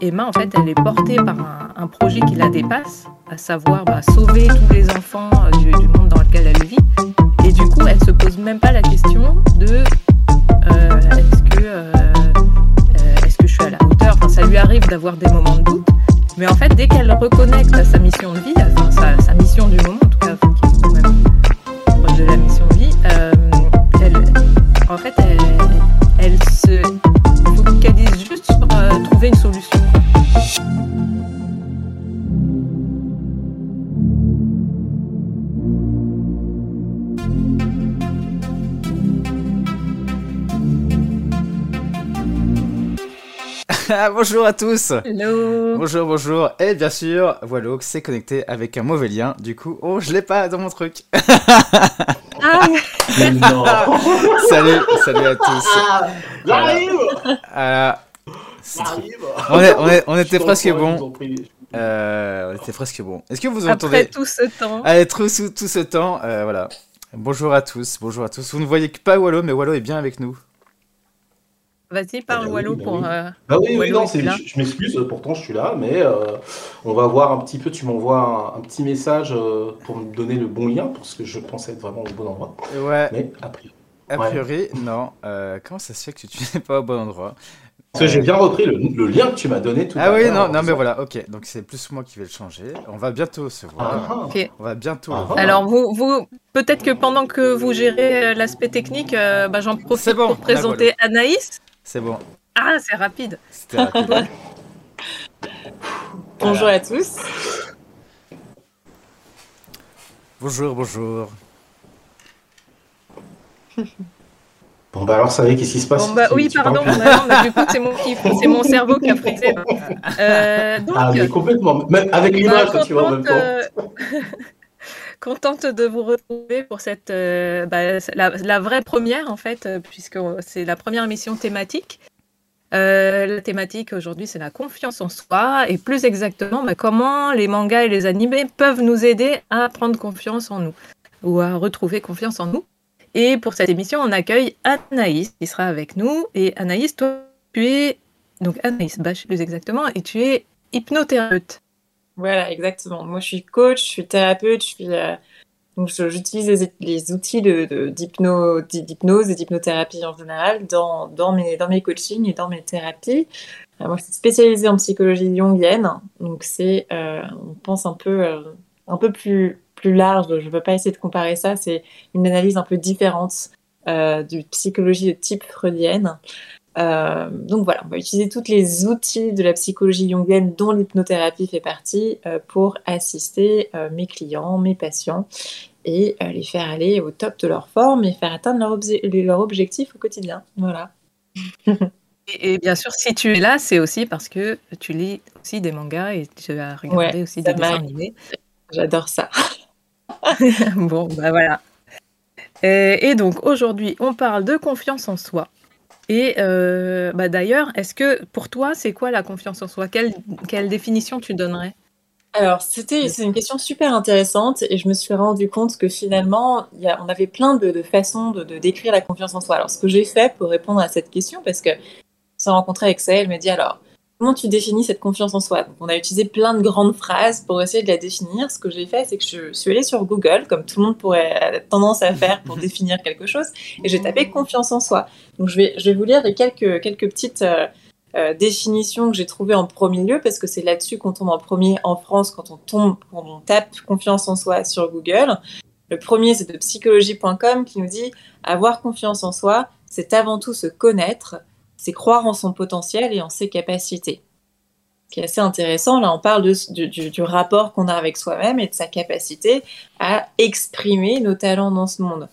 Emma, en fait, elle est portée par un, projet qui la dépasse, à savoir bah, sauver tous les enfants euh, du, monde dans lequel elle vit. Et du coup, elle se pose même pas la question de euh, est-ce que, euh, est-ce que je suis à la hauteur? Enfin, ça lui arrive d'avoir des moments de doute, mais en fait, dès qu'elle reconnecte à sa mission de vie, sa, sa mission du moment, bonjour à tous. Hello. Bonjour, bonjour. Et bien sûr, Wallo s'est connecté avec un mauvais lien. Du coup, oh, je l'ai pas dans mon truc. ah. non. salut, salut à tous. Ah, j'arrive. Euh, J'arrive. on, est, on, est, on était presque bon. Euh, on était presque bon. Est-ce que vous Après entendez tout ce temps. Allez, tout, tout, tout ce temps, euh, voilà. Bonjour à tous, bonjour à tous. Vous ne voyez pas Wallo, mais Wallo est bien avec nous. Vas-y, parle Ah oui, Wallo bah pour. oui. euh, Bah oui, oui, non, je, je m'excuse, pourtant je suis là, mais euh, on va voir un petit peu, tu m'envoies un, un petit message euh, pour me donner le bon lien, parce que je pense être vraiment au bon endroit. Ouais, Mais a Ouais. priori, non. Euh, comment ça se fait que tu n'es pas au bon endroit? Parce que j'ai bien repris le, le lien que tu m'as donné tout à Ah oui, l'heure. non, non, mais voilà, ok. Donc c'est plus moi qui vais le changer. On va bientôt se voir. Ah, ah. Ok. On va bientôt. Ah, ah. Alors, vous, vous peut-être que pendant que vous gérez l'aspect technique, euh, bah, j'en profite bon, pour présenter Anaïs. C'est bon, Ah, c'est rapide. c'était rapide. Bonjour à tous. bonjour, bonjour. Bon, bah alors, vous savez, qu'est-ce qui se passe? Bon, bah, oui, pardon. bah non, du coup, c'est mon, c'est mon cerveau qui a frisé. Euh, donc, Ah, mais complètement. Même avec bah, l'image tu vois en même temps. Contente de vous retrouver pour cette euh, bah, la vraie première en fait, euh, puisque c'est la première émission thématique. Euh, la thématique aujourd'hui, c'est la confiance en soi, et plus exactement, bah, comment les mangas et les animés peuvent nous aider à prendre confiance en nous, ou à retrouver confiance en nous. Et pour cette émission, on accueille Anaïs qui sera avec nous. Et Anaïs, toi, tu es donc Anaïs Bach plus exactement, et tu es hypnothérapeute. Voilà, exactement. Moi, je suis coach, je suis thérapeute, je suis. euh, donc, j'utilise les, outils de, de- d'hypnose et d'hypnothérapie en général dans, dans, mes, dans mes coachings et dans mes thérapies. Euh, moi, je suis spécialisée en psychologie jungienne, donc c'est, euh, on pense un peu, un peu plus, plus large. Je ne veux pas essayer de comparer ça. C'est une analyse un peu différente euh, du psychologie de type freudienne. Euh, donc voilà, on va utiliser tous les outils de la psychologie jungienne dont l'hypnothérapie fait partie euh, pour assister euh, mes clients, mes patients et les faire aller au top de leur forme et faire atteindre leur, obje- leur objectif au quotidien. Voilà. Et, et bien sûr, si tu es là, c'est aussi parce que tu lis aussi des mangas et tu as regardé Ouais, aussi des dessins animés. J'adore ça. bon, bah voilà. Et, et donc aujourd'hui, on parle de confiance en soi. Et euh, bah d'ailleurs, est-ce que pour toi, c'est quoi la confiance en soi? Quelle, quelle définition tu donnerais? Alors, c'était, c'est une question super intéressante et je me suis rendu compte que finalement, il y a, on avait plein de, de façons de, de décrire la confiance en soi. Alors, ce que j'ai fait pour répondre à cette question, parce que s'est rencontré avec ça, elle me dit alors, comment tu définis cette confiance en soi? Donc, on a utilisé plein de grandes phrases pour essayer de la définir. Ce que j'ai fait, c'est que je suis allée sur Google, comme tout le monde pourrait avoir tendance à faire pour définir quelque chose, et j'ai tapé confiance en soi. Donc, je vais, je vais vous lire les quelques, quelques petites. euh, euh, définition que j'ai trouvée en premier lieu, parce que c'est là-dessus qu'on tombe en premier en France quand on tombe, quand on tape confiance en soi sur Google. Le premier, c'est de psychologie.com qui nous dit avoir confiance en soi, c'est avant tout se connaître, c'est croire en son potentiel et en ses capacités. Ce qui est assez intéressant, là on parle du- du rapport qu'on a avec soi-même et de sa capacité à exprimer nos talents dans ce monde.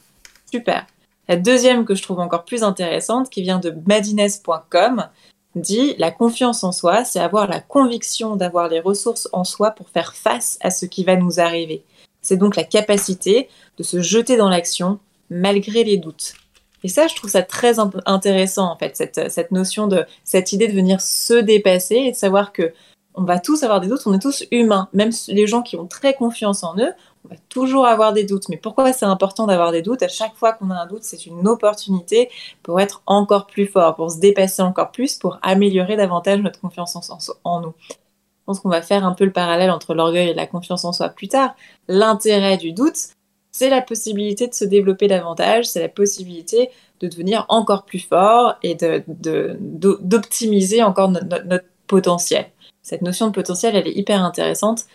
Super. La deuxième que je trouve encore plus intéressante, qui vient de madines.com, dit la confiance en soi, c'est avoir la conviction d'avoir les ressources en soi pour faire face à ce qui va nous arriver. C'est donc la capacité de se jeter dans l'action malgré les doutes. Et ça, je trouve ça très intéressant, en fait, cette, cette notion de, cette idée de venir se dépasser et de savoir que on va tous avoir des doutes, on est tous humains. Même les gens qui ont très confiance en eux, On va toujours avoir des doutes. Mais pourquoi c'est important d'avoir des doutes? À chaque fois qu'on a un doute, c'est une opportunité pour être encore plus fort, pour se dépasser encore plus, pour améliorer davantage notre confiance en, en nous. Je pense qu'on va faire un peu le parallèle entre l'orgueil et la confiance en soi plus tard. L'intérêt du doute, c'est la possibilité de se développer davantage, c'est la possibilité de devenir encore plus fort et d'optimiser de, encore notre, potentiel. Cette notion de potentiel, elle est hyper intéressante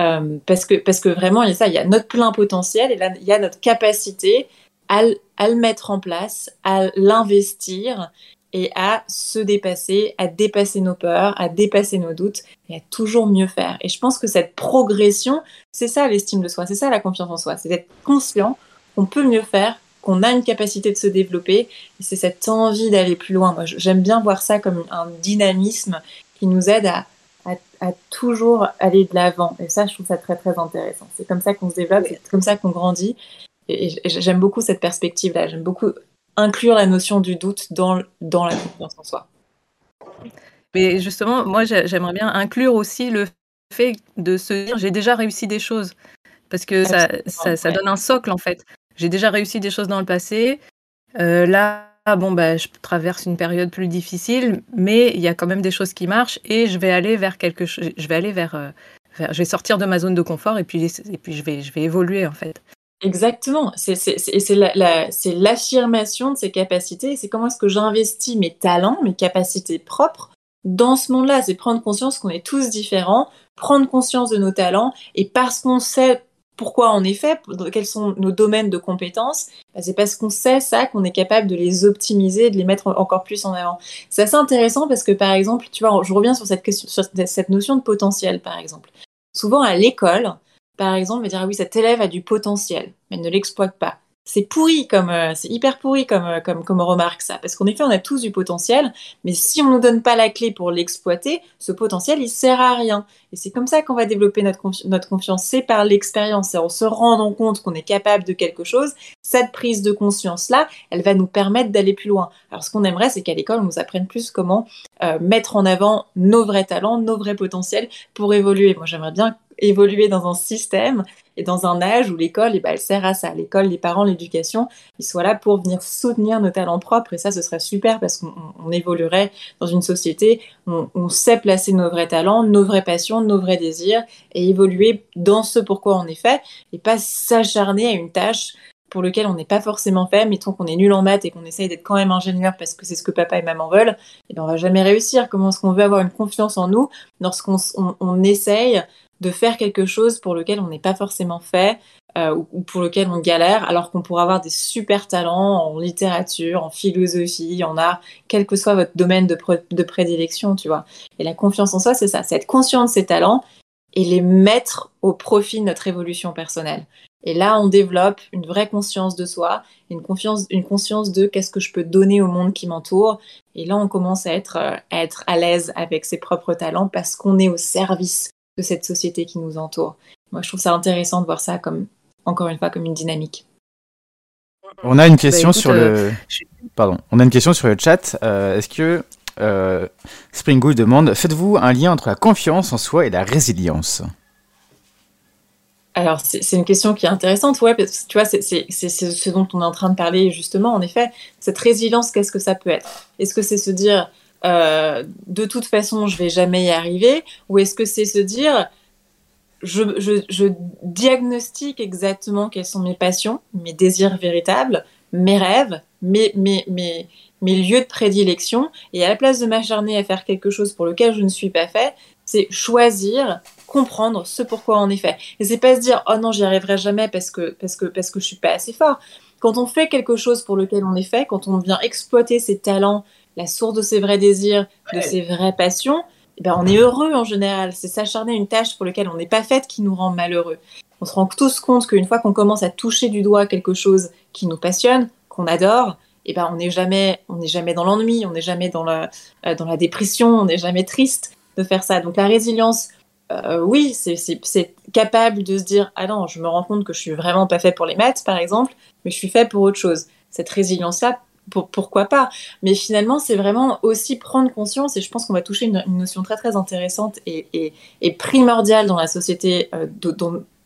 euh, parce, que, parce que vraiment, il y a ça, il y a notre plein potentiel et là, il y a notre capacité à, à le mettre en place, à l'investir et à se dépasser, à dépasser nos peurs, à dépasser nos doutes et à toujours mieux faire. Et je pense que cette progression, c'est ça l'estime de soi, c'est ça la confiance en soi, c'est d'être conscient qu'on peut mieux faire, qu'on a une capacité de se développer et c'est cette envie d'aller plus loin. Moi, j'aime bien voir ça comme un dynamisme qui nous aide à, à, toujours aller de l'avant. Et ça, je trouve ça très, très intéressant. C'est comme ça qu'on se développe, c'est comme ça qu'on grandit. Et, j'aime beaucoup cette perspective-là. J'aime beaucoup inclure la notion du doute dans, dans la confiance en soi. Mais justement, moi, j'aimerais bien inclure aussi le fait de se dire j'ai déjà réussi des choses. Parce que ça, ça, donne un socle, en fait. J'ai déjà réussi des choses dans le passé. Euh, là, bon, bah, je traverse une période plus difficile, mais il y a quand même des choses qui marchent et je vais aller vers quelque chose. Je vais aller vers, euh, vers, je vais sortir de ma zone de confort et puis, et puis je, vais, je vais évoluer, en fait. Exactement. C'est l'affirmation de ses capacités. C'est comment est-ce que j'investis mes talents, mes capacités propres dans ce monde-là. C'est prendre conscience qu'on est tous différents, prendre conscience de nos talents et parce qu'on sait pourquoi on est fait, quels sont nos domaines de compétences, bah, c'est parce qu'on sait ça qu'on est capable de les optimiser, de les mettre encore plus en avant. C'est assez intéressant parce que par exemple, tu vois, je reviens sur cette, question, sur cette notion de potentiel par exemple. Souvent à l'école, par exemple, va dire ah oui, cet élève a du potentiel, mais ne l'exploite pas. C'est pourri comme, euh, c'est hyper pourri comme, euh, comme, comme remarque ça, parce qu'en effet, on a tous du potentiel, mais si on ne nous donne pas la clé pour l'exploiter, ce potentiel, il sert à rien. Et c'est comme ça qu'on va développer notre, notre confiance, c'est par l'expérience, c'est en se rendant compte qu'on est capable de quelque chose. Cette prise de conscience-là, elle va nous permettre d'aller plus loin. Alors, ce qu'on aimerait, c'est qu'à l'école, on nous apprenne plus comment euh, mettre en avant nos vrais talents, nos vrais potentiels pour évoluer. Moi, j'aimerais bien évoluer dans un système et dans un âge où l'école, eh ben, elle sert à ça. L'école, les parents, l'éducation, ils soient là pour venir soutenir nos talents propres. Et ça, ce serait super parce qu'on évoluerait dans une société où on, sait placer nos vrais talents, nos vraies passions, nos vrais désirs et évoluer dans ce pourquoi on est fait et pas s'acharner à une tâche pour lequel on n'est pas forcément fait, mettons qu'on est nul en maths et qu'on essaye d'être quand même ingénieur parce que c'est ce que papa et maman veulent, et eh ben on va jamais réussir. Comment est-ce qu'on veut avoir une confiance en nous lorsqu'on on essaye de faire quelque chose pour lequel on n'est pas forcément fait euh, ou, pour lequel on galère, alors qu'on pourrait avoir des super talents en littérature, en philosophie, en art, quel que soit votre domaine de, de prédilection, tu vois. Et la confiance en soi, c'est ça, c'est être conscient de ses talents et les mettre au profit de notre évolution personnelle. Et là, on développe une vraie conscience de soi, une, confiance, une conscience de qu'est-ce que je peux donner au monde qui m'entoure. Et là, on commence à être, euh, à être à l'aise avec ses propres talents parce qu'on est au service de cette société qui nous entoure. Moi, je trouve ça intéressant de voir ça comme, encore une fois, comme une dynamique. On a une question bah, sur le. Euh, Pardon. On a une question sur le chat. Euh, est-ce que euh, Spring demande Faites-vous un lien entre la confiance en soi et la résilience? Alors, c'est une question qui est intéressante, ouais, parce que tu vois, c'est ce dont on est en train de parler justement, en effet. Cette résilience, qu'est-ce que ça peut être? Est-ce que c'est se dire, euh, de toute façon, je vais jamais y arriver Ou est-ce que c'est se dire, je, diagnostique exactement quelles sont mes passions, mes désirs véritables, mes rêves, mes, lieux de prédilection, et à la place de m'acharner à faire quelque chose pour lequel je ne suis pas fait, c'est choisir, comprendre ce pourquoi est fait. Et c'est pas se dire oh non j'y arriverai jamais parce que parce que parce que je suis pas assez fort. Quand on fait quelque chose pour lequel on est fait, quand on vient exploiter ses talents, la source de ses vrais désirs, de ses vraies passions, eh ben on est heureux en général. C'est s'acharner à une tâche pour laquelle on n'est pas faite qui nous rend malheureux. On se rend tous compte qu'une fois qu'on commence à toucher du doigt quelque chose qui nous passionne, qu'on adore, eh ben on n'est jamais, on n'est jamais dans l'ennui, on n'est jamais dans la, euh, dans la dépression, on n'est jamais triste de faire ça. Donc la résilience, euh, oui, c'est capable de se dire ah non, je me rends compte que je suis vraiment pas fait pour les maths par exemple, mais je suis fait pour autre chose. Cette résilience-là pourquoi pas. Mais finalement, c'est vraiment aussi prendre conscience, et je pense qu'on va toucher une, notion très très intéressante et, primordiale dans la société euh,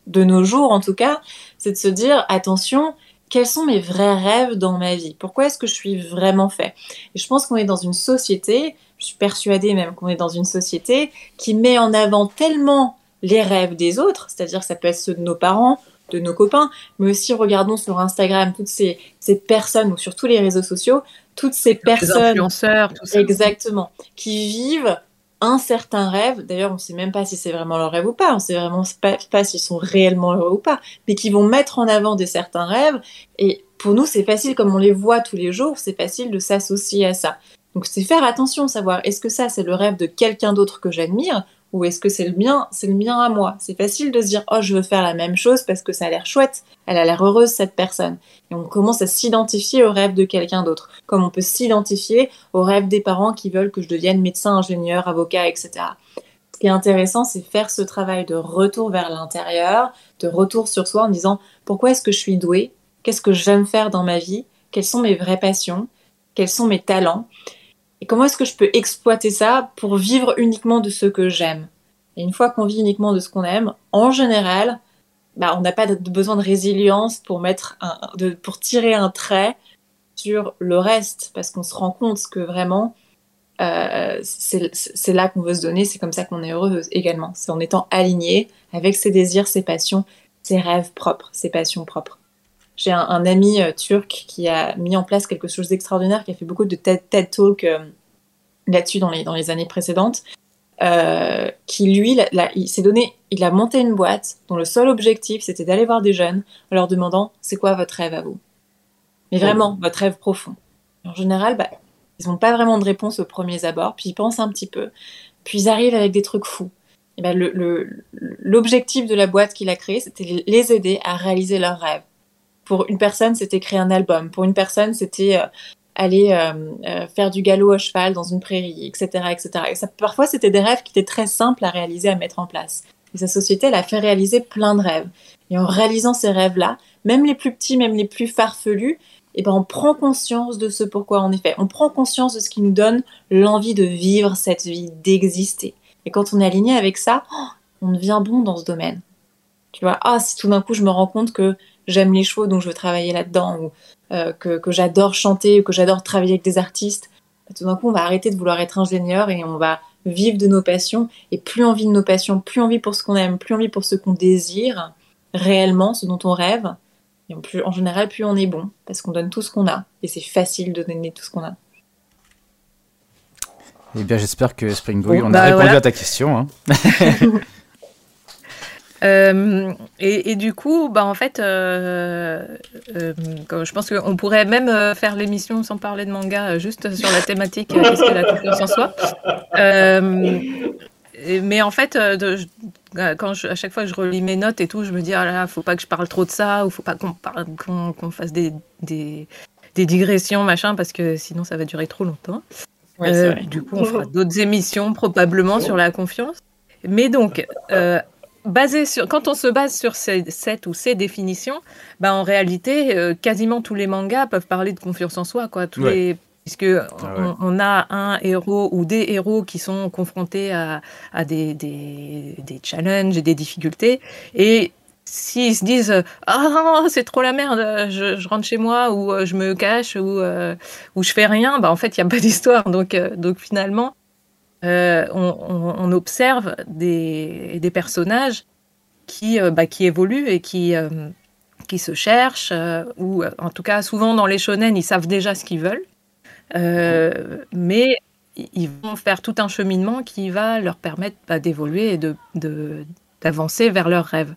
de nos jours en tout cas, c'est de se dire attention, quels sont mes vrais rêves dans ma vie? Pourquoi est-ce que je suis vraiment fait? Et je pense qu'on est dans une société, je suis persuadée même qu'on est dans une société qui met en avant tellement les rêves des autres, c'est-à-dire que ça peut être ceux de nos parents, de nos copains, mais aussi regardons sur Instagram toutes ces, ces personnes ou sur tous les réseaux sociaux, toutes ces personnes, influenceurs, tout ça. exactement, qui vivent un certain rêve. D'ailleurs, on ne sait même pas si c'est vraiment leur rêve ou pas. On ne sait vraiment pas, pas s'ils sont réellement heureux ou pas, mais qui vont mettre en avant des certains rêves. Et pour nous, c'est facile, comme on les voit tous les jours, c'est facile de s'associer à ça. Donc, c'est faire attention, savoir est-ce que ça, c'est le rêve de quelqu'un d'autre que j'admire, ou est-ce que c'est le mien, c'est le mien à moi. C'est facile de se dire oh je veux faire la même chose parce que ça a l'air chouette, elle a l'air heureuse cette personne. Et on commence à s'identifier au rêve de quelqu'un d'autre, comme on peut s'identifier au rêve des parents qui veulent que je devienne médecin, ingénieur, avocat, etc. Ce qui est intéressant, c'est faire ce travail de retour vers l'intérieur, de retour sur soi en disant pourquoi est-ce que je suis douée? Qu'est-ce que j'aime faire dans ma vie? Quelles sont mes vraies passions? Quels sont mes talents? Et comment est-ce que je peux exploiter ça pour vivre uniquement de ce que j'aime? Et une fois qu'on vit uniquement de ce qu'on aime, en général, bah, on n'a pas besoin de résilience pour, mettre un, pour tirer un trait sur le reste, parce qu'on se rend compte que vraiment, euh, c'est là qu'on veut se donner, c'est comme ça qu'on est heureuse également. C'est en étant aligné avec ses désirs, ses passions, ses rêves propres, ses passions propres. J'ai un, ami euh, turc qui a mis en place quelque chose d'extraordinaire, qui a fait beaucoup de TED, Talk euh, là-dessus dans les, dans les années précédentes, euh, qui lui, il s'est donné, il a monté une boîte dont le seul objectif c'était d'aller voir des jeunes en leur demandant c'est quoi votre rêve à vous? Mais vraiment, votre rêve profond. En général, bah, ils n'ont pas vraiment de réponse aux premiers abords, puis ils pensent un petit peu, puis ils arrivent avec des trucs fous. Et ben, l'objectif de la boîte qu'il a créée, c'était les aider à réaliser leurs rêves. Pour une personne, c'était créer un album. Pour une personne, c'était euh, aller euh, euh, faire du galop à cheval dans une prairie, etc. etc. Et ça, parfois, c'était des rêves qui étaient très simples à réaliser, à mettre en place. Et sa société, elle a fait réaliser plein de rêves. Et en réalisant ces rêves-là, même les plus petits, même les plus farfelus, eh ben, on prend conscience de ce pourquoi est fait. On prend conscience de ce qui nous donne l'envie de vivre cette vie, d'exister. Et quand on est aligné avec ça, oh, on devient bon dans ce domaine. Tu vois, ah, si tout d'un coup je me rends compte que j'aime les chevaux, donc je veux travailler là-dedans, ou euh, que, que j'adore chanter, ou que j'adore travailler avec des artistes, bah, tout d'un coup, on va arrêter de vouloir être ingénieur et on va vivre de nos passions. Et plus envie de nos passions, plus envie pour ce qu'on aime, plus envie pour ce qu'on désire réellement, ce dont on rêve. Et en, plus, en général, plus on est bon, parce qu'on donne tout ce qu'on a. Et c'est facile de donner tout ce qu'on a. Eh bien, j'espère que Spring Boy, on a bah, répondu à ta question. Hein. Euh, et, du coup, bah, en fait, euh, euh, je pense qu'on pourrait même faire l'émission sans parler de manga, juste sur la thématique qu'est-ce que la confiance en soi. mais en fait, de, quand à chaque fois que je relis mes notes et tout, je me dis, ah là, faut pas que je parle trop de ça, ou faut pas qu'on fasse des, des, des, digressions, machin, parce que sinon ça va durer trop longtemps. du coup, on fera d'autres émissions probablement sur la confiance. Mais donc, basé sur, quand on se base sur ces, cette ou ces définitions, bah en réalité, euh, quasiment tous les mangas peuvent parler de confiance en soi, quoi. Tous les, puisque ah on, a un héros ou des héros qui sont confrontés à, à des, des, des, challenges et des difficultés, et s'ils se disent ah c'est trop la merde, je, je, rentre chez moi ou euh, je me cache ou, euh, ou je fais rien, bah en fait il n'y a pas d'histoire. Donc donc finalement euh, on, observe des, personnages qui, euh, bah, qui évoluent et qui, euh, se cherchent, ou en tout cas souvent dans les shonen, ils savent déjà ce qu'ils veulent, mais ils vont faire tout un cheminement qui va leur permettre bah, d'évoluer et de, d'avancer vers leurs rêves.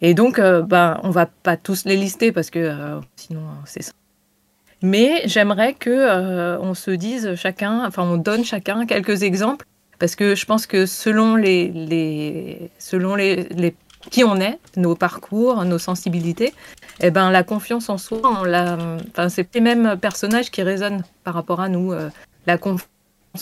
Et donc, bah, on va pas tous les lister parce que sinon c'est ça. Mais j'aimerais que euh, on se dise chacun, enfin on donne chacun quelques exemples, parce que je pense que selon les, selon les, qui on est, nos parcours, nos sensibilités, eh ben la confiance en soi, on la, enfin c'est les mêmes personnages qui résonnent par rapport à nous. Euh, la confiance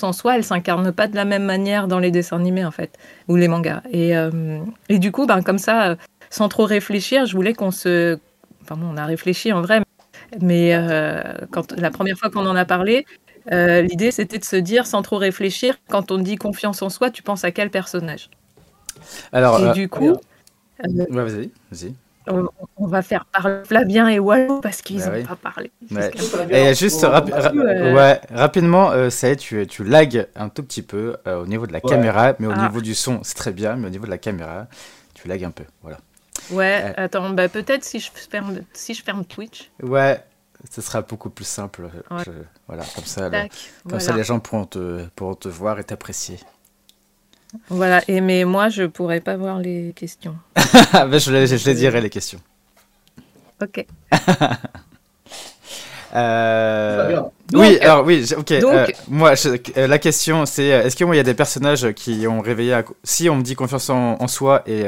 en soi, elle s'incarne pas de la même manière dans les dessins animés en fait ou les mangas. Et, euh, et du coup, ben comme ça, sans trop réfléchir, je voulais qu'on se, enfin bon, on a réfléchi en vrai mais euh, quand, la première fois qu'on en a parlé, euh, l'idée c'était de se dire sans trop réfléchir, quand on dit confiance en soi, tu penses à quel personnage? Alors, Et euh, du coup. ouais, vas-y, vas-y on, va faire parler Flavien et Wallo parce qu'ils n'ont bah pas parlé. Et juste euh, ouais, rapidement, euh, ça y tu, tu lags un tout petit peu euh, au niveau de la caméra, mais au ah. niveau du son, c'est très bien, mais au niveau de la caméra, tu lags un peu. Voilà. Ouais, attends, bah, peut-être si je, ferme, si je ferme Twitch. Ouais, ce sera beaucoup plus simple. voilà, comme ça, comme ça les gens pourront te, pourront te voir et t'apprécier. Voilà, et mais moi, je pourrais pas voir les questions. ben, je, les, je les dirai, les questions. Ok. Euh, oui, alors oui, ok. Euh, moi, euh, la question, c'est est-ce qu'il y a des personnages qui ont réveillé. Si on me dit confiance en, soi et,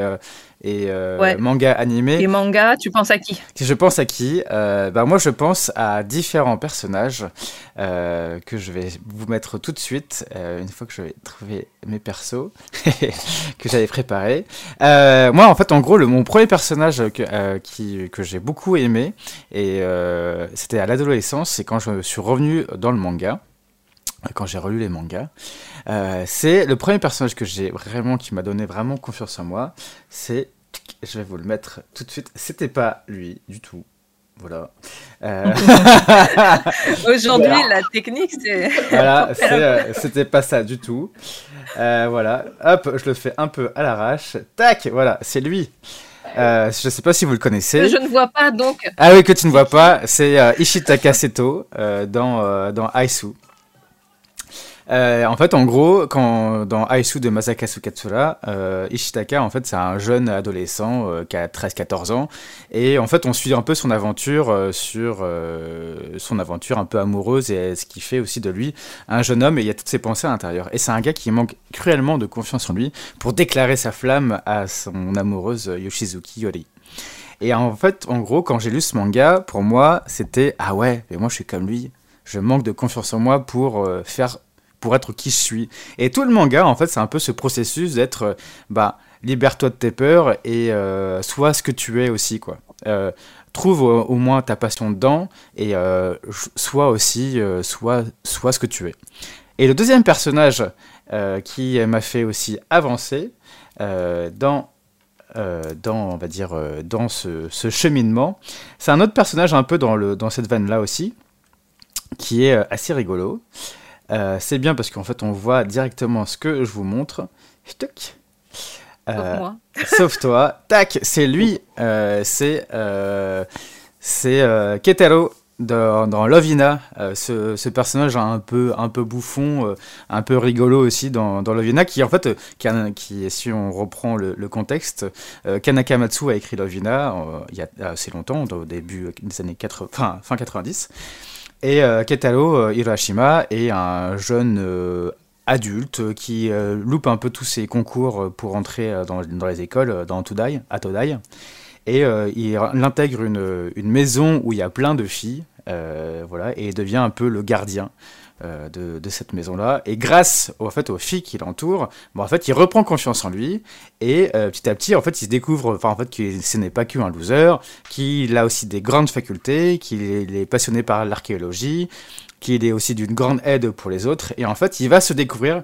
et manga animé. Et manga, tu penses à qui? Je pense à qui? Bah, Moi, je pense à différents personnages que je vais vous mettre tout de suite, une fois que je vais trouver mes persos que j'avais préparés. moi, en fait, en gros, le, mon premier personnage que, qui, que j'ai beaucoup aimé, et c'était à l'adolescence, c'est quand je suis revenu dans le manga, quand j'ai relu les mangas. Euh, c'est le premier personnage que j'ai vraiment, qui m'a donné vraiment confiance en moi. C'est, je vais vous le mettre tout de suite, c'était pas lui du tout. Voilà. Euh, Aujourd'hui, la technique, c'est. Voilà, euh, c'était pas ça du tout. voilà, hop, je le fais un peu à l'arrache. Tac, voilà, c'est lui. Euh, je ne sais pas si vous le connaissez. je ne vois pas donc. Ah oui, que tu ne vois pas, c'est euh, Ishitaka Seto euh, dans, dans Aisu. En fait, en gros, quand, dans Aisu de Masakazu Katsura, Ishitaka, en fait, c'est un jeune adolescent qui a 13-14 ans. Et en fait, on suit un peu son aventure sur son aventure un peu amoureuse et ce qui fait aussi de lui un jeune homme. Et il y a toutes ses pensées à l'intérieur. Et c'est un gars qui manque cruellement de confiance en lui pour déclarer sa flamme à son amoureuse Yoshizuki Yori. Et en fait, en gros, quand j'ai lu ce manga, pour moi, c'était ah ouais, mais moi je suis comme lui. Je manque de confiance en moi pour euh, faire, pour être qui je suis. Et tout le manga, en fait, c'est un peu ce processus d'être, euh, bah, libère-toi de tes peurs et euh, sois ce que tu es aussi, quoi. trouve au, moins ta passion dedans et sois aussi, sois, sois ce que tu es. Et le deuxième personnage qui m'a fait aussi avancer dans euh, dans, on va dire, euh, dans ce, cheminement. C'est un autre personnage un peu dans, le, dans cette veine-là aussi, qui est euh, assez rigolo. C'est bien parce qu'en fait, on voit directement ce que je vous montre. Sauf moi. sauf toi. Tac, c'est lui. c'est c'est Ketero dans, dans Lovina, euh, ce, ce, personnage un peu, un peu bouffon, euh, un peu rigolo aussi dans, dans Lovina, qui en fait, euh, qui, qui, si on reprend le, le contexte, Kanakamatsu a écrit Lovina il y a assez longtemps, au début des années 80, fin, fin 90. Et Ketaro Hiroshima est un jeune adulte qui loupe un peu tous ses concours pour entrer dans, les écoles, dans Todai, à Todai. Et il intègre une, maison où il y a plein de filles, euh, voilà, et devient un peu le gardien euh, de, cette maison-là. Et grâce au, fait, aux filles qui l'entourent, bon, en fait, il reprend confiance en lui. Et euh, petit à petit, en fait, il se découvre enfin, en fait, que ce n'est pas qu'un loser, qu'il a aussi des grandes facultés, qu'il est, passionné par l'archéologie, qu'il est aussi d'une grande aide pour les autres. Et en fait, il va se découvrir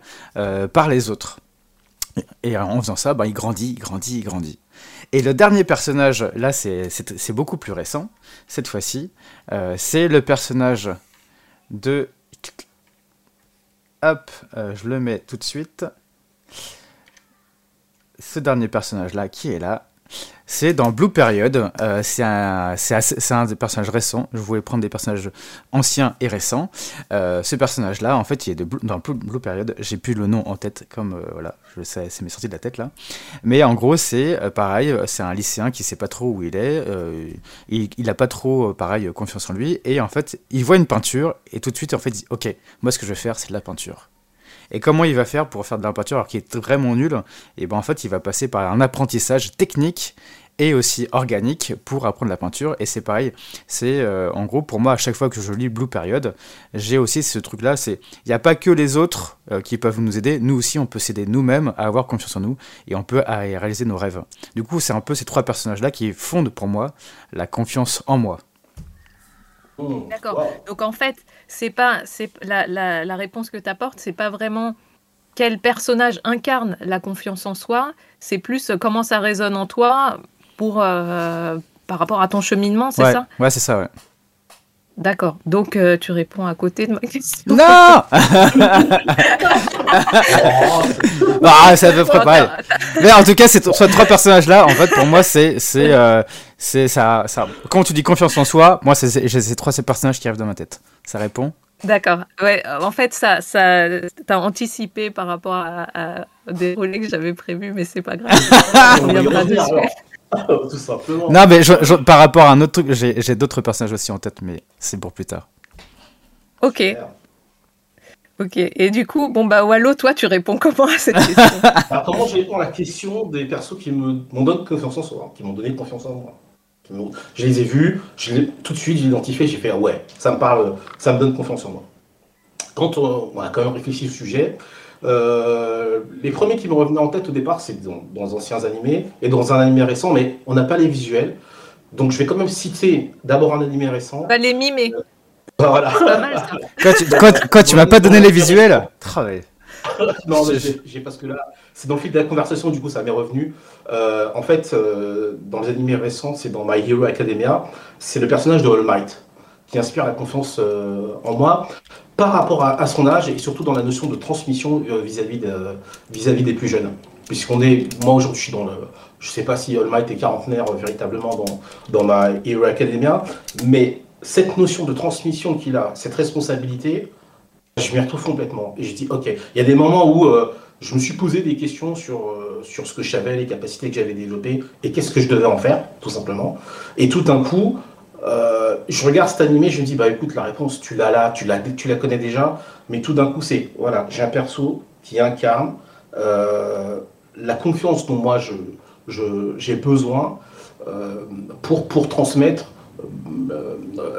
par les autres. Et en faisant ça, ben, il grandit, il grandit, il grandit. Et le dernier personnage, là, c'est beaucoup plus récent, cette fois-ci. Euh, c'est le personnage de... Hop, euh, je le mets tout de suite. Ce dernier personnage-là, qui est là, c'est dans Blue Period. Euh, c'est un, un, des personnages récents. Je voulais prendre des personnages anciens et récents. Euh, ce personnage-là, en fait, il est de dans Blue, Period. J'ai plus le nom en tête, comme euh, voilà, je sais, c'est mes sorties de la tête là. Mais en gros, c'est pareil. C'est un lycéen qui sait pas trop où il est. il, il a pas trop, pareil, confiance en lui. Et en fait, il voit une peinture et tout de suite, en fait, il dit, ok, moi, ce que je vais faire, c'est de la peinture. Et comment il va faire pour faire de la peinture alors qu'il est vraiment nul? Et ben en fait, il va passer par un apprentissage technique et aussi organique pour apprendre la peinture. Et c'est pareil, c'est euh, en gros pour moi à chaque fois que je lis Blue Period, j'ai aussi ce truc-là, c'est il n'y a pas que les autres euh, qui peuvent nous aider, nous aussi on peut s'aider nous-mêmes à avoir confiance en nous et on peut réaliser nos rêves. Du coup, c'est un peu ces trois personnages-là qui fondent pour moi la confiance en moi. Mmh. D'accord. Donc en fait, c'est pas, c'est la, la, la, réponse que tu apportes, c'est pas vraiment quel personnage incarne la confiance en soi, c'est plus comment ça résonne en toi pour, par rapport à ton cheminement, c'est ça? Ouais, c'est ça, ouais. D'accord. Donc euh, tu réponds à côté de ma question. Non Ah, ça peut préparer. Mais en tout cas, c'est ces trois personnages-là, en fait, pour moi, c'est c'est euh, c'est ça, ça. Quand tu dis confiance en soi, moi, c'est j'ai ces trois ces personnages qui arrivent dans ma tête. Ça répond D'accord. Ouais, en fait, ça, ça, t'as anticipé par rapport à, des rôles que j'avais prévus, mais c'est pas grave. On Tout simplement. Non, mais par rapport à un autre truc, j'ai d'autres personnages aussi en tête, mais c'est pour plus tard. Ok. Ok, et du coup, bon bah Wallo, toi tu réponds comment à cette question? Alors, Comment je réponds à la question des persos qui m'ont donné confiance en soi, qui m'ont donné confiance en moi Je les ai vus, je tout de suite j'ai identifié, j'ai fait ouais, ça me parle, ça me donne confiance en moi. Quand on, a quand même réfléchi au sujet, euh, les premiers qui me revenaient en tête au départ, c'est dans, dans anciens animés et dans un animé récent, mais on n'a pas les visuels. Donc je vais quand même citer d'abord un animé récent. On va les mimer. Euh, voilà. Pas mal, ça. Quand tu, m'as pas donné les visuels Travail. non, mais j'ai parce que là, c'est dans le fil de la conversation, du coup, ça m'est revenu. Euh, en fait, dans les animés récents, c'est dans My Hero Academia, c'est le personnage de All Might qui inspire la confiance en moi par rapport à, son âge et surtout dans la notion de transmission euh, vis-à-vis vis-à-vis des plus jeunes. Puisqu'on est, moi aujourd'hui, je suis dans le, je sais pas si All Might est quarantenaire euh, véritablement dans, dans ma Hero Academia, mais cette notion de transmission qu'il a, cette responsabilité, je m'y retrouve complètement. Et je dis, ok, il y a des moments où euh, je me suis posé des questions sur, sur ce que je savais, les capacités que j'avais développées et qu'est-ce que je devais en faire, tout simplement. Et tout d'un coup, euh, je regarde cet animé, je me dis, bah écoute, la réponse, tu l'as là, tu la, tu la connais déjà, mais tout d'un coup, c'est, voilà, j'ai un perso qui incarne euh, la confiance dont moi j'ai je, besoin euh, pour, pour transmettre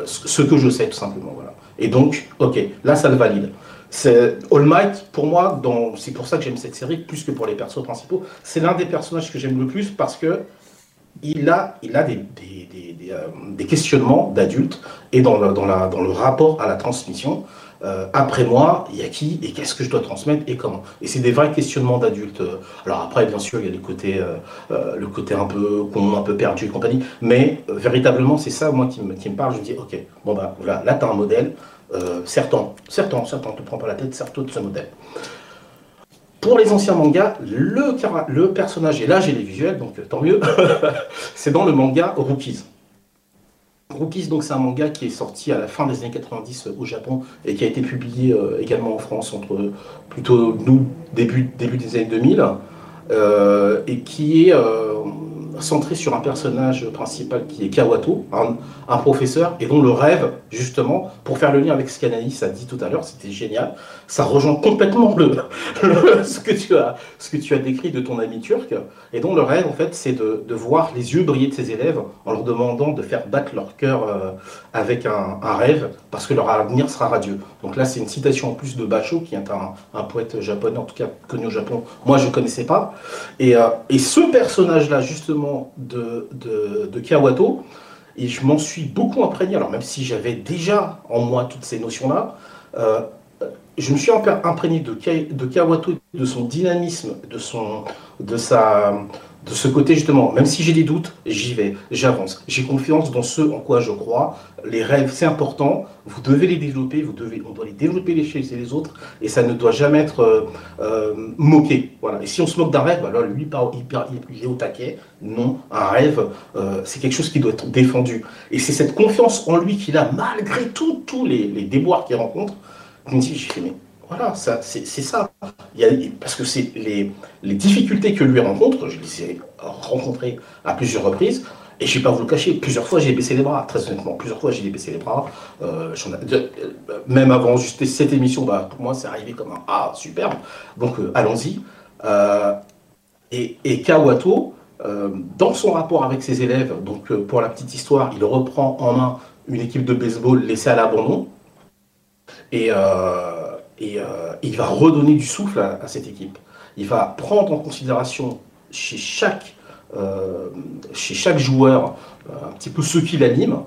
ce que je sais, tout simplement. Voilà. Et donc, ok, là, ça le valide. All Might, pour moi, c'est pour ça que j'aime cette série, plus que pour les persos principaux, c'est l'un des personnages que j'aime le plus parce que il a, il a des, questionnements d'adultes et dans le, dans, dans le rapport à la transmission. Euh, après moi, il y a qui et qu'est-ce que je dois transmettre et comment. Et c'est des vrais questionnements d'adultes. Alors après, bien sûr, il y a les côtés, euh, le côté un peu con, un peu perdu et compagnie. Mais véritablement, c'est ça, moi, qui me, qui me parle. Je me dis, ok, bon bah voilà, là, tu as un modèle. certes, certes, on ne te prend pas la tête, certes, de ce modèle. Pour les anciens mangas, le, le personnage, et là j'ai les visuels, donc tant mieux, c'est dans le manga Rookies. Rookies, donc c'est un manga qui est sorti à la fin des années 90 au Japon et qui a été publié euh, également en France entre plutôt nous début, début des années 2000 euh, et qui est euh, centré sur un personnage principal qui est Kawato, un, professeur, et dont le rêve, justement, pour faire le lien avec ce qu'Anaïs a dit tout à l'heure, c'était génial, ça rejoint complètement ce, que tu as, ce que tu as décrit de ton ami turc, et dont le rêve, en fait, c'est de, de, voir les yeux briller de ses élèves en leur demandant de faire battre leur cœur euh, avec un, un, rêve, parce que leur avenir sera radieux. Donc là, c'est une citation en plus de Basho, qui est un, un, poète japonais, en tout cas connu au Japon. Moi, je ne connaissais pas. Et, euh, et ce personnage-là, justement, de, de, Kawato, et je m'en suis beaucoup imprégné. Alors même si j'avais déjà en moi toutes ces notions-là, euh, je me suis imprégné de, de Kawato, de son dynamisme, de, sa, de ce côté justement, même si j'ai des doutes, j'y vais, j'avance. J'ai confiance dans ce en quoi je crois. Les rêves, c'est important. Vous devez les développer, vous devez, on doit les développer les et les autres, et ça ne doit jamais être euh, euh, moqué. Et si on se moque d'un rêve, alors lui, il, est au taquet. Non, un rêve, euh, c'est quelque chose qui doit être défendu. Et c'est cette confiance en lui qu'il a, malgré tous les, déboires qu'il rencontre, qui me dit, j'ai mais voilà, c'est ça. Parce que c'est les, difficultés que lui rencontre, je les ai rencontrées à plusieurs reprises, et je ne vais pas vous le cacher, plusieurs fois j'ai baissé les bras, très honnêtement, plusieurs fois j'ai baissé les bras. Euh, euh, même avant juste cette émission, bah, pour moi c'est arrivé comme un Ah, superbe. Donc euh, allons-y. et, et Kawato, dans son rapport avec ses élèves, donc pour la petite histoire, il reprend en main une équipe de baseball laissée à l'abandon. Et et euh, il va redonner du souffle à, cette équipe. Il va prendre en considération chez chaque, euh, chez chaque joueur euh, un petit peu ce qui l'anime.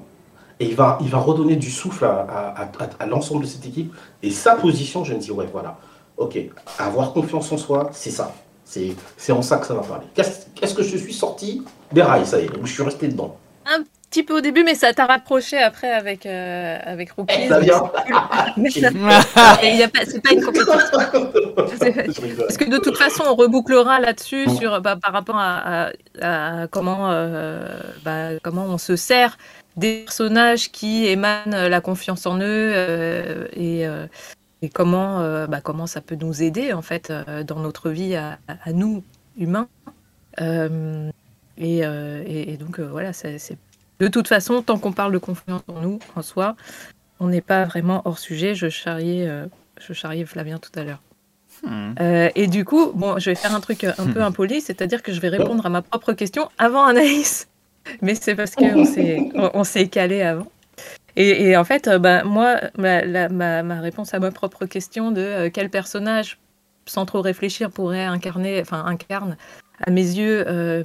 Et il va, il va redonner du souffle à, l'ensemble de cette équipe. Et sa position, je me dis, ouais, voilà. Ok, avoir confiance en soi, c'est ça. C'est en ça que ça va parler. Qu'est-ce que je suis sorti des rails, ça y est, je suis resté dedans petit peu au début, mais ça t'a rapproché après avec, euh, avec Rookies. Eh, ça vient. c'est pas une compétition. Parce que de toute façon, on rebouclera là-dessus sur bah, par rapport à, comment, euh, bah, comment on se sert des personnages qui émanent la confiance en eux euh, et, euh, et comment, euh, bah, comment ça peut nous aider en fait dans notre vie à, nous humains. Et, et, donc voilà, c'est de toute façon tant qu'on parle de confiance en nous, en soi, on n'est pas vraiment hors sujet. Je charriais, je charriais Flavien tout à l'heure. Hmm. et du coup, bon, je vais faire un truc un peu impoli, c'est-à-dire que je vais répondre à ma propre question avant Anaïs. Mais c'est parce qu'on s'est, on, s'est calé avant. Et, en fait, euh, bah, moi, ma, ma, réponse à ma propre question de euh, quel personnage, sans trop réfléchir, pourrait incarner, enfin incarne, à mes yeux, euh,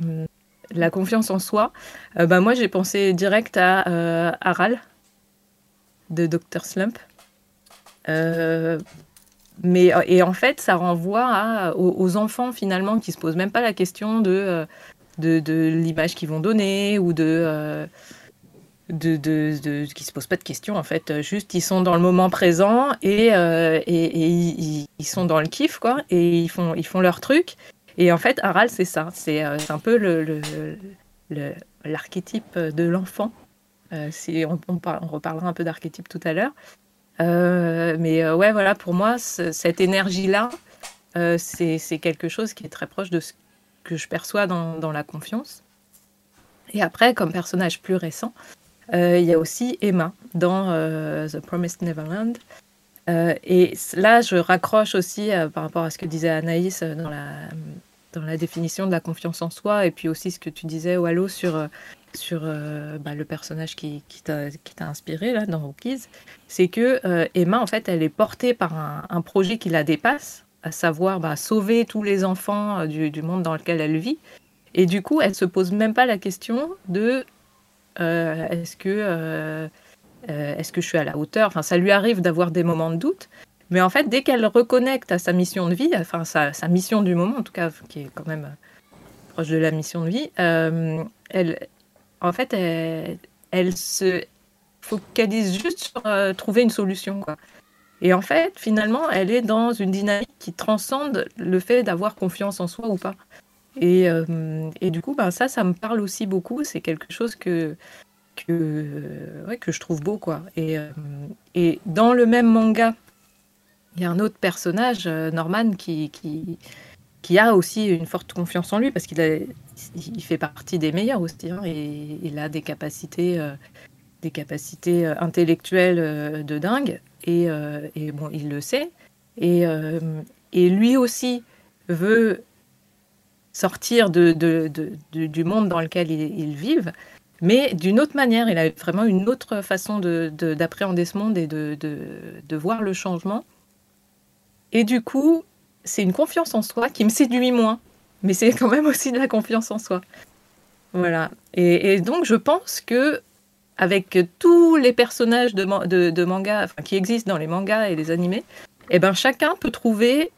la confiance en soi, bah, moi j'ai pensé direct à Aral de Dr. Slump. mais et en fait, ça renvoie aux, enfants finalement qui se posent même pas la question de de, l'image qu'ils vont donner ou de, euh, de, de, qui se posent pas de questions en fait. Juste ils sont dans le moment présent et, euh, et, ils, sont dans le kiff quoi et ils font, ils font leur truc. Et en fait, Aral, c'est ça. C'est euh, un peu l'archétype de l'enfant. si on, reparlera un peu d'archétype tout à l'heure. mais ouais, voilà, pour moi, cette énergie-là, c'est quelque chose qui est très proche de ce que je perçois dans, la confiance. Et après, comme personnage plus récent, euh, il y a aussi Emma dans euh, The Promised Neverland. Euh, et là, je raccroche aussi par rapport à ce que disait Anaïs dans la, dans la définition de la confiance en soi, et puis aussi ce que tu disais, Wallo, sur, sur bah, le personnage qui, qui t'a inspiré là, dans Rookies. C'est que Emma, en fait, elle est portée par un, projet qui la dépasse, à savoir bah, sauver tous les enfants euh, du, monde dans lequel elle vit. Et du coup, elle se pose même pas la question de euh, est-ce que, euh, est-ce que je suis à la hauteur? Enfin, ça lui arrive d'avoir des moments de doute. Mais en fait, dès qu'elle reconnecte à sa mission de vie, enfin sa, mission du moment en tout cas, qui est quand même proche de la mission de vie, elle, en fait, elle, se focalise juste sur trouver une solution. Et en fait, finalement, elle est dans une dynamique qui transcende le fait d'avoir confiance en soi ou pas. Et, euh, et du coup, ben, ça, ça me parle aussi beaucoup. C'est quelque chose que, que, que je trouve beau. Quoi. Et, euh, et dans le même manga, il y a un autre personnage, euh, Norman, qui, qui, qui a aussi une forte confiance en lui parce qu'il il fait partie des meilleurs aussi. Hein, et il a des capacités, des capacités intellectuelles de dingue. Euh, et, bon, il le sait. Et, euh, et lui aussi veut sortir de, de, du monde dans lequel ils, vivent, mais d'une autre manière. Il a vraiment une autre façon d'appréhender ce monde et de, voir le changement. Et du coup, c'est une confiance en soi qui me séduit moins, mais c'est quand même aussi de la confiance en soi. Voilà. Et, donc, je pense que avec tous les personnages de, de, manga qui existent dans les mangas et les animés, eh ben, chacun peut trouver,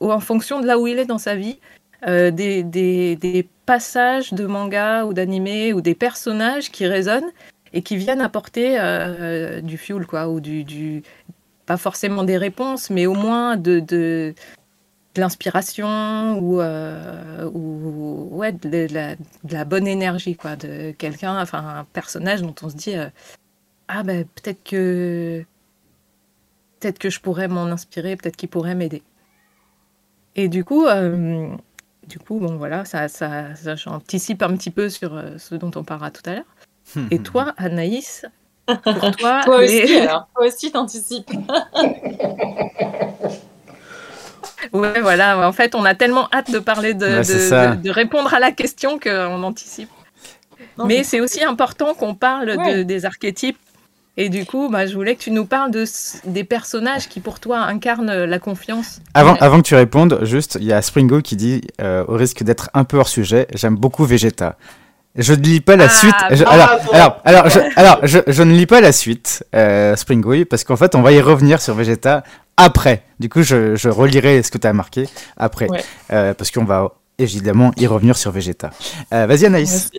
en fonction de là où il est dans sa vie, euh, des, des, passages de manga ou d'animé ou des personnages qui résonnent et qui viennent apporter euh, du fuel, quoi, ou du, pas forcément des réponses, mais au moins de, de, l'inspiration ou, euh, ou ouais, de, la, bonne énergie quoi, de quelqu'un, enfin un personnage dont on se dit euh, ah ben peut-être que peut-être que je pourrais m'en inspirer, peut-être qu'il pourrait m'aider. Et du coup, euh, du coup bon voilà, ça, ça, ça j'anticipe un petit peu sur ce dont on parlera tout à l'heure. Et toi, Anaïs, pour toi, toi aussi, alors, toi aussi t'anticipes. Ouais, voilà. En fait, on a tellement hâte de parler de, de, répondre à la question qu'on anticipe. mais c'est aussi important qu'on parle des archétypes. Et du coup, bah, je voulais que tu nous parles de, des personnages qui, pour toi, incarnent la confiance. Avant, avant que tu répondes, juste, il y a Springo qui dit, euh, au risque d'être un peu hors sujet, j'aime beaucoup Vegeta. Je ne lis pas la Ah, suite. Je- ah, alors, alors, alors, je, alors je, je ne lis pas la suite, euh, Springway, parce qu'en fait, on va y revenir sur Vegeta après. Du coup, je, je relirai ce que tu as marqué après. Ouais. Euh, parce qu'on va évidemment y revenir sur Vegeta. Euh, Vas-y, Anaïs.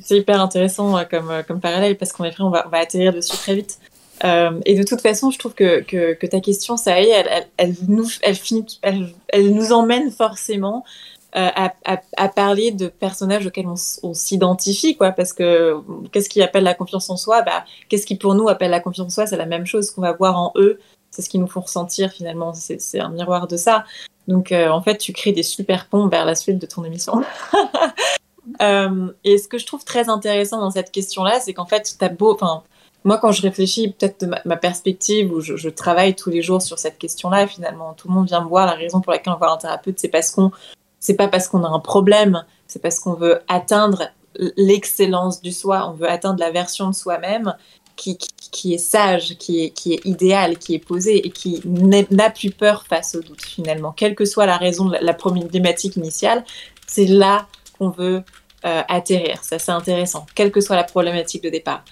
C'est- hyper intéressant euh, comme, euh, comme parallèle parce qu'en effet, on va, atterrir dessus très vite. Euh, et de toute façon, je trouve que, que, ta question, ça y est, elle, elle, nous, elle, finit, elle, elle nous emmène forcément à, à, parler de personnages auxquels on, s'identifie, quoi. Parce que qu'est-ce qui appelle la confiance en soi? Bah, Qu'est-ce qui pour nous appelle la confiance en soi? C'est la même chose qu'on va voir en eux. C'est ce qui nous font ressentir finalement. C'est un miroir de ça. Donc en fait, tu crées des super ponts vers la suite de ton émission. Euh, et ce que je trouve très intéressant dans cette question-là, c'est qu'en fait, t'as beau, enfin, moi, quand je réfléchis peut-être de ma, ma perspective où je, travaille tous les jours sur cette question-là, finalement, tout le monde vient me voir. La raison pour laquelle on va voir un thérapeute, c'est parce qu'on, c'est pas parce qu'on a un problème, c'est parce qu'on veut atteindre l'excellence du soi, on veut atteindre la version de soi-même qui, est sage, qui est, qui est idéale, qui est posée et qui n'a plus peur face au doute finalement. Quelle que soit la raison de la, la problématique initiale, c'est là qu'on veut euh, atterrir. Ça, c'est intéressant. Quelle que soit la problématique de départ.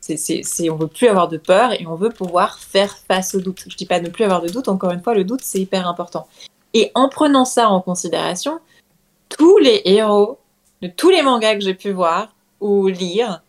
C'est, on veut plus avoir de peur et on veut pouvoir faire face au doute. Je dis pas ne plus avoir de doute. Encore une fois, le doute, c'est hyper important. Et en prenant ça en considération, tous les héros de tous les mangas que j'ai pu voir ou lire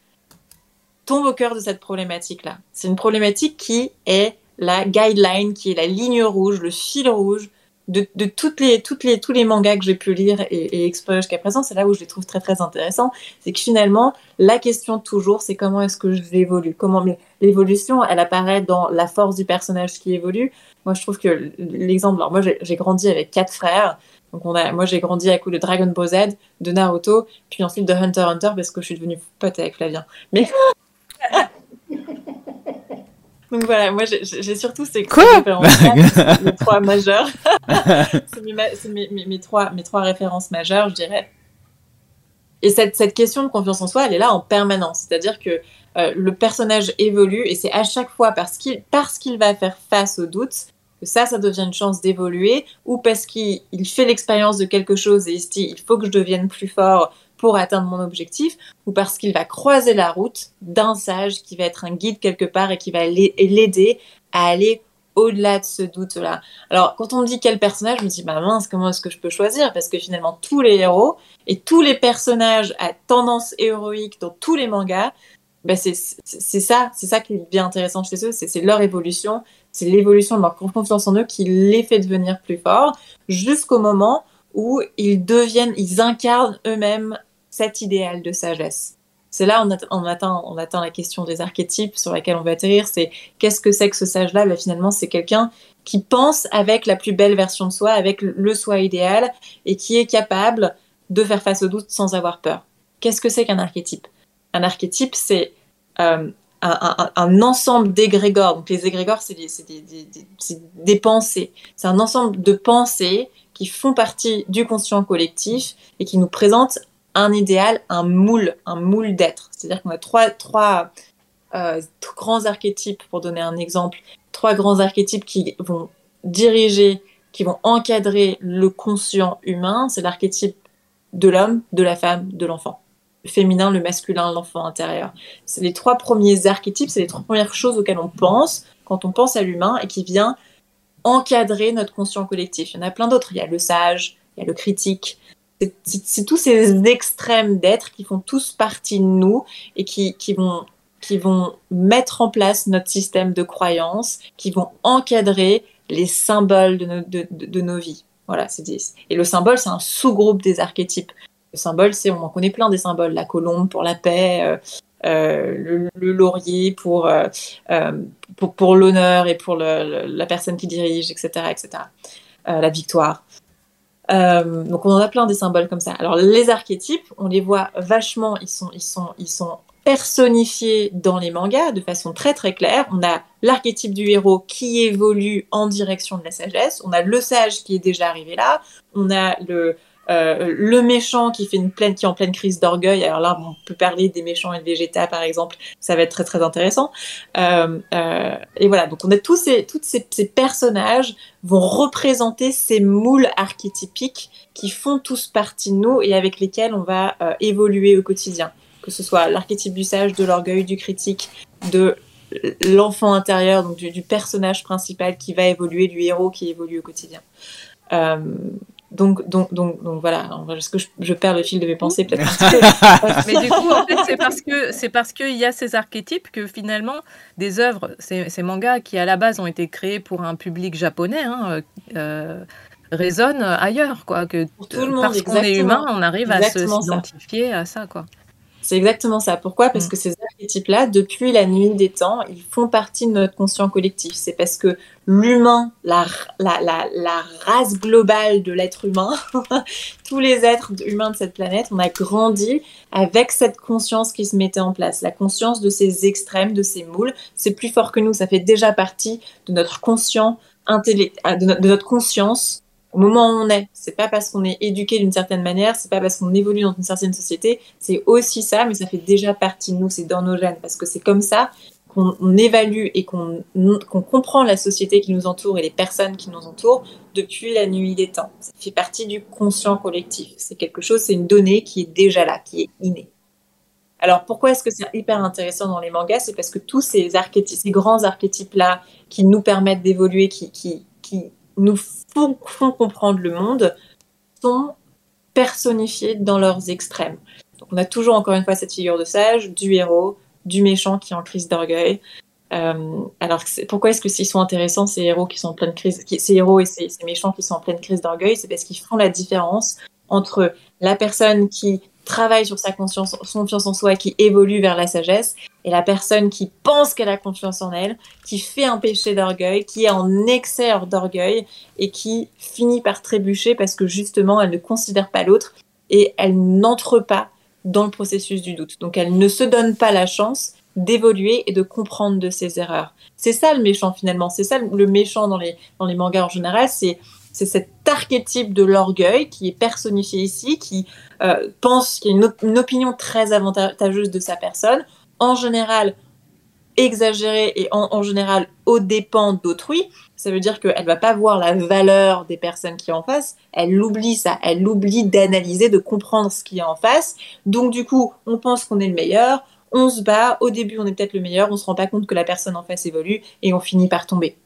tombent au cœur de cette problématique-là. C'est une problématique qui est la guideline, qui est la ligne rouge, le fil rouge de, de toutes les, toutes les, tous les mangas que j'ai pu lire et, explorer jusqu'à présent. C'est là où je les trouve très très intéressants. C'est que finalement, la question toujours, c'est comment est-ce que j'évolue? Comment l'évolution, elle apparaît dans la force du personnage qui évolue? Moi, je trouve que l'exemple, alors moi, j'ai j'ai grandi avec quatre frères. Donc on a, moi j'ai grandi à coup de Dragon Ball Z, de Naruto, puis ensuite de Hunter x Hunter parce que je suis devenue pote avec Flavien. Mais donc voilà, moi j'ai- surtout ces Quoi références-là, les trois majeurs. c'est mes, ma- c'est mes, mes- mes trois, mes trois références majeures, je dirais. Et cette, cette question de confiance en soi, elle est là en permanence. C'est-à-dire que euh, le personnage évolue et c'est à chaque fois parce qu'il va faire face aux doutes que ça, ça devient une chance d'évoluer ou parce qu'il il fait l'expérience de quelque chose et il se dit il faut que je devienne plus fort pour atteindre mon objectif ou parce qu'il va croiser la route d'un sage qui va être un guide quelque part et qui va l'a- l'aider à aller au-delà de ce doute-là. Alors, quand on me dit quel personnage, je me dis, bah mince, comment est-ce que je peux choisir? Parce que finalement, tous les héros et tous les personnages à tendance héroïque dans tous les mangas, bah c'est ça, c'est ça qui est bien intéressant chez eux, c'est leur évolution, c'est l'évolution de leur confiance en eux qui les fait devenir plus forts, jusqu'au moment où ils deviennent, ils incarnent eux-mêmes cet idéal de sagesse. C'est là on, on atteint, on atteint la question des archétypes sur laquelle on va atterrir. C'est qu'est-ce que c'est que ce sage-là? Bah, Finalement, c'est quelqu'un qui pense avec la plus belle version de soi, avec le soi idéal, et qui est capable de faire face au doute sans avoir peur. Qu'est-ce que c'est qu'un archétype? Un archétype, c'est euh, un, ensemble d'égrégores. Donc les égrégores, c'est des, des- des pensées. C'est un ensemble de pensées qui font partie du conscient collectif et qui nous présentent un idéal, un moule, un moule d'être. C'est-à-dire qu'on a trois, trois euh, grands archétypes, pour donner un exemple, trois grands archétypes qui vont diriger, qui vont encadrer le conscient humain. C'est l'archétype de l'homme, de la femme, de l'enfant. Le féminin, le masculin, l'enfant intérieur. C'est les trois premiers archétypes, c'est les trois premières choses auxquelles on pense quand on pense à l'humain et qui vient encadrer notre conscient collectif. Il y en a plein d'autres. Il y a le sage, il y a le critique. C'est- tous ces extrêmes d'être qui font tous partie de nous et qui, vont, mettre en place notre système de croyances, qui vont encadrer les symboles de nos, vies. Voilà, c'est. Et le symbole, c'est un sous-groupe des archétypes. Le symbole, c'est, on en connaît plein des symboles. La colombe pour la paix, euh, euh, le, laurier pour, euh, pour, pour l'honneur et pour la personne qui dirige, etc. etc. La victoire. Euh, donc on en a plein des symboles comme ça. Alors les archétypes, on les voit vachement, ils sont, ils sont, ils sont personnifiés dans les mangas de façon très très claire. On a l'archétype du héros qui évolue en direction de la sagesse. On a le sage qui est déjà arrivé là. On a le euh, le méchant qui fait une qui est en pleine crise d'orgueil. Alors là, on peut parler des méchants et de Vegeta, par exemple. Ça va être très très intéressant. Euh, euh, et voilà, donc on a tous ces, personnages vont représenter ces moules archétypiques qui font tous partie de nous et avec lesquels on va évoluer au quotidien. Que ce soit l'archétype du sage, de l'orgueil, du critique, de l'enfant intérieur, donc du, personnage principal qui va évoluer, du héros qui évolue au quotidien. Euh, donc, donc, donc, donc voilà. Est-ce que je, je, perds le fil de mes pensées peut-être Mais du coup, en fait, c'est parce que c'est parce qu'il y a ces archétypes que finalement, des œuvres, ces, ces, mangas qui à la base ont été créés pour un public japonais, hein, euh, résonnent ailleurs, quoi. Que pour tout le monde, parce qu'on est humain, on arrive à s'identifier à ça, quoi. C'est exactement ça. Pourquoi? Parce que ces archétypes-là, depuis la nuit des temps, ils font partie de notre conscient collectif. C'est parce que l'humain, la, la, la, la, race globale de l'être humain, tous les êtres humains de cette planète, on a grandi avec cette conscience qui se mettait en place. La conscience de ces extrêmes, de ces moules, c'est plus fort que nous. Ça fait déjà partie de notre conscient, de notre conscience moment où on est. C'est pas parce qu'on est éduqué d'une certaine manière, c'est pas parce qu'on évolue dans une certaine société, c'est aussi ça, mais ça fait déjà partie de nous, c'est dans nos gènes, parce que c'est comme ça qu'on évalue et qu'on qu comprend la société qui nous entoure et les personnes qui nous entourent depuis la nuit des temps. Ça fait partie du conscient collectif. C'est quelque chose, c'est une donnée qui est déjà là, qui est innée. Alors pourquoi est-ce que c'est hyper intéressant dans les mangas? C'est parce que tous ces archétypes, ces grands archétypes-là qui nous permettent d'évoluer, qui, qui, qui nous font, comprendre le monde sont personnifiés dans leurs extrêmes. Donc on a toujours encore une fois cette figure de sage, du héros, du méchant qui est en crise d'orgueil. Euh, alors pourquoi est-ce que s'ils sont intéressants ces héros qui sont en pleine crise, ces héros et ces, ces méchants qui sont en pleine crise d'orgueil, c'est parce qu'ils font la différence entre la personne qui travaille sur sa conscience, son confiance en soi qui évolue vers la sagesse, et la personne qui pense qu'elle a confiance en elle, qui fait un péché d'orgueil, qui est en excès d'orgueil et qui finit par trébucher parce que justement elle ne considère pas l'autre et elle n'entre pas dans le processus du doute. Donc elle ne se donne pas la chance d'évoluer et de comprendre de ses erreurs. C'est ça le méchant finalement, c'est ça le méchant dans les, dans les mangas en général, c'est c'est cet archétype de l'orgueil qui est personnifié ici, qui euh, pense qu'il y a une, op une, opinion très avantageuse de sa personne, en général exagérée et en, général aux dépens d'autrui. Ça veut dire qu'elle va pas voir la valeur des personnes qui est en face, elle oublie ça, elle oublie d'analyser, de comprendre ce qui est en face. Donc du coup, on pense qu'on est le meilleur, on se bat, au début on est peut-être le meilleur, on se rend pas compte que la personne en face évolue et on finit par tomber.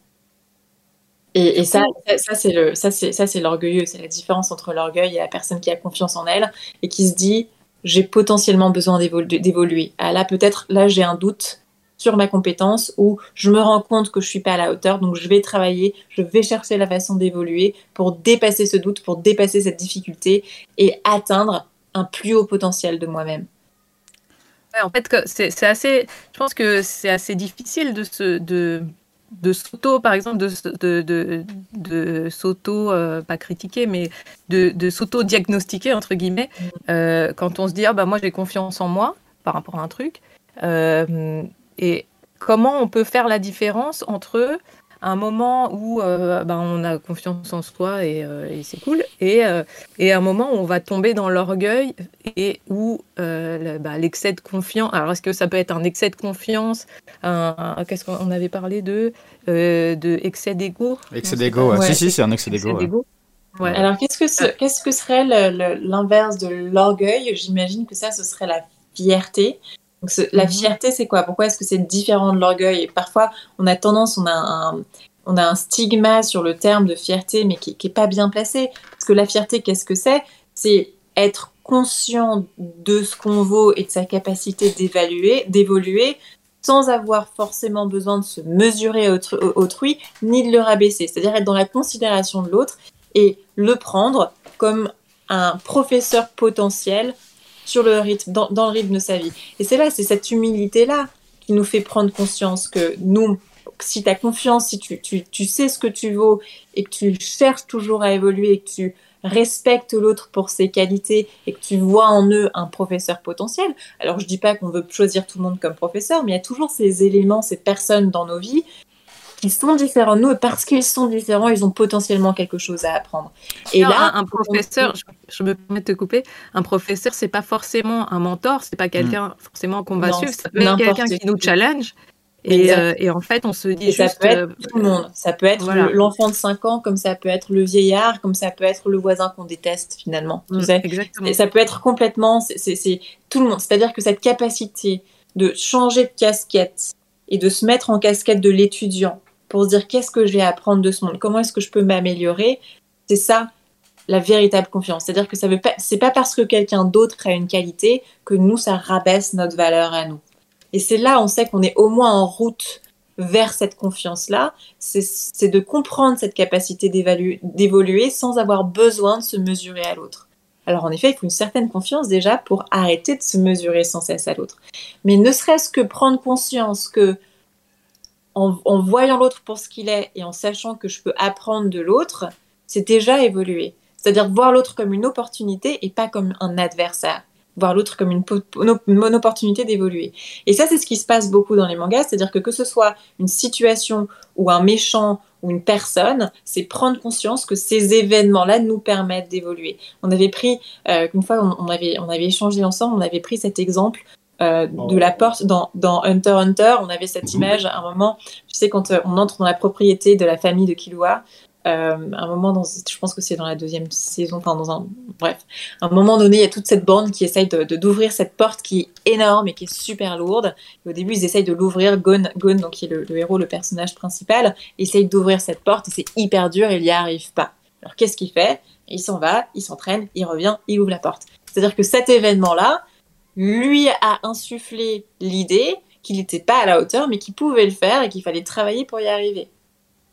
Et, et, ça, ça c'est, ça c'est l'orgueilleux, c'est la différence entre l'orgueil et la personne qui a confiance en elle et qui se dit j'ai potentiellement besoin d'évoluer. Ah là peut-être là j'ai un doute sur ma compétence ou je me rends compte que je suis pas à la hauteur, donc je vais travailler, je vais chercher la façon d'évoluer pour dépasser ce doute, pour dépasser cette difficulté et atteindre un plus haut potentiel de moi-même. En fait, c'est assez, je pense que c'est assez difficile de se, de, de s'auto, par exemple, de, de, de, de s'auto, euh, pas critiquer, mais de, de s'auto-diagnostiquer, entre guillemets, euh, quand on se dit, ah bah moi j'ai confiance en moi par rapport à un truc. Euh, et comment on peut faire la différence entre un moment où euh, ben, on a confiance en soi et, euh, et c'est cool, et, euh, et un moment où on va tomber dans l'orgueil et où le, bah, l'excès de confiance. Alors, est-ce que ça peut être un excès de confiance Qu'est-ce qu'on avait parlé de, de excès d'ego? Excès d'ego, ouais. ouais. Si, si, c'est un excès d'ego. Ouais. Alors, qu'est-ce que, ce, qu'est-ce que serait l'inverse de l'orgueil? J'imagine que ça, ce serait la fierté. Donc, la mhm. fierté, c'est quoi? Pourquoi est-ce que c'est différent de l'orgueil? Et parfois, on a tendance, on a un, on a un stigma sur le terme de fierté, mais qui n'est pas bien placé. Parce que la fierté, qu'est-ce que c'est? C'est être conscient de ce qu'on vaut et de sa capacité d'évaluer, d'évoluer, sans avoir forcément besoin de se mesurer autrui, ni de le rabaisser. C'est-à-dire être dans la considération de l'autre et le prendre comme un professeur potentiel sur le rythme, dans, dans le rythme de sa vie. Et c'est là, c'est cette humilité-là qui nous fait prendre conscience que nous, si tu as confiance, si tu, tu, tu, sais ce que tu vaux et que tu cherches toujours à évoluer et que tu respectes l'autre pour ses qualités et que tu vois en eux un professeur potentiel. Alors je dis pas qu'on veut choisir tout le monde comme professeur, mais il y a toujours ces éléments, ces personnes dans nos vies qui sont différents de nous et parce qu'ils sont différents, ils ont potentiellement quelque chose à apprendre. Et là, un, professeur, je, me permets de te couper, un professeur, c'est pas forcément un mentor, c'est pas quelqu'un mm. forcément qu'on va suivre, mais quelqu'un qui nous challenge. Et, euh, et, en fait, on se dit juste. Ça peut être euh, tout le monde. Ça peut être l'enfant de 5 ans, comme ça peut être le vieillard, comme ça peut être le voisin qu'on déteste finalement. Tu mm, sais exactement. Et ça peut être complètement. C'est tout le monde. C'est-à-dire que cette capacité de changer de casquette et de se mettre en casquette de l'étudiant pour se dire qu'est-ce que je vais apprendre de ce monde, comment est-ce que je peux m'améliorer, c'est ça la véritable confiance. C'est-à-dire que ça veut pas, c'est pas parce que quelqu'un d'autre a une qualité que nous ça rabaisse notre valeur à nous. Et c'est là on sait qu'on est au moins en route vers cette confiance-là, c'est de comprendre cette capacité d'évoluer sans avoir besoin de se mesurer à l'autre. Alors en effet, il faut une certaine confiance déjà pour arrêter de se mesurer sans cesse à l'autre. Mais ne serait-ce que prendre conscience que en, voyant l'autre pour ce qu'il est et en sachant que je peux apprendre de l'autre, c'est déjà évoluer. C'est-à-dire voir l'autre comme une opportunité et pas comme un adversaire. Voir l'autre comme une, opportunité d'évoluer. Et ça, c'est ce qui se passe beaucoup dans les mangas. C'est-à-dire que que ce soit une situation ou un méchant ou une personne, c'est prendre conscience que ces événements-là nous permettent d'évoluer. On avait pris, euh, une fois, on, avait, on avait échangé ensemble, on avait pris cet exemple euh, de la porte dans, dans, Hunter Hunter. On avait cette image à un moment, tu sais, quand euh, on entre dans la propriété de la famille de Killua, euh, un moment dans, je pense que c'est dans la deuxième saison, enfin dans un, bref, à un moment donné, il y a toute cette bande qui essaye de, d'ouvrir cette porte qui est énorme et qui est super lourde. au début, ils essayent de l'ouvrir. Gon, Gon donc qui est le, héros, le personnage principal, essaye d'ouvrir cette porte et c'est hyper dur il n'y arrive pas. Alors qu'est-ce qu'il fait? Il s'en va, il s'entraîne, il revient, il ouvre la porte. C'est-à-dire que cet événement-là, lui a insufflé l'idée qu'il n'était pas à la hauteur, mais qu'il pouvait le faire et qu'il fallait travailler pour y arriver.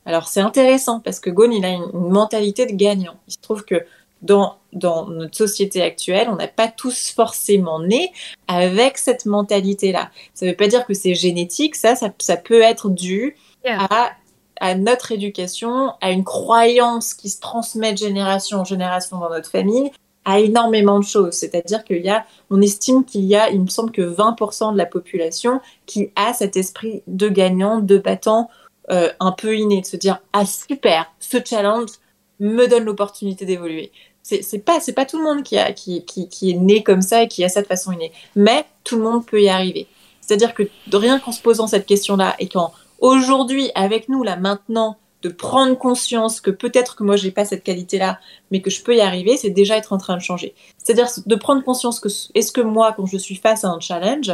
Alors c'est intéressant parce que Gon, il a une, mentalité de gagnant. Il se trouve que dans, dans notre société actuelle, on n'a pas tous forcément né avec cette mentalité-là. Ça ne veut pas dire que c'est génétique, ça, ça, peut être dû à, à notre éducation, à une croyance qui se transmet de génération en génération dans notre famille, à énormément de choses. C'est-à-dire qu'il y a, on estime qu'il y a, il me semble que 20% de la population qui a cet esprit de gagnant, de battant, euh, un peu inné, de se dire ah super, ce challenge me donne l'opportunité d'évoluer. C'est pas c'est pas tout le monde qui a qui, est né comme ça et qui a cette façon innée, mais tout le monde peut y arriver. C'est-à-dire que de rien qu'en se posant cette question-là et qu'en aujourd'hui avec nous là maintenant de prendre conscience que peut-être que moi j'ai pas cette qualité-là, mais que je peux y arriver, c'est déjà être en train de changer. C'est-à-dire de prendre conscience que est-ce que moi, quand je suis face à un challenge,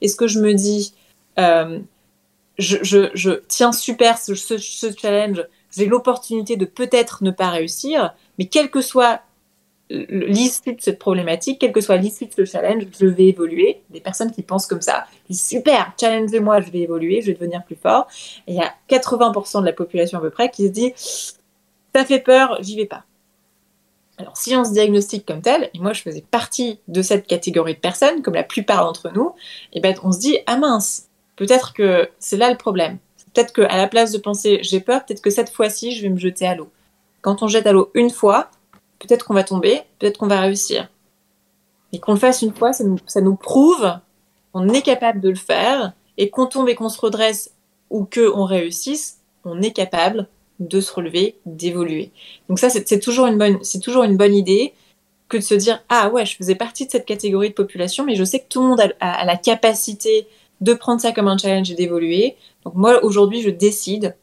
est-ce que je me dis, euh, je, tiens super ce, ce, ce challenge, j'ai l'opportunité de peut-être ne pas réussir, mais quel que soit l'issue de cette problématique, quelle que soit l'issue de ce challenge, je vais évoluer. Des personnes qui pensent comme ça, super, challengez-moi, je vais évoluer, je vais devenir plus fort. Et il y a 80% de la population à peu près qui se dit ça fait peur, j'y vais pas. Alors si on se diagnostique comme tel, et moi je faisais partie de cette catégorie de personnes, comme la plupart d'entre nous, et ben on se dit ah mince, peut-être que c'est là le problème. Peut-être qu'à la place de penser j'ai peur, peut-être que cette fois-ci je vais me jeter à l'eau. Quand on jette à l'eau une fois, peut-être qu'on va tomber, peut-être qu'on va réussir. Et qu'on le fasse une fois, ça nous, prouve qu'on est capable de le faire, et qu'on tombe et qu'on se redresse ou qu'on réussisse, on est capable de se relever, d'évoluer. Donc ça, c'est toujours une bonne, toujours une bonne idée que de se dire ah ouais, je faisais partie de cette catégorie de population, mais je sais que tout le monde a la capacité de prendre ça comme un challenge et d'évoluer. Donc moi aujourd'hui, je décide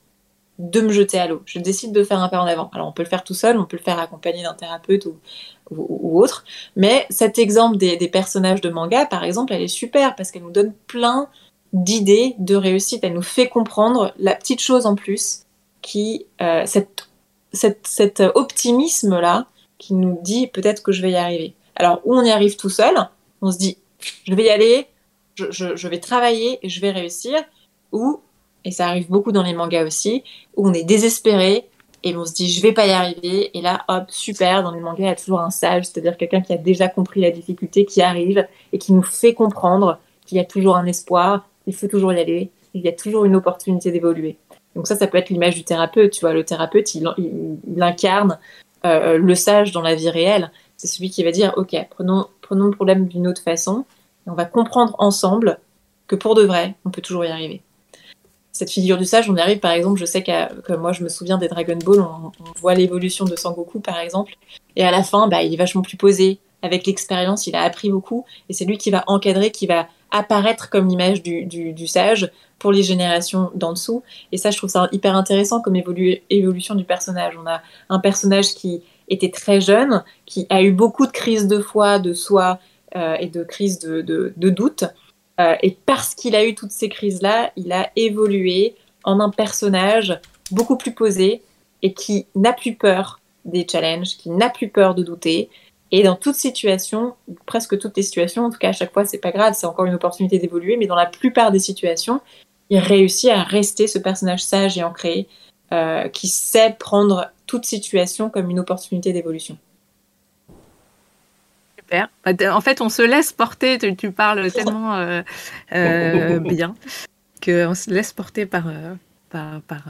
de me jeter à l'eau. Je décide de faire un pas en avant. Alors on peut le faire tout seul, on peut le faire accompagné d'un thérapeute ou, autre. Mais cet exemple des, personnages de manga, par exemple, elle est super parce qu'elle nous donne plein d'idées de réussite. Elle nous fait comprendre la petite chose en plus qui, euh, cette, cet optimisme-là qui nous dit peut-être que je vais y arriver. Alors où on y arrive tout seul, on se dit je vais y aller, je, je vais travailler et je vais réussir. Ou et ça arrive beaucoup dans les mangas aussi, où on est désespéré et on se dit je vais pas y arriver. Et là hop super dans les mangas il y a toujours un sage c'est-à-dire quelqu'un qui a déjà compris la difficulté qui arrive et qui nous fait comprendre qu'il y a toujours un espoir il faut toujours y aller il y a toujours une opportunité d'évoluer. Donc ça ça peut être l'image du thérapeute tu vois. Le thérapeute il, incarne euh, le sage dans la vie réelle. C'est celui qui va dire ok prenons prenons le problème d'une autre façon et on va comprendre ensemble que pour de vrai on peut toujours y arriver cette figure du sage, on arrive par exemple, je sais que moi je me souviens des Dragon Ball, on, voit l'évolution de Sangoku par exemple, et à la fin, bah, il est vachement plus posé, avec l'expérience, il a appris beaucoup, et c'est lui qui va encadrer, qui va apparaître comme l'image du, du, sage pour les générations d'en dessous. Et ça, je trouve ça hyper intéressant comme évolution du personnage. On a un personnage qui était très jeune, qui a eu beaucoup de crises de foi, de soi euh, et de crises de, de doute. Euh, et parce qu'il a eu toutes ces crises-là, il a évolué en un personnage beaucoup plus posé et qui n'a plus peur des challenges, qui n'a plus peur de douter. Et dans toute situation, presque toutes les situations, en tout cas à chaque fois, c'est pas grave, c'est encore une opportunité d'évoluer, mais dans la plupart des situations, il réussit à rester ce personnage sage et ancré, euh, qui sait prendre toute situation comme une opportunité d'évolution. Super. Bah, en fait, on se laisse porter, tu, parles tellement euh, euh, bien, qu'on se laisse porter par, par, par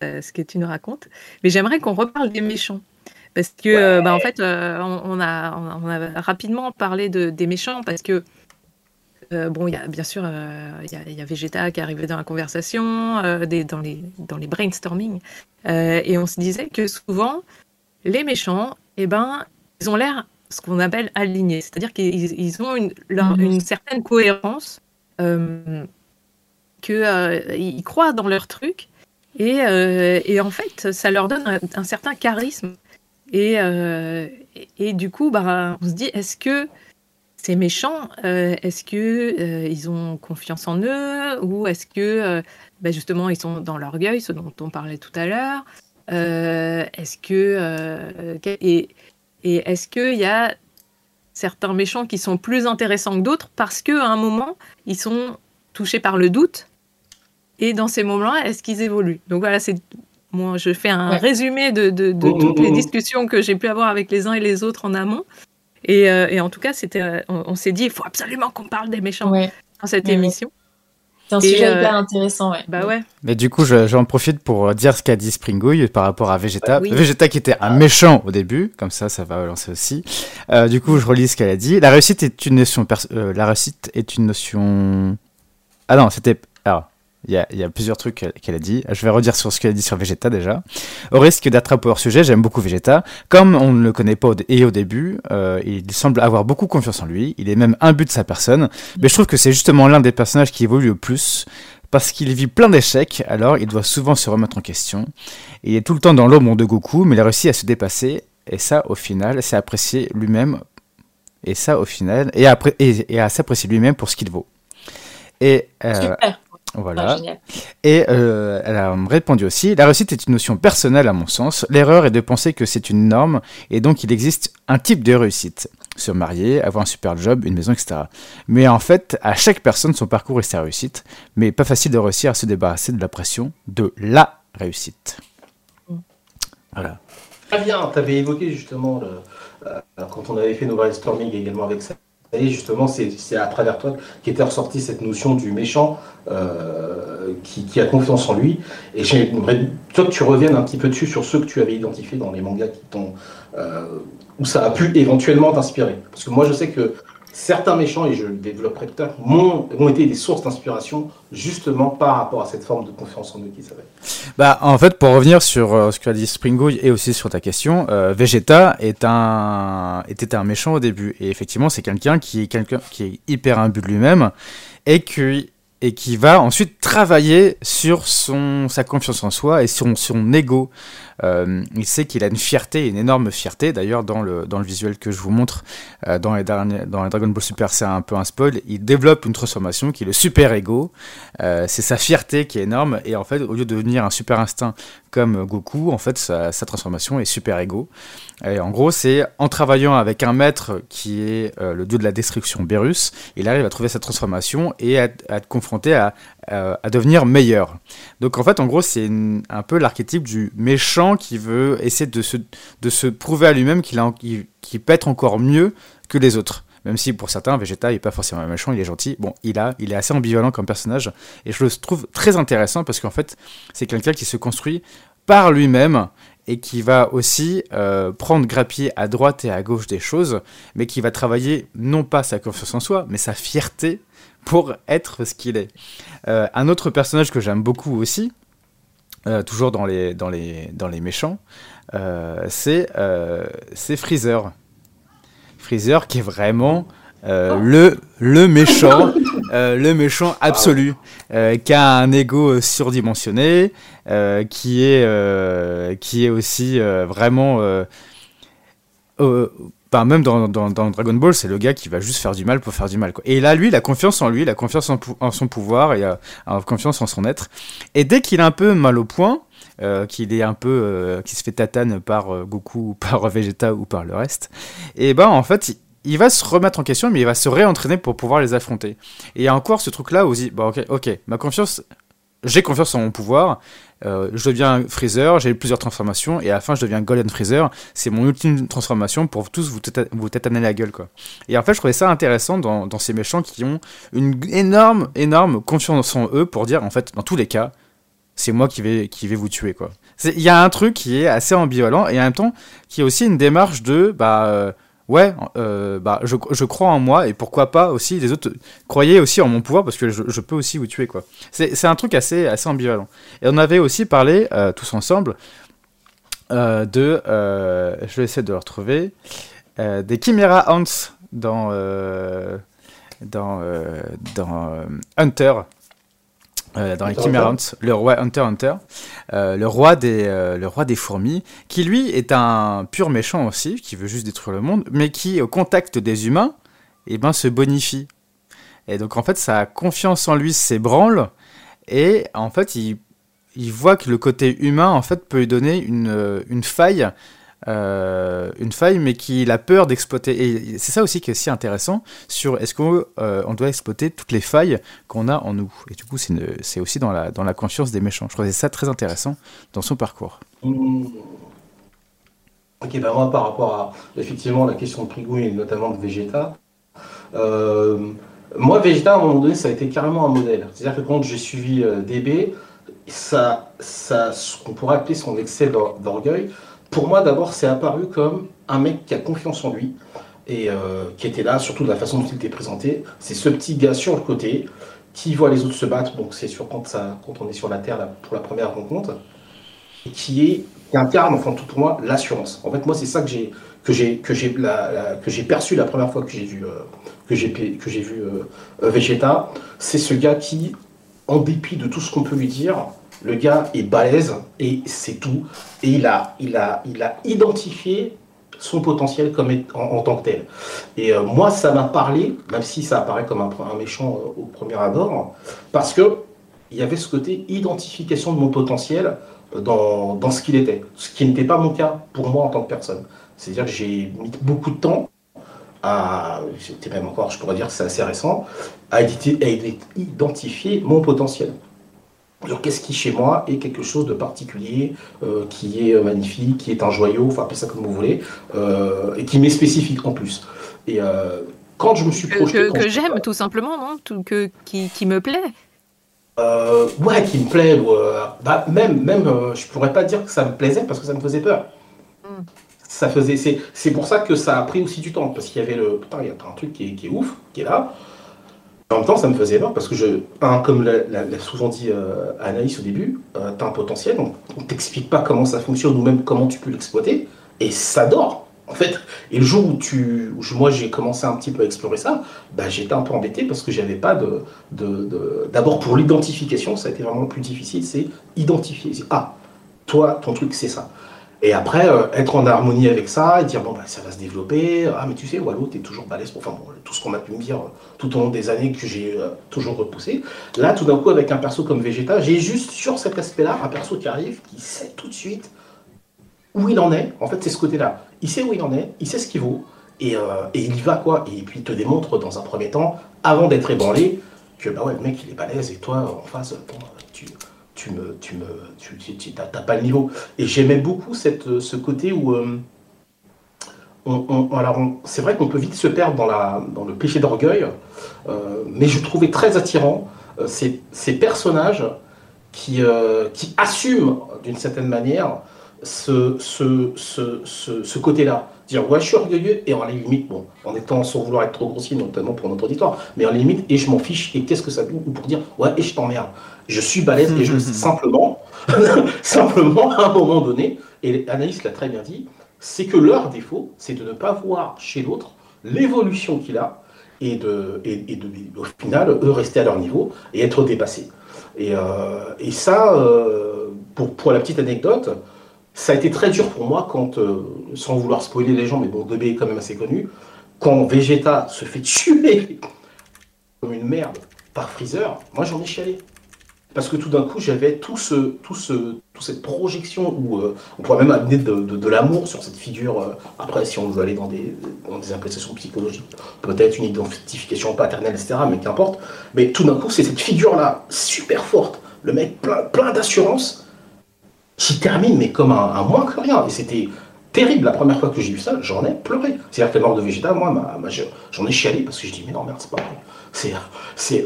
ce que tu nous racontes. Mais j'aimerais qu'on reparle des méchants. Parce que, euh, bah, en fait, euh, on, a, on, a, rapidement parlé de, des méchants parce que, euh, bon, il y a bien sûr, il y, a, Vegeta qui est arrivé dans la conversation, des, dans, les, dans les brainstorming, et on se disait que souvent, les méchants, eh ben, ils ont l'air ce qu'on appelle alignés, c'est-à-dire qu'ils ont une, leur, mhm. une certaine cohérence, qu'ils croient dans leur truc, et, et, en fait, ça leur donne un, un certain charisme euh, et, et, du coup, bah, on se dit, est-ce que ces méchants, euh, est-ce que euh, ils ont confiance en eux ou est-ce que bah, justement ils sont dans l'orgueil, ce dont on parlait tout à l'heure Est-ce que et, et est-ce qu'il y a certains méchants qui sont plus intéressants que d'autres parce qu'à un moment ils sont touchés par le doute et dans ces moments-là, est-ce qu'ils évoluent? Donc voilà, c'est moi, je fais un résumé de, mmh, toutes mmh, les mmh. discussions que j'ai pu avoir avec les uns et les autres en amont. Et, euh, en tout cas, c'était, euh, on, s'est dit, il faut absolument qu'on parle des méchants dans cette émission. C'est un sujet euh, hyper intéressant, ouais. Bah ouais. Mais du coup, j'en profite pour dire ce qu'a dit Springouille par rapport à Vegeta. Vegeta qui était un méchant au début, comme ça, ça va lancer aussi. du coup, je relis ce qu'elle a dit. La réussite est une notion. la réussite est une notion. Ah non, c'était. Alors, il y, a, plusieurs trucs qu'elle a dit. Je vais redire sur ce qu'elle a dit sur Vegeta déjà. Au risque d'attraper hors sujet, j'aime beaucoup Vegeta. Comme on ne le connaît pas au, et au début, euh, il semble avoir beaucoup confiance en lui. Il est même but de sa personne. Mais je trouve que c'est justement l'un des personnages qui évolue le plus. Parce qu'il vit plein d'échecs, alors il doit souvent se remettre en question. Il est tout le temps dans l'ombre de Goku, mais il a réussi à se dépasser. Et ça, au final, c'est apprécier lui-même. Et ça, au final, et, après, et, à s'apprécier lui-même pour ce qu'il vaut. Et euh, voilà. Ah, et euh, elle a répondu aussi La réussite est une notion personnelle à mon sens. L'erreur est de penser que c'est une norme et donc il existe un type de réussite. Se marier, avoir un super job, une maison, etc. Mais en fait, à chaque personne son parcours et sa réussite. Mais pas facile de réussir à se débarrasser de la pression de la réussite. Mm. Voilà. Très bien, tu avais évoqué justement euh, quand on avait fait nos brainstorming également avec ça justement, c'est à travers toi qu'était ressortie cette notion du méchant euh, qui, a confiance en lui. Et j'aimerais toi que tu reviennes un petit peu dessus sur ceux que tu avais identifiés dans les mangas qui euh, où ça a pu éventuellement t'inspirer. Parce que moi, je sais que certains méchants, et je le développerai plus tard, ont été des sources d'inspiration justement par rapport à cette forme de confiance en eux qu'ils avaient. Bah, en fait, pour revenir sur euh, ce qu'a dit Springouille et aussi sur ta question, euh, Vegeta était un méchant au début. Et effectivement, c'est quelqu'un qui, est quelqu'un qui est hyper imbu de lui-même et qui, et qui va ensuite travailler sur son, sa confiance en soi et sur son ego. Euh, il sait qu'il a une fierté, une énorme fierté. D'ailleurs, dans le, dans le visuel que je vous montre, euh, dans, les derniers, dans les Dragon Ball Super, c'est un peu un spoil. Il développe une transformation qui est le super ego. Euh, c'est sa fierté qui est énorme. Et en fait, au lieu de devenir un super instinct Goku, en fait, sa, transformation est super ego. Et en gros, c'est en travaillant avec un maître qui est le dieu de la destruction, Berus, il arrive à trouver sa transformation et à, à confronté à, devenir meilleur. Donc en fait, en gros, c'est un peu l'archétype du méchant qui veut essayer de se, prouver à lui-même qu'il qui peut être encore mieux que les autres. Même si pour certains, Vegeta n'est pas forcément méchant, il est gentil. Bon, il, a, il est assez ambivalent comme personnage. Et je le trouve très intéressant parce qu'en fait, c'est quelqu'un qui se construit par lui-même et qui va aussi euh, prendre grappier à droite et à gauche des choses, mais qui va travailler non pas sa confiance en soi, mais sa fierté pour être ce qu'il est. Euh, un autre personnage que j'aime beaucoup aussi, euh, toujours dans les, dans les, dans les méchants, c'est Freezer. Freezer qui est vraiment euh, le, le méchant, euh, le méchant absolu, euh, qui a un ego surdimensionné, qui, est, qui est aussi vraiment... Bah, même dans, dans, Dragon Ball, c'est le gars qui va juste faire du mal pour faire du mal. Quoi. Et là, lui, il a confiance en lui, il a confiance en, son pouvoir, il a, confiance en son être. Et dès qu'il a un peu mal au point, qu'il est un peu qui se fait tatane par Goku par Vegeta ou par le reste et ben en fait il va se remettre en question, mais il va se réentraîner pour pouvoir les affronter. Et encore ce truc-là où il dit, bon, ok, ok, ma confiance, j'ai confiance en mon pouvoir, euh, je deviens Freezer, j'ai plusieurs transformations, et à la fin, je deviens Golden Freezer. C'est mon ultime transformation pour tous vous, vous tétaner la gueule, quoi. Et en fait, je trouvais ça intéressant dans ces méchants qui ont une énorme, énorme confiance en eux pour dire, en fait, dans tous les cas, c'est moi qui vais, qui vais vous tuer, quoi. Il y a un truc qui est assez ambivalent, et en même temps, qui est aussi une démarche de, bah, euh, ouais, euh, bah, je, je, crois en moi et pourquoi pas aussi les autres croyez aussi en mon pouvoir parce que je, je peux aussi vous tuer quoi. C'est un truc assez, assez ambivalent. Et on avait aussi parlé euh, tous ensemble de, je vais essayer de le retrouver, des Chimera Ants dans, dans, dans Hunter. Euh, dans les Chimera le roi Hunter Hunter, euh, le roi des euh, le roi des fourmis, qui lui est un pur méchant aussi, qui veut juste détruire le monde, mais qui au contact des humains, eh ben se bonifie. Et donc en fait sa confiance en lui s'ébranle et en fait il, il voit que le côté humain en fait peut lui donner une, une faille euh, une faille, mais qu'il a peur d'exploiter. Et c'est ça aussi qui est si intéressant sur est-ce qu'on euh, on doit exploiter toutes les failles qu'on a en nous. Et du coup, c'est aussi dans la, dans la conscience des méchants. Je trouvais ça très intéressant dans son parcours. Ok, ben moi, par rapport à effectivement la question de Prigou et notamment de Vegeta, euh, moi, Vegeta, à un moment donné, ça a été carrément un modèle. C'est-à-dire que quand j'ai suivi DB, ça, ça, ce qu'on pourrait appeler son excès d'orgueil, pour moi, d'abord, c'est apparu comme un mec qui a confiance en lui et euh, qui était là, surtout de la façon dont il était présenté. C'est ce petit gars sur le côté qui voit les autres se battre, donc c'est sûr quand, ça, quand on est sur la Terre pour la première rencontre, et qui, est, incarne, enfin tout pour moi, l'assurance. En fait, moi, c'est ça que j'ai que j'ai que j'ai perçu la première fois que j'ai vu euh, que j'ai vu euh, Vegeta, c'est ce gars qui, en dépit de tout ce qu'on peut lui dire, le gars est balèze et c'est tout. Et il a, il a, identifié son potentiel comme en, tant que tel. Et euh, moi, ça m'a parlé, même si ça apparaît comme un, méchant euh, au premier abord, parce que il y avait ce côté identification de mon potentiel dans, dans ce qu'il était, ce qui n'était pas mon cas pour moi en tant que personne. C'est-à-dire que j'ai mis beaucoup de temps à, c'était même encore, je pourrais dire que c'est assez récent, à identifier mon potentiel qu'est-ce qui chez moi est quelque chose de particulier, euh, qui est euh, magnifique, qui est un joyau, enfin appelez ça comme vous voulez, euh, et qui m'est spécifique en plus. Et quand je me suis projeté... Que, j'aime tout simplement, non? Tout, que, qui, qui, me plaît Ouais, qui me plaît. bah, même, même je pourrais pas dire que ça me plaisait parce que ça me faisait peur. Hmm. Ça faisait, c'est pour ça que ça a pris aussi du temps, parce qu'il y avait le... Putain, il y a un truc qui est, qui est ouf, qui est là. En même temps, ça me faisait peur parce que, je, comme l'a souvent dit euh, Anaïs au début, euh, tu as un potentiel, on ne t'explique pas comment ça fonctionne ou même comment tu peux l'exploiter, et ça dort, en fait. Et le jour où, tu, moi j'ai commencé un petit peu à explorer ça, bah, j'étais un peu embêté parce que j'avais pas de. D'abord, pour l'identification, ça a été vraiment plus difficile, c'est identifier. Ah, toi, ton truc, c'est ça. Et après, euh, être en harmonie avec ça et dire, bon, bah, ça va se développer. Ah, mais tu sais, Wallo, t'es toujours balèze. Enfin, bon, tout ce qu'on a pu me dire euh, tout au long des années que j'ai euh, toujours repoussé. Là, tout d'un coup, avec un perso comme Vegeta, j'ai juste sur cet aspect-là un perso qui arrive, qui sait tout de suite où il en est. En fait, c'est ce côté-là. Il sait où il en est, il sait ce qu'il vaut, et, et, il y va, quoi. Et puis, il te démontre dans un premier temps, avant d'être ébranlé, que, bah ouais, le mec, il est balèze, et toi, en face, tu tu me, tu me, tu, t'as, pas le niveau. Et j'aimais beaucoup cette, ce côté où, euh, on, alors c'est vrai qu'on peut vite se perdre dans, la, dans le péché d'orgueil, euh, mais je trouvais très attirant euh, ces, ces, personnages qui, qui assument d'une certaine manière ce, ce, ce, ce, côté-là. Dire, ouais, je suis orgueilleux, et en limite, bon, en étant sans vouloir être trop grossier, notamment pour notre auditoire, mais en limite, et je m'en fiche, et qu'est-ce que ça dit pour dire, ouais, et je t'emmerde. Je suis balèze, et je simplement, simplement, à un moment donné, et Anaïs l'a très bien dit, c'est que leur défaut, c'est de ne pas voir chez l'autre l'évolution qu'il a, et, de, et, de, au final, eux rester à leur niveau et être dépassés. Et, euh, et ça, euh, pour, pour la petite anecdote, ça a été très dur pour moi quand, euh, sans vouloir spoiler les gens, mais bon, DB est quand même assez connu, quand Vegeta se fait tuer comme une merde par Freezer, moi j'en ai chialé. Parce que tout d'un coup, j'avais tout ce, tout ce, toute cette projection où euh, on pourrait même amener de, l'amour sur cette figure. Euh, après, si on veut aller dans des, dans psychologiques, peut-être une identification paternelle, etc., mais qu'importe. Mais tout d'un coup, c'est cette figure-là, super forte, le mec plein, plein d'assurance, qui termine, mais comme un, moins que rien. Et c'était terrible la première fois que j'ai vu ça, j'en ai pleuré. C'est-à-dire que la mort de Vegeta, moi, j'en ai chialé parce que je dis, mais non, merde, c'est pas vrai. C'est, c'est,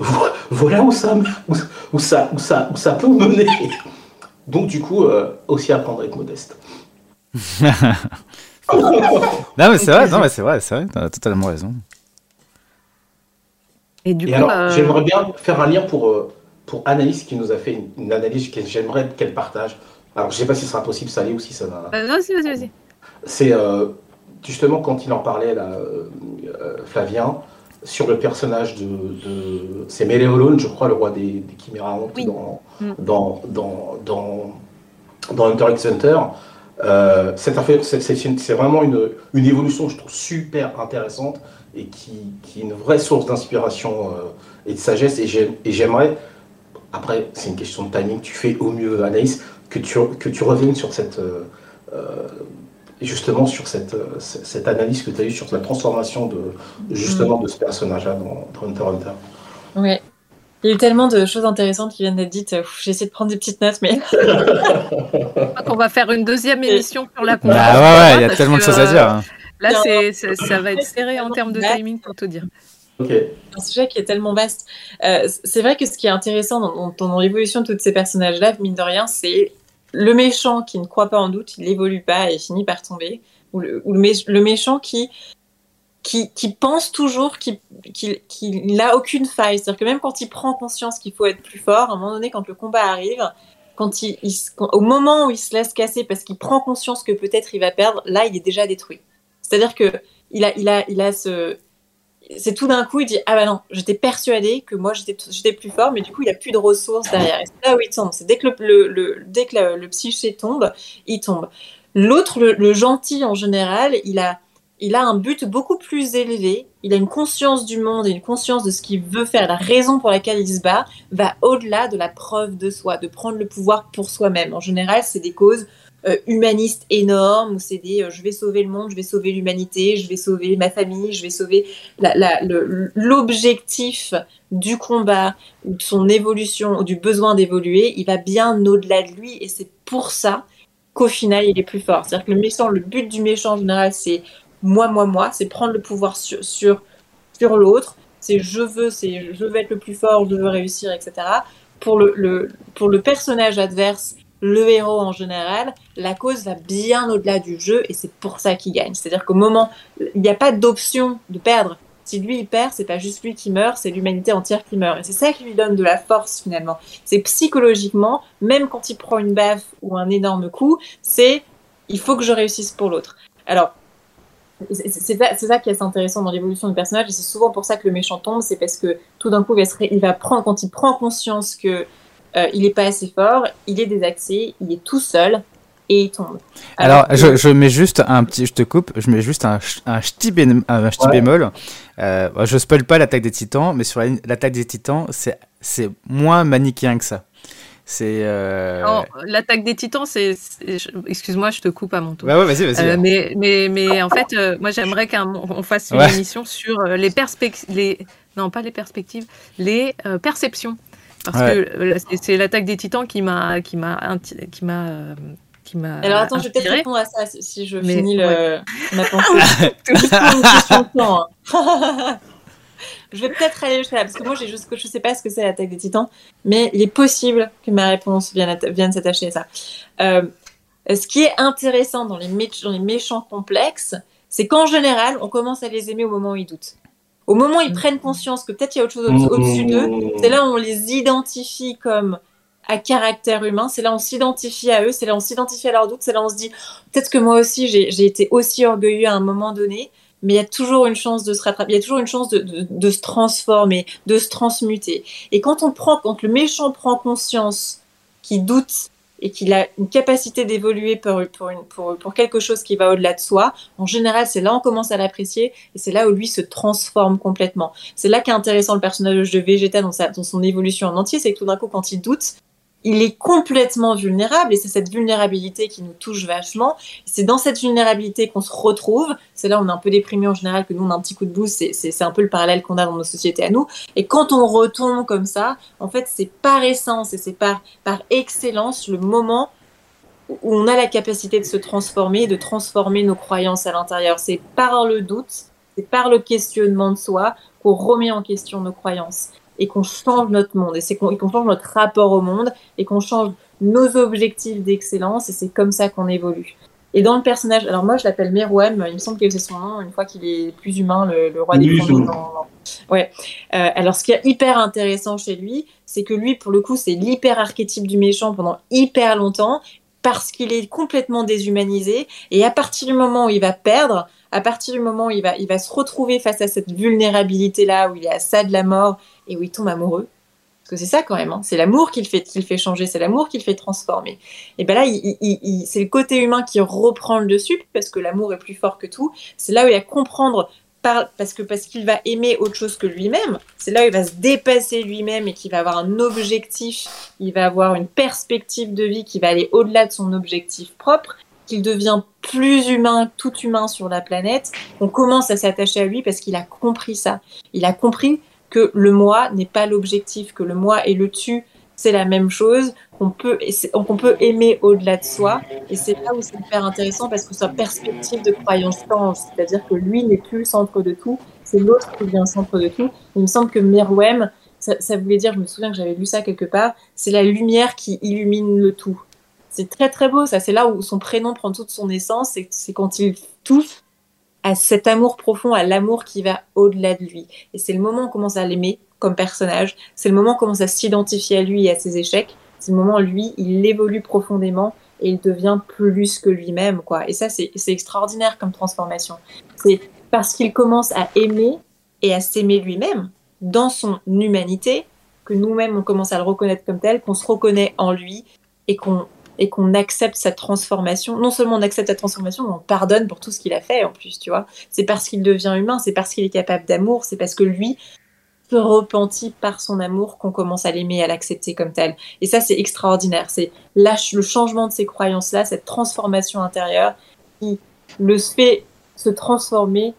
voilà où ça, où, ça, où, ça, où ça peut mener. Donc, du coup, euh, aussi apprendre à être modeste. non, mais c'est vrai, non, mais c'est vrai, c'est vrai, t'as totalement raison. Et du coup, alors, euh, j'aimerais bien faire un lien pour, euh, pour Annalise qui nous a fait une, une analyse que j'aimerais qu'elle partage. Alors, je ne sais pas si ce sera possible, ça ou si ça va. Euh, vas-y, vas-y, vas-y. C'est euh, justement quand il en parlait, là, euh, Flavien, sur le personnage de. de... C'est Méléolone, je crois, le roi des, des Chiméra mm. dans, dans, dans, dans, Hunter x Hunter. c'est vraiment une, une, évolution, je trouve, super intéressante et qui, qui est une vraie source d'inspiration et de sagesse. Et j'aimerais, après, c'est une question de timing, tu fais au mieux, Anaïs, que tu, que tu reviennes sur cette, euh, euh, justement sur cette, euh, cette analyse que tu as eue sur la transformation de, justement de ce personnage-là dans, Hunter Hunter. Oui. Il y a eu tellement de choses intéressantes qui viennent d'être dites. J'ai essayé de prendre des petites notes, mais. On va faire une deuxième émission sur la. Bah ouais, ouais, il y a tellement de choses à dire. Hein. Là, c'est, ça va être serré en termes de timing pour te dire. Okay. Un sujet qui est tellement vaste. c'est vrai que ce qui est intéressant dans, l'évolution de tous ces personnages-là, mine de rien, c'est le méchant qui ne croit pas en doute, il n'évolue pas et finit par tomber, ou le, méchant qui, qui, pense toujours qu'il n'a aucune faille. C'est-à-dire que même quand il prend conscience qu'il faut être plus fort, à un moment donné, quand le combat arrive, quand il, au moment où il se laisse casser parce qu'il prend conscience que peut-être il va perdre, là, il est déjà détruit. C'est-à-dire que il a, il a, il a ce, c'est tout d'un coup, il dit Ah bah non, j'étais persuadé que moi j'étais plus fort, mais du coup il n'y a plus de ressources derrière. Et c'est là où il tombe. C'est dès que le, le, dès que le, psyché tombe, il tombe. L'autre, le, gentil en général, il a, il a un but beaucoup plus élevé. Il a une conscience du monde et une conscience de ce qu'il veut faire. La raison pour laquelle il se bat va au-delà de la preuve de soi, de prendre le pouvoir pour soi-même. En général, c'est des causes euh, humaniste énorme où c'est des euh, je vais sauver le monde, je vais sauver l'humanité, je vais sauver ma famille, je vais sauver l'objectif du combat de son évolution du besoin d'évoluer, il va bien au-delà de lui et c'est pour ça qu'au final il est plus fort. C'est-à-dire que le méchant, le but du méchant en général c'est moi, moi, moi, c'est prendre le pouvoir sur, sur, sur l'autre, c'est je veux, c'est je veux être le plus fort, je veux réussir, etc. Pour le, pour le personnage adverse, le héros en général, la cause va bien au-delà du jeu et c'est pour ça qu'il gagne. C'est-à-dire qu'au moment, il n'y a pas d'option de perdre. Si lui il perd, c'est pas juste lui qui meurt, c'est l'humanité entière qui meurt. Et c'est ça qui lui donne de la force finalement. C'est psychologiquement, même quand il prend une baffe ou un énorme coup, c'est il faut que je réussisse pour l'autre. Alors, c'est ça, qui est intéressant dans l'évolution du personnage et c'est souvent pour ça que le méchant tombe, c'est parce que tout d'un coup il va prendre, quand il prend conscience que euh, il n'est pas assez fort, il est désaxé, il est tout seul et il tombe. Alors, je, je, mets juste un petit, je te coupe, je mets juste un, un ch'ti, un bémol. Euh, je spoil pas l'attaque des titans, mais sur l'attaque des titans, c'est moins manichéen que ça. C'est euh... l'attaque des titans, c'est excuse-moi, je te coupe à mon tour. Ouais, ouais, vas-y, vas-y. Euh, mais, mais, mais en fait, euh, moi j'aimerais qu'on fasse une émission sur les perspectives, les non pas les perspectives, les perceptions parce que euh, c'est l'attaque des titans qui m'a qui m'a qui m'a euh, qui m'a alors attends je vais peut-être répondre à ça si je finis le ma pensée. Je vais peut-être aller jusqu'à là parce que moi j'ai juste je sais pas ce que c'est l'attaque des titans mais il est possible que ma réponse vienne, vienne s'attacher à ça. Euh, ce qui est intéressant dans les, dans les méchants complexes, c'est qu'en général, on commence à les aimer au moment où ils doutent. Au moment où ils prennent conscience que peut-être il y a autre chose au-dessus d'eux, c'est là où on les identifie comme à caractère humain, c'est là où on s'identifie à eux, c'est là où on s'identifie à leurs doutes, c'est là où on se dit peut-être que moi aussi j'ai été aussi orgueilleux à un moment donné, mais il y a toujours une chance de se rattraper, il y a toujours une chance de, de, de, se transformer, de se transmuter. Et quand on prend, quand le méchant prend conscience qu'il doute et qu'il a une capacité d'évoluer pour, pour, pour, pour, quelque chose qui va au-delà de soi, en général, c'est là où on commence à l'apprécier et c'est là où lui se transforme complètement. C'est là qu'est intéressant le personnage de Vegeta dans, sa, dans son évolution en entier, c'est que tout d'un coup, quand il doute, il est complètement vulnérable et c'est cette vulnérabilité qui nous touche vachement. C'est dans cette vulnérabilité qu'on se retrouve. C'est là où on est un peu déprimé en général, que nous on a un petit coup de boost. C'est un peu le parallèle qu'on a dans nos sociétés à nous. Et quand on retombe comme ça, en fait, c'est par essence et c'est par, par excellence le moment où on a la capacité de se transformer, de transformer nos croyances à l'intérieur. C'est par le doute, c'est par le questionnement de soi qu'on remet en question nos croyances et qu'on change notre monde et c'est qu'on change notre rapport au monde et qu'on change nos objectifs d'excellence et c'est comme ça qu'on évolue. Et dans le personnage, alors moi je l'appelle Merouem, il me semble que c'est son nom, une fois qu'il est plus humain, le, roi des dans... Ouais. Euh, alors ce qui est hyper intéressant chez lui, c'est que lui, pour le coup, c'est l'hyper archétype du méchant pendant hyper longtemps, parce qu'il est complètement déshumanisé, et à partir du moment où il va perdre, à partir du moment où il va, il va se retrouver face à cette vulnérabilité-là, où il est à ça de la mort, et où il tombe amoureux. Parce que c'est ça quand même, hein. c'est l'amour qui le fait, qui fait changer, c'est l'amour qui le fait transformer. Et ben là, c'est le côté humain qui reprend le dessus, parce que l'amour est plus fort que tout. C'est là où il va comprendre, par, parce que parce qu'il va aimer autre chose que lui-même, c'est là où il va se dépasser lui-même et qu'il va avoir un objectif, il va avoir une perspective de vie qui va aller au-delà de son objectif propre qu'il devient plus humain, tout humain sur la planète, on commence à s'attacher à lui parce qu'il a compris ça. Il a compris que le moi n'est pas l'objectif, que le moi et le tu, c'est la même chose, qu'on peut, qu'on peut aimer au-delà de soi. Et c'est là où c'est hyper intéressant parce que sa perspective de croyance change. C'est-à-dire que lui n'est plus le centre de tout, c'est l'autre qui devient le centre de tout. Il me semble que Merouem, ça, ça, voulait dire, je me souviens que j'avais lu ça quelque part, c'est la lumière qui illumine le tout. C'est très très beau, ça. C'est là où son prénom prend toute son essence. C'est quand il touche à cet amour profond, à l'amour qui va au-delà de lui. Et c'est le moment où on commence à l'aimer comme personnage, c'est le moment où on commence à s'identifier à lui et à ses échecs, c'est le moment où lui, il évolue profondément et il devient plus que lui-même, quoi. Et ça, c'est extraordinaire comme transformation. C'est parce qu'il commence à aimer et à s'aimer lui-même dans son humanité que nous-mêmes, on commence à le reconnaître comme tel, qu'on se reconnaît en lui et qu'on et qu'on accepte sa transformation. Non seulement on accepte sa transformation, mais on pardonne pour tout ce qu'il a fait en plus, tu vois. C'est parce qu'il devient humain, c'est parce qu'il est capable d'amour, c'est parce que lui se repentit par son amour qu'on commence à l'aimer, à l'accepter comme tel. Et ça, c'est extraordinaire. C'est le changement de ces croyances-là, cette transformation intérieure qui le fait se transformer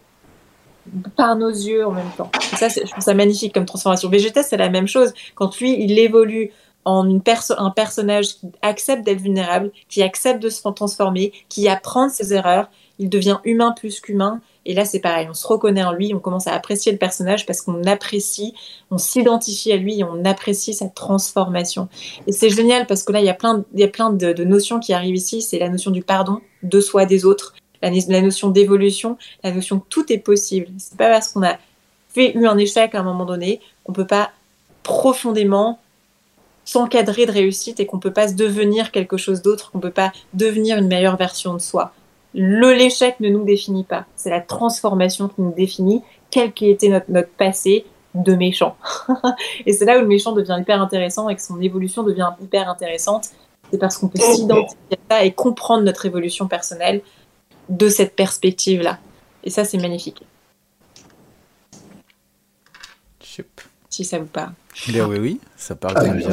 par nos yeux en même temps. Et ça, je trouve ça magnifique comme transformation. Végéta, c'est la même chose. Quand lui, il évolue en un personnage qui accepte d'être vulnérable, qui accepte de se transformer, qui apprend de ses erreurs, il devient humain plus qu'humain. Et là, c'est pareil, on se reconnaît en lui, on commence à apprécier le personnage parce qu'on apprécie, on s'identifie à lui et on apprécie sa transformation. Et c'est génial parce que là, il y a plein, il y a plein de, notions qui arrivent ici. C'est la notion du pardon de soi, des autres, la, la notion d'évolution, la notion que tout est possible. C'est pas parce qu'on a fait eu un échec à un moment donné qu'on peut pas profondément s'encadrer de réussite et qu'on peut pas se devenir quelque chose d'autre, qu'on peut pas devenir une meilleure version de soi. Le l'échec ne nous définit pas, c'est la transformation qui nous définit, quel qui était notre, notre passé de méchant. et c'est là où le méchant devient hyper intéressant et que son évolution devient hyper intéressante. C'est parce qu'on peut s'identifier à ça et comprendre notre évolution personnelle de cette perspective-là. Et ça, c'est magnifique. Si ça vous parle. Bien, oui, oui, ça parle ah, bien.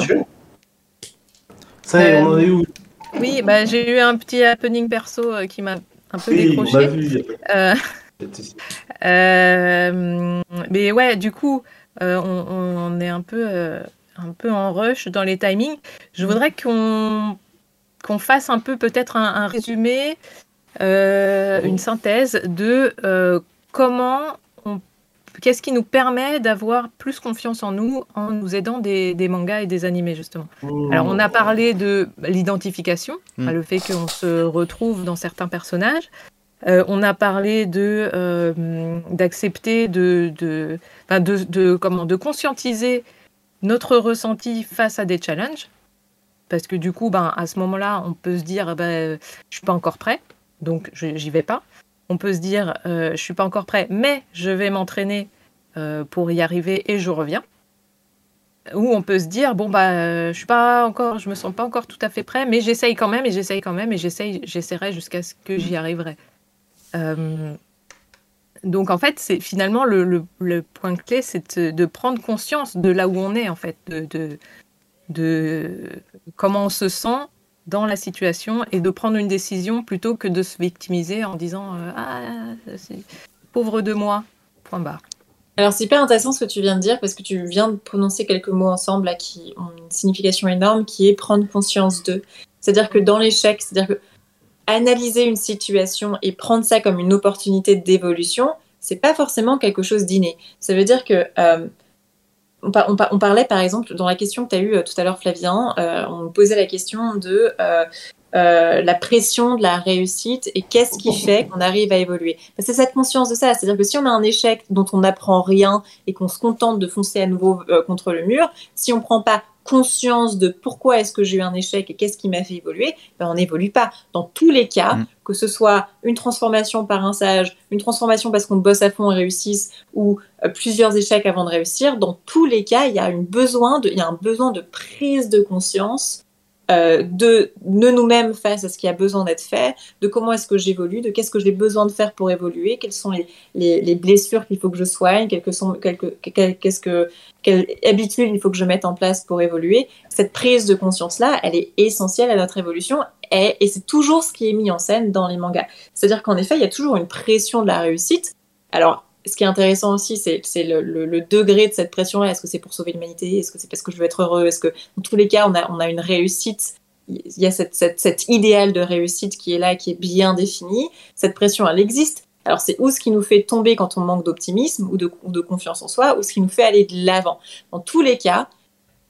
Ça y est, on en est où? Oui, bah, j'ai eu un petit happening perso euh, qui m'a un peu décroché. Euh, euh, mais ouais, du coup, on, est un peu, un peu en rush dans les timings. Je voudrais qu'on qu'on fasse un peu peut-être un, résumé, une synthèse de comment qu'est-ce qui nous permet d'avoir plus confiance en nous en nous aidant des, mangas et des animés, justement mmh. Alors, on a parlé de l'identification, mmh. le fait qu'on se retrouve dans certains personnages. Euh, on a parlé de euh, d'accepter de de, de, comment de conscientiser notre ressenti face à des challenges parce que du coup ben à ce moment-là on peut se dire ben je suis pas encore prêt donc j'y vais pas on peut se dire euh, je suis pas encore prêt, mais je vais m'entraîner euh, pour y arriver et je reviens. Ou on peut se dire bon bah euh, je suis pas encore, je me sens pas encore tout à fait prêt, mais j'essaye quand même et j'essaye quand même et j'essaye, j'essaierai jusqu'à ce que j'y arriverai. donc en fait c'est finalement le, point clé, c'est de, prendre conscience de là où on est en fait, de, de comment on se sent dans la situation et de prendre une décision plutôt que de se victimiser en disant euh, Ah, c'est pauvre de moi, point barre. Alors c'est hyper intéressant ce que tu viens de dire parce que tu viens de prononcer quelques mots ensemble qui ont une signification énorme qui est prendre conscience d'eux. C'est-à-dire que dans l'échec, c'est-à-dire que analyser une situation et prendre ça comme une opportunité d'évolution, c'est pas forcément quelque chose d'inné. Ça veut dire que euh, on, parlait par exemple dans la question que tu as eue euh, tout à l'heure, Flavien, euh, on posait la question de euh, la pression de la réussite et qu'est-ce qui fait qu'on arrive à évoluer. C'est cette conscience de ça, c'est-à-dire que si on a un échec dont on n'apprend rien et qu'on se contente de foncer à nouveau contre le mur, si on ne prend pas conscience de pourquoi est-ce que j'ai eu un échec et qu'est-ce qui m'a fait évoluer, ben on n'évolue pas. Dans tous les cas, mm. que ce soit une transformation par un sage, une transformation parce qu'on bosse à fond et réussisse, ou euh, plusieurs échecs avant de réussir, dans tous les cas, il y a, une besoin de, il y a un besoin de prise de conscience euh, de, nous-mêmes face à ce qui a besoin d'être fait, de comment est-ce que j'évolue, de qu'est-ce que j'ai besoin de faire pour évoluer, quelles sont les, blessures qu'il faut que je soigne, quelles sont, qu'est-ce que, quelle habitude il faut que je mette en place pour évoluer. Cette prise de conscience-là, elle est essentielle à notre évolution et, et c'est toujours ce qui est mis en scène dans les mangas. C'est-à-dire qu'en effet, il y a toujours une pression de la réussite. Alors, ce qui est intéressant aussi, c'est le, degré de cette pression-là. Est-ce que c'est pour sauver l'humanité? Est-ce que c'est parce que je veux être heureux? Est-ce que, dans tous les cas, on a, une réussite? Il y a cet idéal de réussite qui est là, qui est bien défini. Cette pression, elle existe. Alors, c'est ou ce qui nous fait tomber quand on manque d'optimisme ou de, ou de confiance en soi, ou ce qui nous fait aller de l'avant. Dans tous les cas,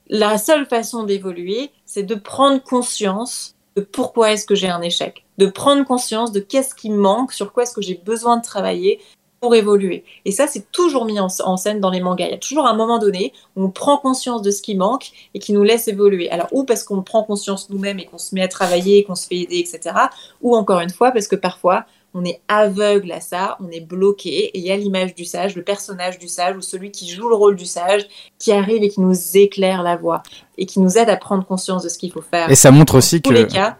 la seule façon d'évoluer, c'est de prendre conscience de pourquoi est-ce que j'ai un échec, de prendre conscience de qu'est-ce qui manque, sur quoi est-ce que j'ai besoin de travailler, pour évoluer. Et ça, c'est toujours mis en, scène dans les mangas. Il y a toujours un moment donné où on prend conscience de ce qui manque et qui nous laisse évoluer. Alors, ou parce qu'on prend conscience nous-mêmes et qu'on se met à travailler, qu'on se fait aider, etc. Ou encore une fois, parce que parfois, on est aveugle à ça, on est bloqué, et il y a l'image du sage, le personnage du sage, ou celui qui joue le rôle du sage, qui arrive et qui nous éclaire la voie, et qui nous aide à prendre conscience de ce qu'il faut faire. Et ça montre aussi que... les cas,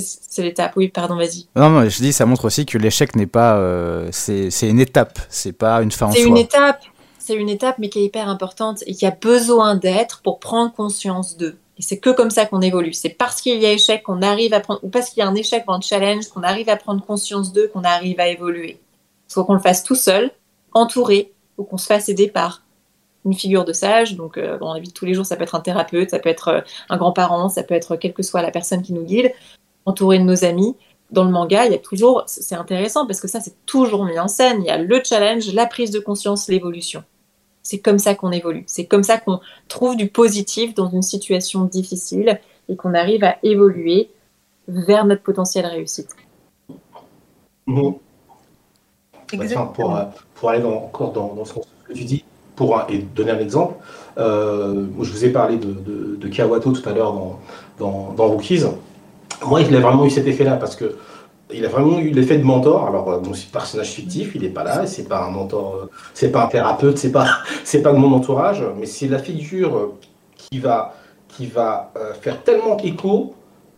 c'est l'étape. Oui, pardon, vas-y. Non, non, je dis, ça montre aussi que l'échec n'est pas. Euh, c'est une étape, c'est pas une fin en soi. C'est une étape, c'est une étape, mais qui est hyper importante et qui a besoin d'être pour prendre conscience d'eux. Et c'est que comme ça qu'on évolue. C'est parce qu'il y a échec qu'on arrive à prendre, ou parce qu'il y a un échec ou un challenge qu'on arrive à prendre conscience d'eux, qu'on arrive à évoluer. Soit qu'on le fasse tout seul, entouré, ou qu'on se fasse aider par une figure de sage. Donc, euh, la vie de tous les jours, ça peut être un thérapeute, ça peut être euh, un grand-parent, ça peut être quelle que soit la personne qui nous guide entouré de nos amis. Dans le manga, il y a toujours, c'est intéressant parce que ça, c'est toujours mis en scène. Il y a le challenge, la prise de conscience, l'évolution. C'est comme ça qu'on évolue. C'est comme ça qu'on trouve du positif dans une situation difficile et qu'on arrive à évoluer vers notre potentiel réussite. Bon. Pour, euh, pour, aller encore dans, ce que tu dis, pour et donner un exemple, euh, je vous ai parlé de, de, Kawato tout à l'heure dans, dans, dans Rookies. Moi, il a vraiment eu cet effet-là parce que il a vraiment eu l'effet de mentor. Alors, euh, bon, c'est un personnage fictif, il n'est pas là, c'est pas un mentor, euh, c'est pas un thérapeute, c'est pas, c'est pas de mon entourage, mais c'est la figure euh, qui va, qui va faire tellement écho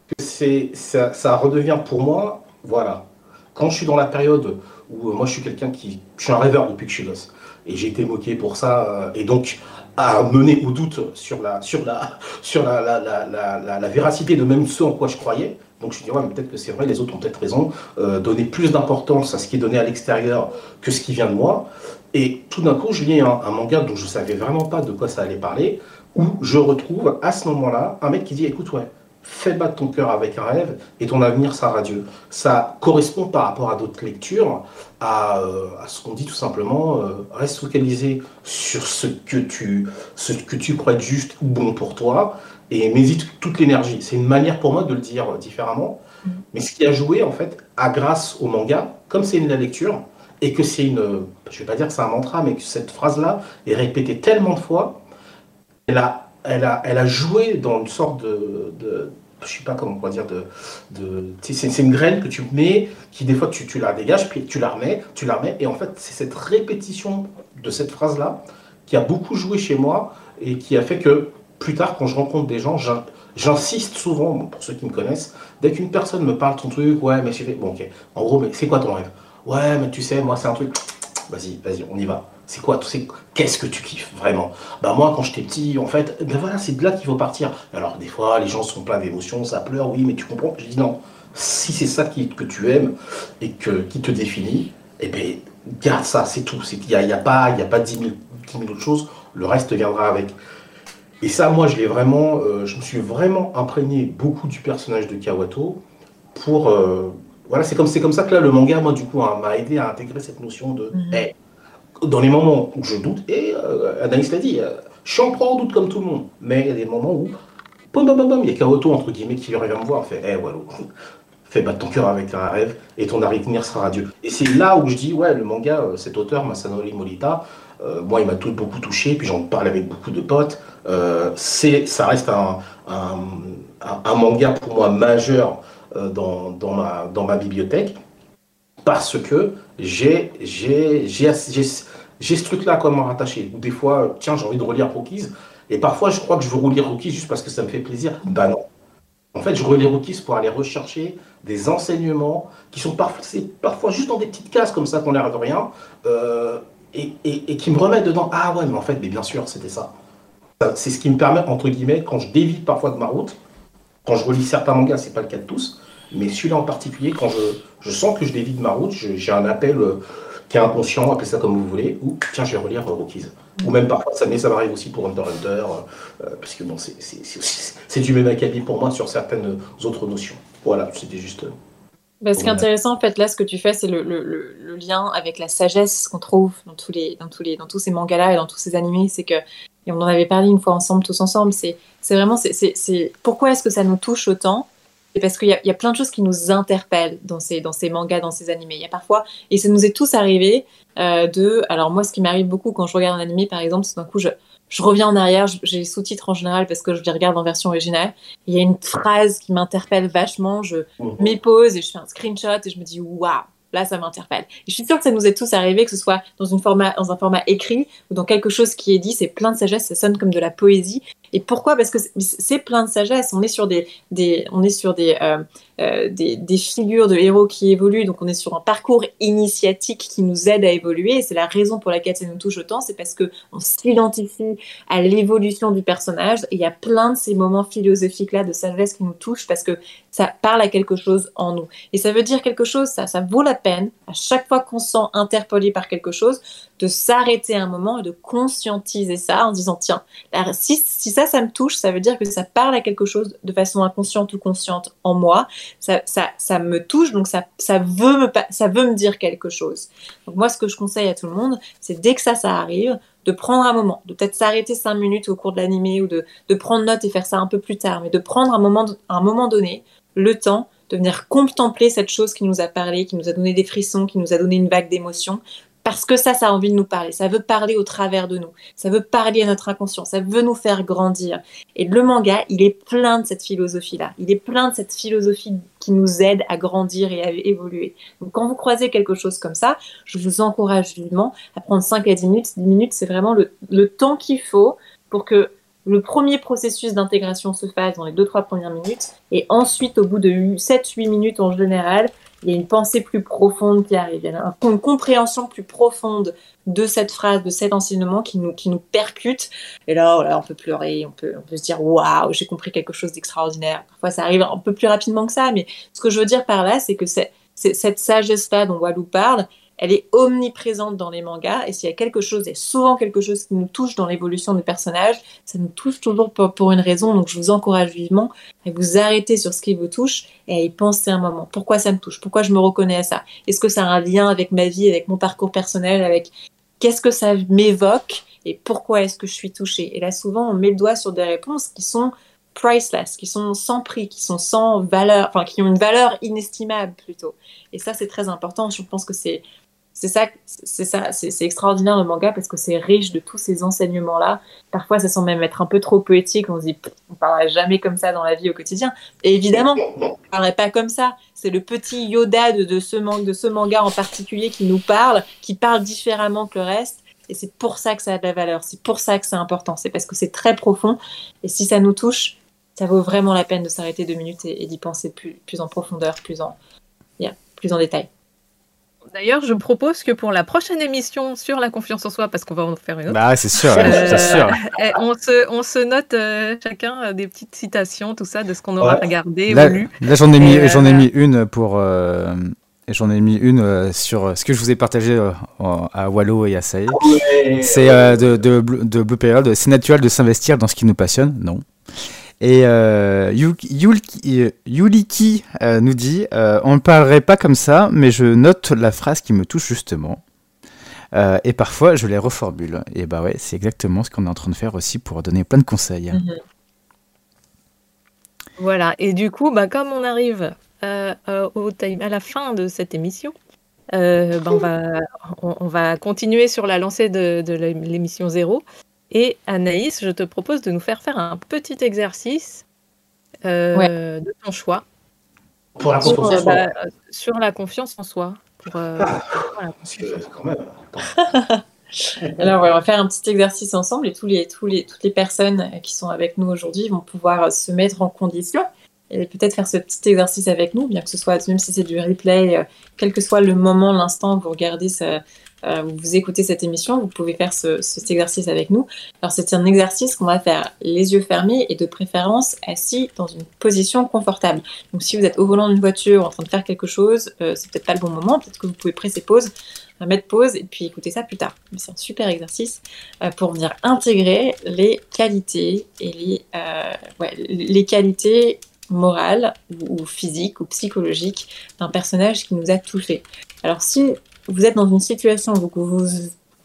que c'est, ça, redevient pour moi, voilà. Quand je suis dans la période où moi je suis quelqu'un qui, je suis un rêveur depuis que je suis gosse, et j'ai été moqué pour ça, et donc à mener au doute sur la, sur la, sur la, la, la, véracité de même ce en quoi je croyais. Donc je me dis, ouais, peut-être que c'est vrai, les autres ont peut-être raison, euh, donner plus d'importance à ce qui est donné à l'extérieur que ce qui vient de moi. Et tout d'un coup, je lis un, manga dont je savais vraiment pas de quoi ça allait parler, où je retrouve à ce moment-là un mec qui dit, écoute, ouais, fais battre ton cœur avec un rêve et ton avenir sera radieux. Ça correspond par rapport à d'autres lectures à, euh, ce qu'on dit tout simplement, euh, reste focalisé sur ce que, tu, ce que tu crois être juste ou bon pour toi et mésite toute l'énergie. C'est une manière pour moi de le dire différemment. Mm. Mais ce qui a joué, en fait, à grâce au manga, comme c'est une la lecture, et que c'est une, je vais pas dire que c'est un mantra, mais que cette phrase-là est répétée tellement de fois, elle a, elle a, elle a joué dans une sorte de, de je sais pas comment on pourrait dire, de, c'est une graine que tu mets, qui des fois tu, la dégages, puis tu la remets, tu la remets, et en fait c'est cette répétition de cette phrase-là qui a beaucoup joué chez moi et qui a fait que plus tard, quand je rencontre des gens, j'insiste souvent, pour ceux qui me connaissent, dès qu'une personne me parle ton truc, ouais, mais j'ai fait, bon, ok, en gros, mais c'est quoi ton rêve? Ouais, mais tu sais, moi, c'est un truc, vas-y, vas-y, on y va. C'est quoi Qu'est-ce que tu kiffes vraiment? Bah moi quand j'étais petit, en fait, ben voilà, c'est de là qu'il faut partir. Alors des fois, les gens sont pleins d'émotions, ça pleure, oui, mais tu comprends? Je dis non. Si c'est ça qui, que tu aimes et que, qui te définit, eh ben garde ça, c'est tout. Il n'y a, y a, pas, y a pas 10 000, 10 000 autres choses, le reste viendra avec. Et ça, moi, je l'ai vraiment, euh, je me suis vraiment imprégné beaucoup du personnage de Kawato pour, euh, voilà, c'est comme, c'est comme ça que là, le manga, moi, du coup, hein, m'a aidé à intégrer cette notion de, mhm. Dans les moments où je doute, et euh, Anaïs l'a dit, je suis en proie au doute comme tout le monde, mais il y a des moments où, bam, bam, bam, il y a Kawato, entre guillemets, qui vient me voir, fait, hé, hey, fais battre ton cœur avec un rêve, et ton avenir sera radieux. Et c'est là où je dis, ouais, le manga, cet auteur, Masanori Morita, moi, il m'a tout, beaucoup touché, puis j'en parle avec beaucoup de potes. Euh, ça reste un, un, manga pour moi majeur euh, dans, dans, ma, dans ma bibliothèque parce que j'ai, ce truc-là comme rattaché. Ou des fois, tiens, j'ai envie de relire Rookies. Et parfois, je crois que je veux relire Rookies juste parce que ça me fait plaisir. Ben non. En fait, je relis Rookies pour aller rechercher des enseignements qui sont parfois, juste dans des petites cases comme ça qu'on l'air de rien. Euh, et, qui me remettent dedans. Ah ouais, mais en fait, mais bien sûr, c'était ça. C'est ce qui me permet, entre guillemets, quand je dévie parfois de ma route, quand je relis certains mangas, c'est pas le cas de tous, mais celui-là en particulier, quand je, je, sens que je dévie de ma route, j'ai un appel euh, est inconscient, appelez ça comme vous voulez, ou tiens, je vais relire euh, Rookies. Ou même parfois, ça, mais ça m'arrive aussi pour Under Hunter, euh, parce que bon, c'est du même acabit pour moi sur certaines autres notions. Voilà, c'était juste. Bah, ce qui est intéressant, en fait, là, ce que tu fais, c'est le, le, le, lien avec la sagesse qu'on trouve dans tous, les, dans, tous les, dans tous ces mangas-là et dans tous ces animés. C'est que et on en avait parlé une fois ensemble, tous ensemble, c'est vraiment, c'est pourquoi est-ce que ça nous touche autant C'est parce qu'il y, y, a plein de choses qui nous interpellent dans ces, dans ces mangas, dans ces animés. Il y a parfois, et ça nous est tous arrivé, euh, de, alors moi, ce qui m'arrive beaucoup quand je regarde un animé, par exemple, c'est d'un coup, je, je reviens en arrière, j'ai les sous-titres en général parce que je les regarde en version originale. Il y a une phrase qui m'interpelle vachement, je mmh. m'épose et je fais un screenshot et je me dis waouh, là, ça m'interpelle. je suis sûre que ça nous est tous arrivé, que ce soit dans, une format, dans un format écrit ou dans quelque chose qui est dit, c'est plein de sagesse, ça sonne comme de la poésie. Et pourquoi? Parce que c'est plein de sagesse. On est sur des, euh, euh, des, figures de héros qui évoluent. Donc on est sur un parcours initiatique qui nous aide à évoluer. Et c'est la raison pour laquelle ça nous touche autant. C'est parce que on s'identifie à l'évolution du personnage. Et il y a plein de ces moments philosophiques là de sagesse qui nous touchent parce que ça parle à quelque chose en nous. Et ça veut dire quelque chose. Ça, ça vaut la peine à chaque fois qu'on se sent interpellé par quelque chose de s'arrêter un moment et de conscientiser ça en disant tiens, si, si ça, ça me touche, ça veut dire que ça parle à quelque chose de façon inconsciente ou consciente en moi. Ça, ça, ça me touche, donc ça, ça, veut me, ça veut me dire quelque chose. Donc moi, ce que je conseille à tout le monde, c'est dès que ça, ça arrive, de prendre un moment, de peut-être s'arrêter cinq minutes au cours de l'animé ou de, de prendre note et faire ça un peu plus tard, mais de prendre un moment, un moment donné le temps de venir contempler cette chose qui nous a parlé, qui nous a donné des frissons, qui nous a donné une vague d'émotions, parce que ça, ça a envie de nous parler. Ça veut parler au travers de nous. Ça veut parler à notre inconscient. Ça veut nous faire grandir. Et le manga, il est plein de cette philosophie-là. Il est plein de cette philosophie qui nous aide à grandir et à évoluer. Donc, quand vous croisez quelque chose comme ça, je vous encourage vivement à prendre 5 à 10 minutes. 10 minutes, c'est vraiment le, le temps qu'il faut pour que le premier processus d'intégration se fasse dans les 2-3 premières minutes. Et ensuite, au bout de 7-8 minutes en général, il y a une pensée plus profonde qui arrive, il y a une compréhension plus profonde de cette phrase, de cet enseignement qui nous, qui nous percute. Et là, on peut pleurer, on peut, se dire waouh, j'ai compris quelque chose d'extraordinaire. Parfois, ça arrive un peu plus rapidement que ça, mais ce que je veux dire par là, c'est que c'est, cette sagesse-là dont Walou parle, elle est omniprésente dans les mangas. Et s'il y a quelque chose, et souvent quelque chose qui nous touche dans l'évolution du personnage, ça nous touche toujours pour, une raison. Donc je vous encourage vivement à vous arrêter sur ce qui vous touche et à y penser un moment. Pourquoi ça me touche? Pourquoi je me reconnais à ça? Est-ce que ça a un lien avec ma vie, avec mon parcours personnel, avec qu'est-ce que ça m'évoque et pourquoi est-ce que je suis touchée? Et là, souvent, on met le doigt sur des réponses qui sont priceless, qui sont sans prix, qui sont sans valeur, enfin qui ont une valeur inestimable plutôt. Et ça, c'est très important. Je pense que c'est c'est ça, c'est ça, c'est extraordinaire le manga parce que c'est riche de tous ces enseignements-là. Parfois, ça semble même être un peu trop poétique. On se dit, on parlerait jamais comme ça dans la vie au quotidien. Et évidemment, on parlerait pas comme ça. C'est le petit Yoda de, ce manga en particulier qui nous parle, qui parle différemment que le reste. Et c'est pour ça que ça a de la valeur. C'est pour ça que c'est important. C'est parce que c'est très profond. Et si ça nous touche, ça vaut vraiment la peine de s'arrêter deux minutes et, d'y penser plus, plus en profondeur, plus en, plus en détail. D'ailleurs, je propose que pour la prochaine émission sur la confiance en soi, parce qu'on va en faire une autre. Bah, c'est sûr, c'est sûr. Eh, on, se, on se note euh, chacun euh, des petites citations, tout ça, de ce qu'on aura regardé ou lu. Là, j'en ai, mis, euh, j'en ai mis une pour. J'en ai mis une sur ce que je vous ai partagé à Wallo et à Saïd. C'est de, de, de Blue Period. C'est naturel de s'investir dans ce qui nous passionne Non. Et euh, Yuliki euh, nous dit euh, On ne parlerait pas comme ça, mais je note la phrase qui me touche justement. Et parfois, je les reformule. Et bah ouais, c'est exactement ce qu'on est en train de faire aussi pour donner plein de conseils. Mhm. Voilà, et du coup, bah, comme on arrive au à la fin de cette émission, bah, on, va, on, va continuer sur la lancée de, de l'émission zéro. Et Anaïs, je te propose de nous faire faire un petit exercice euh, de ton choix. Pour la confiance en soi. Bah, sur la confiance en soi. Pour, euh, ah, quand même. Alors, on va faire un petit exercice ensemble et tous les, tous les, toutes les personnes qui sont avec nous aujourd'hui vont pouvoir se mettre en condition et peut-être faire ce petit exercice avec nous, bien que ce soit, même si c'est du replay, euh, quel que soit le moment, l'instant vous regardez ce, euh, vous écoutez cette émission, vous pouvez faire cet exercice avec nous. Alors c'est un exercice qu'on va faire les yeux fermés et de préférence assis dans une position confortable. Donc si vous êtes au volant d'une voiture en train de faire quelque chose, euh, c'est peut-être pas le bon moment, peut-être que vous pouvez presser pause, euh, mettre pause et puis écouter ça plus tard. C'est un super exercice pour venir intégrer les qualités et les, qualités morales ou physiques ou psychologiques d'un personnage qui nous a touchés. Alors si vous êtes dans une situation où vous,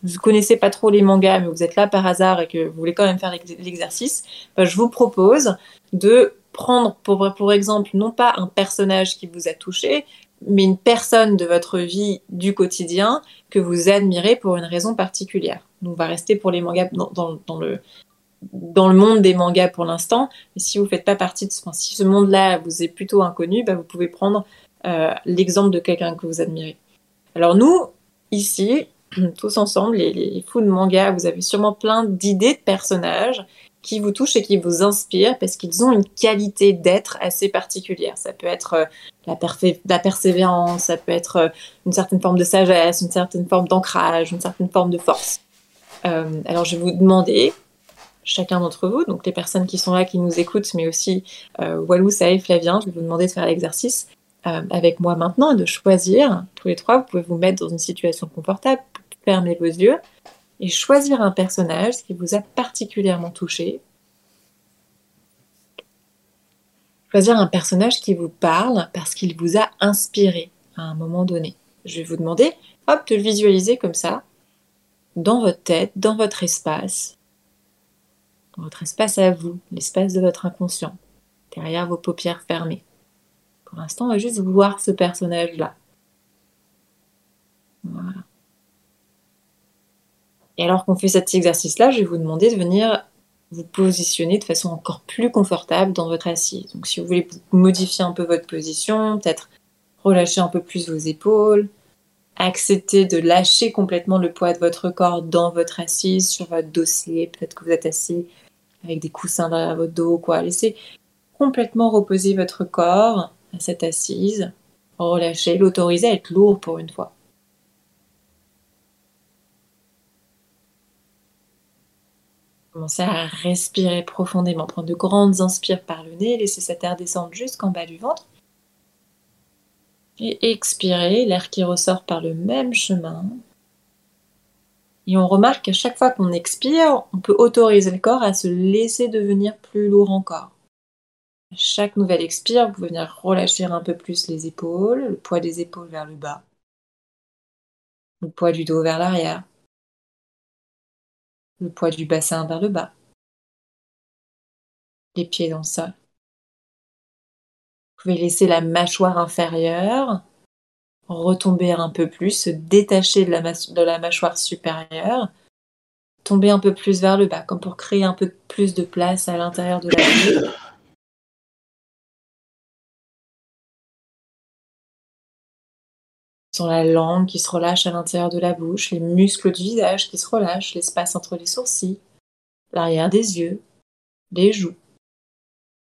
vous, connaissez pas trop les mangas, mais vous êtes là par hasard et que vous voulez quand même faire l'exercice, bah, je vous propose de prendre pour, exemple non pas un personnage qui vous a touché, mais une personne de votre vie du quotidien que vous admirez pour une raison particulière. Donc on va rester pour les mangas dans, le dans le monde des mangas pour l'instant. Mais si vous faites pas partie de ce monde-là vous est plutôt inconnu, bah, vous pouvez prendre euh, l'exemple de quelqu'un que vous admirez. Alors nous, ici, tous ensemble, les, fous de manga, vous avez sûrement plein d'idées de personnages qui vous touchent et qui vous inspirent parce qu'ils ont une qualité d'être assez particulière. Ça peut être euh, la, persévérance, ça peut être euh, une certaine forme de sagesse, une certaine forme d'ancrage, une certaine forme de force. Euh, alors je vais vous demander, chacun d'entre vous, donc les personnes qui sont là, qui nous écoutent, mais aussi Walou, Saïf, Flavien, je vais vous demander de faire l'exercice euh, avec moi maintenant de choisir, tous les trois, vous pouvez vous mettre dans une situation confortable, fermer vos yeux et choisir un personnage qui vous a particulièrement touché. Choisir un personnage qui vous parle parce qu'il vous a inspiré à un moment donné. Je vais vous demander, hop, de le visualiser comme ça, dans votre tête, dans votre espace, dans votre espace à vous, l'espace de votre inconscient, derrière vos paupières fermées. Pour l'instant, on va juste voir ce personnage-là. Voilà. Et alors qu'on fait cet exercice-là, je vais vous demander de venir vous positionner de façon encore plus confortable dans votre assise. Donc si vous voulez modifier un peu votre position, peut-être relâcher un peu plus vos épaules, accepter de lâcher complètement le poids de votre corps dans votre assise, sur votre dossier, peut-être que vous êtes assis avec des coussins derrière votre dos, quoi. Laissez complètement reposer votre corps à cette assise, relâcher, l'autoriser à être lourd pour une fois. Commencez à respirer profondément, prendre de grandes inspires par le nez, laissez cette air descendre jusqu'en bas du ventre. Et expirez, l'air qui ressort par le même chemin. Et on remarque qu'à chaque fois qu'on expire, on peut autoriser le corps à se laisser devenir plus lourd encore. Chaque nouvelle expire, vous pouvez venir relâcher un peu plus les épaules, le poids des épaules vers le bas, le poids du dos vers l'arrière, le poids du bassin vers le bas, les pieds dans le sol. Vous pouvez laisser la mâchoire inférieure retomber un peu plus, se détacher de la, de la mâchoire supérieure, tomber un peu plus vers le bas, comme pour créer un peu plus de place à l'intérieur de la bouche. La langue qui se relâche à l'intérieur de la bouche, les muscles du visage qui se relâchent, l'espace entre les sourcils, l'arrière des yeux, les joues,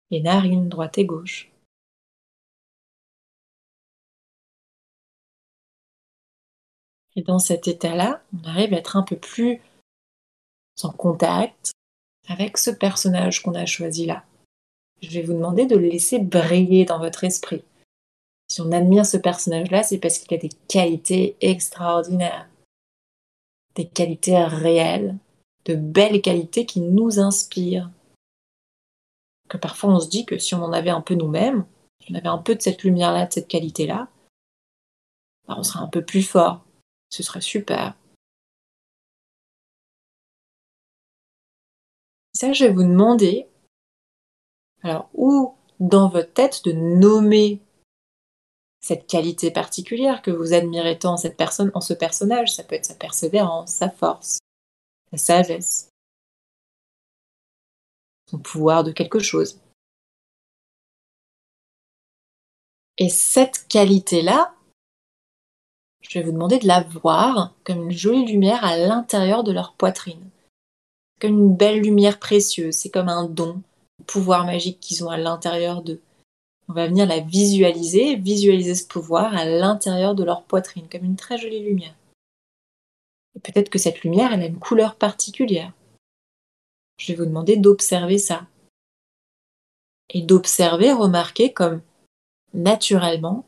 les narines droite et gauche. Et dans cet état-là, on arrive à être un peu plus en contact avec ce personnage qu'on a choisi là. Je vais vous demander de le laisser briller dans votre esprit. Si on admire ce personnage-là, c'est parce qu'il a des qualités extraordinaires, des qualités réelles, de belles qualités qui nous inspirent. Que parfois on se dit que si on en avait un peu nous-mêmes, si on avait un peu de cette lumière-là, de cette qualité-là, bah, on serait un peu plus fort, ce serait super. Ça, je vais vous demander, alors, ou dans votre tête, de nommer cette qualité particulière que vous admirez tant en cette personne, en ce personnage. Ça peut être sa persévérance, sa force, sa sagesse, son pouvoir de quelque chose. Et cette qualité-là, je vais vous demander de la voir comme une jolie lumière à l'intérieur de leur poitrine. Comme une belle lumière précieuse, c'est comme un don, un pouvoir magique qu'ils ont à l'intérieur d'eux. On va venir la visualiser, visualiser ce pouvoir à l'intérieur de leur poitrine, comme une très jolie lumière. Et peut-être que cette lumière, elle a une couleur particulière. Je vais vous demander d'observer ça. Et d'observer, remarquer comme naturellement,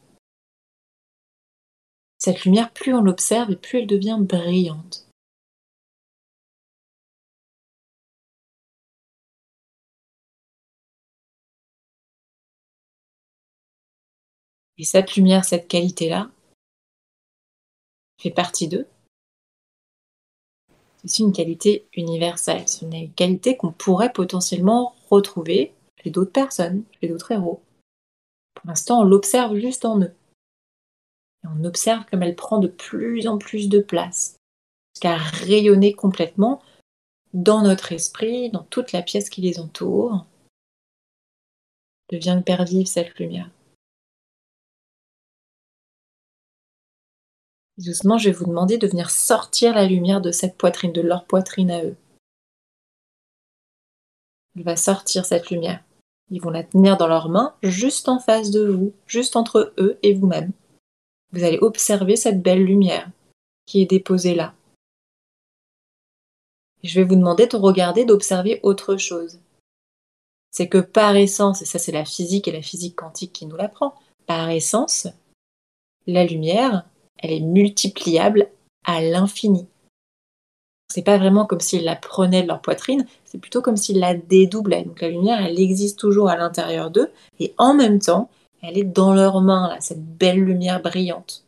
cette lumière, plus on l'observe et plus elle devient brillante. Et cette lumière, cette qualité-là, fait partie d'eux. C'est aussi une qualité universelle, c'est une qualité qu'on pourrait potentiellement retrouver chez d'autres personnes, chez d'autres héros. Pour l'instant, on l'observe juste en eux on observe comme elle prend de plus en plus de place, jusqu'à rayonner complètement dans notre esprit, dans toute la pièce qui les entoure. Devient père vive cette lumière. Doucement, je vais vous demander de venir sortir la lumière de cette poitrine, de leur poitrine à eux. Elle va sortir cette lumière. Ils vont la tenir dans leurs mains, juste en face de vous, juste entre eux et vous-même. Vous allez observer cette belle lumière qui est déposée là. je vais vous demander de regarder, d'observer autre chose. C'est que par essence, et ça c'est la physique et la physique quantique qui nous l'apprend, par essence, la lumière, elle est multipliable à l'infini. C'est pas vraiment comme s'ils la prenaient de leur poitrine, c'est plutôt comme s'ils la dédoublaient. Donc la lumière, elle existe toujours à l'intérieur d'eux, et en même temps, elle est dans leurs mains, là, cette belle lumière brillante.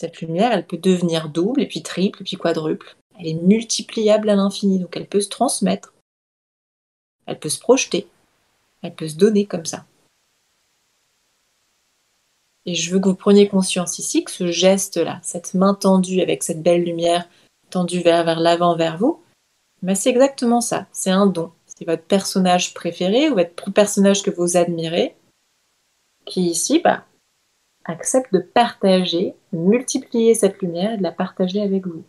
Cette lumière, elle peut devenir double, et puis triple, et puis quadruple. Elle est multipliable à l'infini, donc elle peut se transmettre. Elle peut se projeter. Elle peut se donner comme ça. Et je veux que vous preniez conscience ici que ce geste-là, cette main tendue avec cette belle lumière tendue vers, vers l'avant, vers vous, mais c'est exactement ça. C'est un don c'est votre personnage préféré ou votre personnage que vous admirez, qui ici bah, accepte de partager, de multiplier cette lumière et de la partager avec vous.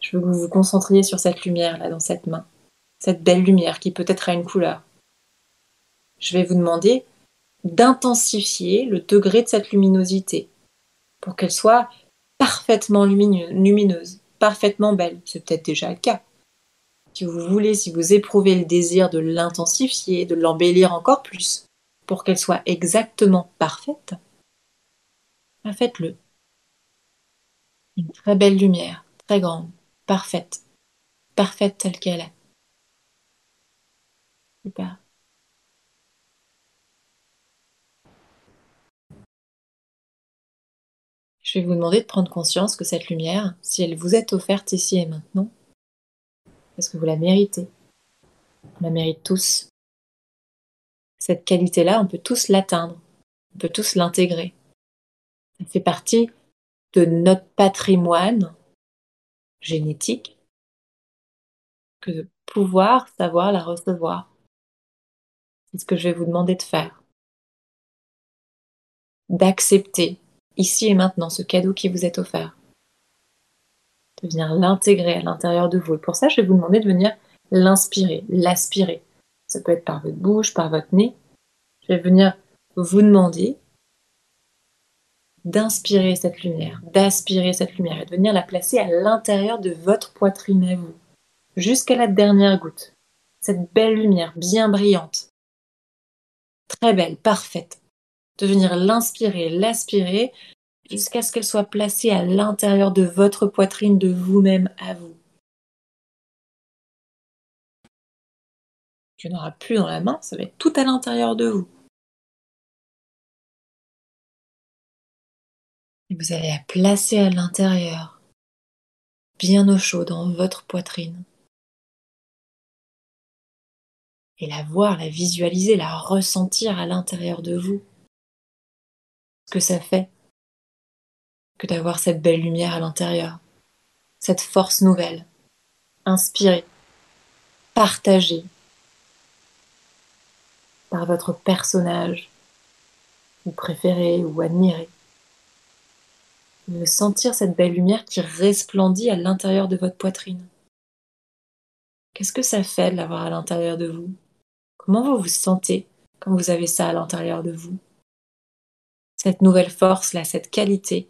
Je veux que vous vous concentriez sur cette lumière là dans cette main, cette belle lumière qui peut-être a une couleur. Je vais vous demander d'intensifier le degré de cette luminosité pour qu'elle soit parfaitement lumineuse, parfaitement belle. C'est peut-être déjà le cas. si vous voulez, si vous éprouvez le désir de l'intensifier, de l'embellir encore plus, pour qu'elle soit exactement parfaite, ben faites-le. Une très belle lumière, très grande, parfaite, parfaite telle qu'elle est. Super. Je vais vous demander de prendre conscience que cette lumière, si elle vous est offerte ici et maintenant, parce que vous la méritez, on la mérite tous. Cette qualité-là, on peut tous l'atteindre, on peut tous l'intégrer. Elle fait partie de notre patrimoine génétique que de pouvoir savoir la recevoir. C'est ce que je vais vous demander de faire. D'accepter ici et maintenant ce cadeau qui vous est offert. De venir l'intégrer à l'intérieur de vous. Et pour ça, je vais vous demander de venir l'inspirer, l'aspirer. Ça peut être par votre bouche, par votre nez. Je vais venir vous demander d'inspirer cette lumière, d'aspirer cette lumière et de venir la placer à l'intérieur de votre poitrine à vous, jusqu'à la dernière goutte. Cette belle lumière bien brillante, très belle, parfaite. De venir l'inspirer, l'aspirer, jusqu'à ce qu'elle soit placée à l'intérieur de votre poitrine, de vous-même à vous. Tu n'auras plus dans la main, ça va être tout à l'intérieur de vous. Et vous allez la placer à l'intérieur, bien au chaud dans votre poitrine. Et la voir, la visualiser, la ressentir à l'intérieur de vous. Ce que ça fait que d'avoir cette belle lumière à l'intérieur, cette force nouvelle, inspirée, partagée par votre personnage, ou préféré ou admiré de sentir cette belle lumière qui resplendit à l'intérieur de votre poitrine. Qu'est-ce que ça fait de l'avoir à l'intérieur de vous? Comment vous vous sentez quand vous avez ça à l'intérieur de vous? Cette nouvelle force-là, cette qualité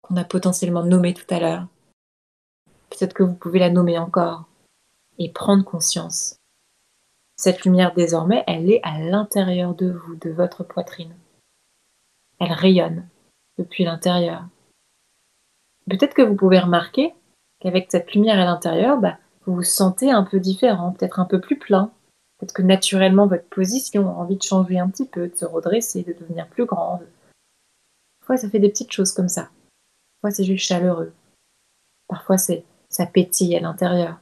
qu'on a potentiellement nommée tout à l'heure. Peut-être que vous pouvez la nommer encore et prendre conscience. Cette lumière désormais, elle est à l'intérieur de vous, de votre poitrine. Elle rayonne depuis l'intérieur. Peut-être que vous pouvez remarquer qu'avec cette lumière à l'intérieur, bah, vous vous sentez un peu différent, peut-être un peu plus plein. Peut-être que naturellement votre position a envie de changer un petit peu, de se redresser, de devenir plus grande. Parfois ça fait des petites choses comme ça. Parfois c'est juste chaleureux. Parfois c'est ça pétille à l'intérieur.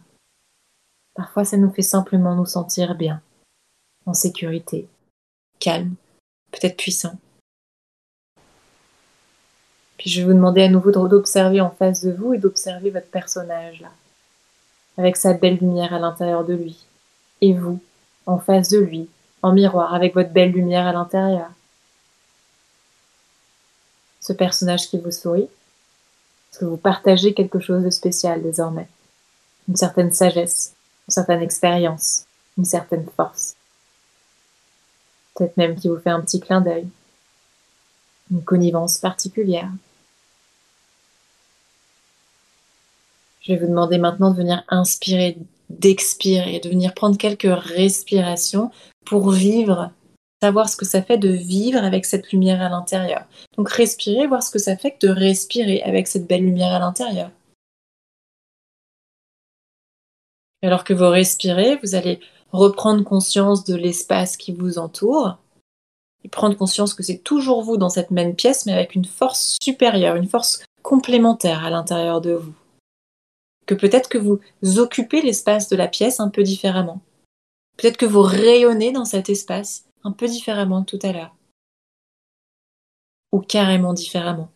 Parfois ça nous fait simplement nous sentir bien, en sécurité, calme, peut-être puissant. Puis je vais vous demander à nouveau d'observer en face de vous et d'observer votre personnage là, avec sa belle lumière à l'intérieur de lui. Et vous, en face de lui, en miroir, avec votre belle lumière à l'intérieur. Ce personnage qui vous sourit, est-ce que vous partagez quelque chose de spécial désormais? Une certaine sagesse, une certaine expérience, une certaine force. Peut-être même qui vous fait un petit clin d'œil, une connivence particulière. Je vais vous demander maintenant de venir inspirer, d'expirer, de venir prendre quelques respirations pour vivre, savoir ce que ça fait de vivre avec cette lumière à l'intérieur. Donc respirer, voir ce que ça fait de respirer avec cette belle lumière à l'intérieur. Alors que vous respirez, vous allez reprendre conscience de l'espace qui vous entoure et prendre conscience que c'est toujours vous dans cette même pièce, mais avec une force supérieure, une force complémentaire à l'intérieur de vous. Que peut-être que vous occupez l'espace de la pièce un peu différemment. Peut-être que vous rayonnez dans cet espace un peu différemment que tout à l'heure. Ou carrément différemment.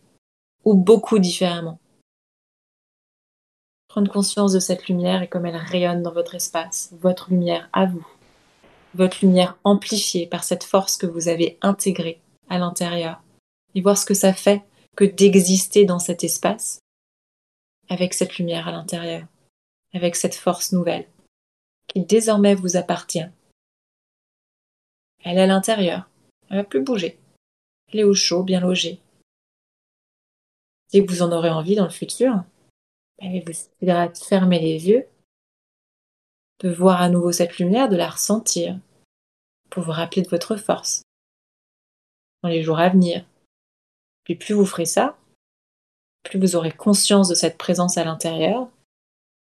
Ou beaucoup différemment. Prendre conscience de cette lumière et comme elle rayonne dans votre espace, votre lumière à vous votre lumière amplifiée par cette force que vous avez intégrée à l'intérieur et voir ce que ça fait que d'exister dans cet espace avec cette lumière à l'intérieur, avec cette force nouvelle qui désormais vous appartient. Elle est à l'intérieur, elle va plus bouger. Elle est au chaud, bien logée. Dès que vous en aurez envie dans le futur, allez vous suffira de fermer les yeux de voir à nouveau cette lumière, de la ressentir, pour vous rappeler de votre force dans les jours à venir. Puis plus vous ferez ça, plus vous aurez conscience de cette présence à l'intérieur,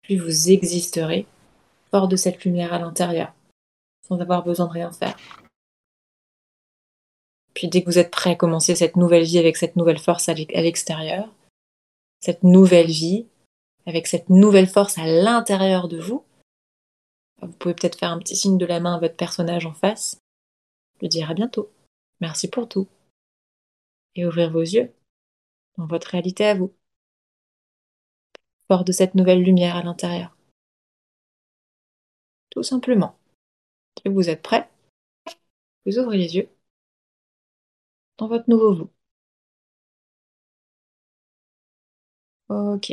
plus vous existerez fort de cette lumière à l'intérieur, sans avoir besoin de rien faire. Puis dès que vous êtes prêt à commencer cette nouvelle vie avec cette nouvelle force à l'extérieur, cette nouvelle vie, avec cette nouvelle force à l'intérieur de vous, vous pouvez peut-être faire un petit signe de la main à votre personnage en face, lui dire à bientôt, merci pour tout, et ouvrir vos yeux dans votre réalité à vous, fort de cette nouvelle lumière à l'intérieur. Tout simplement. Et vous êtes prêt Vous ouvrez les yeux dans votre nouveau vous. Ok.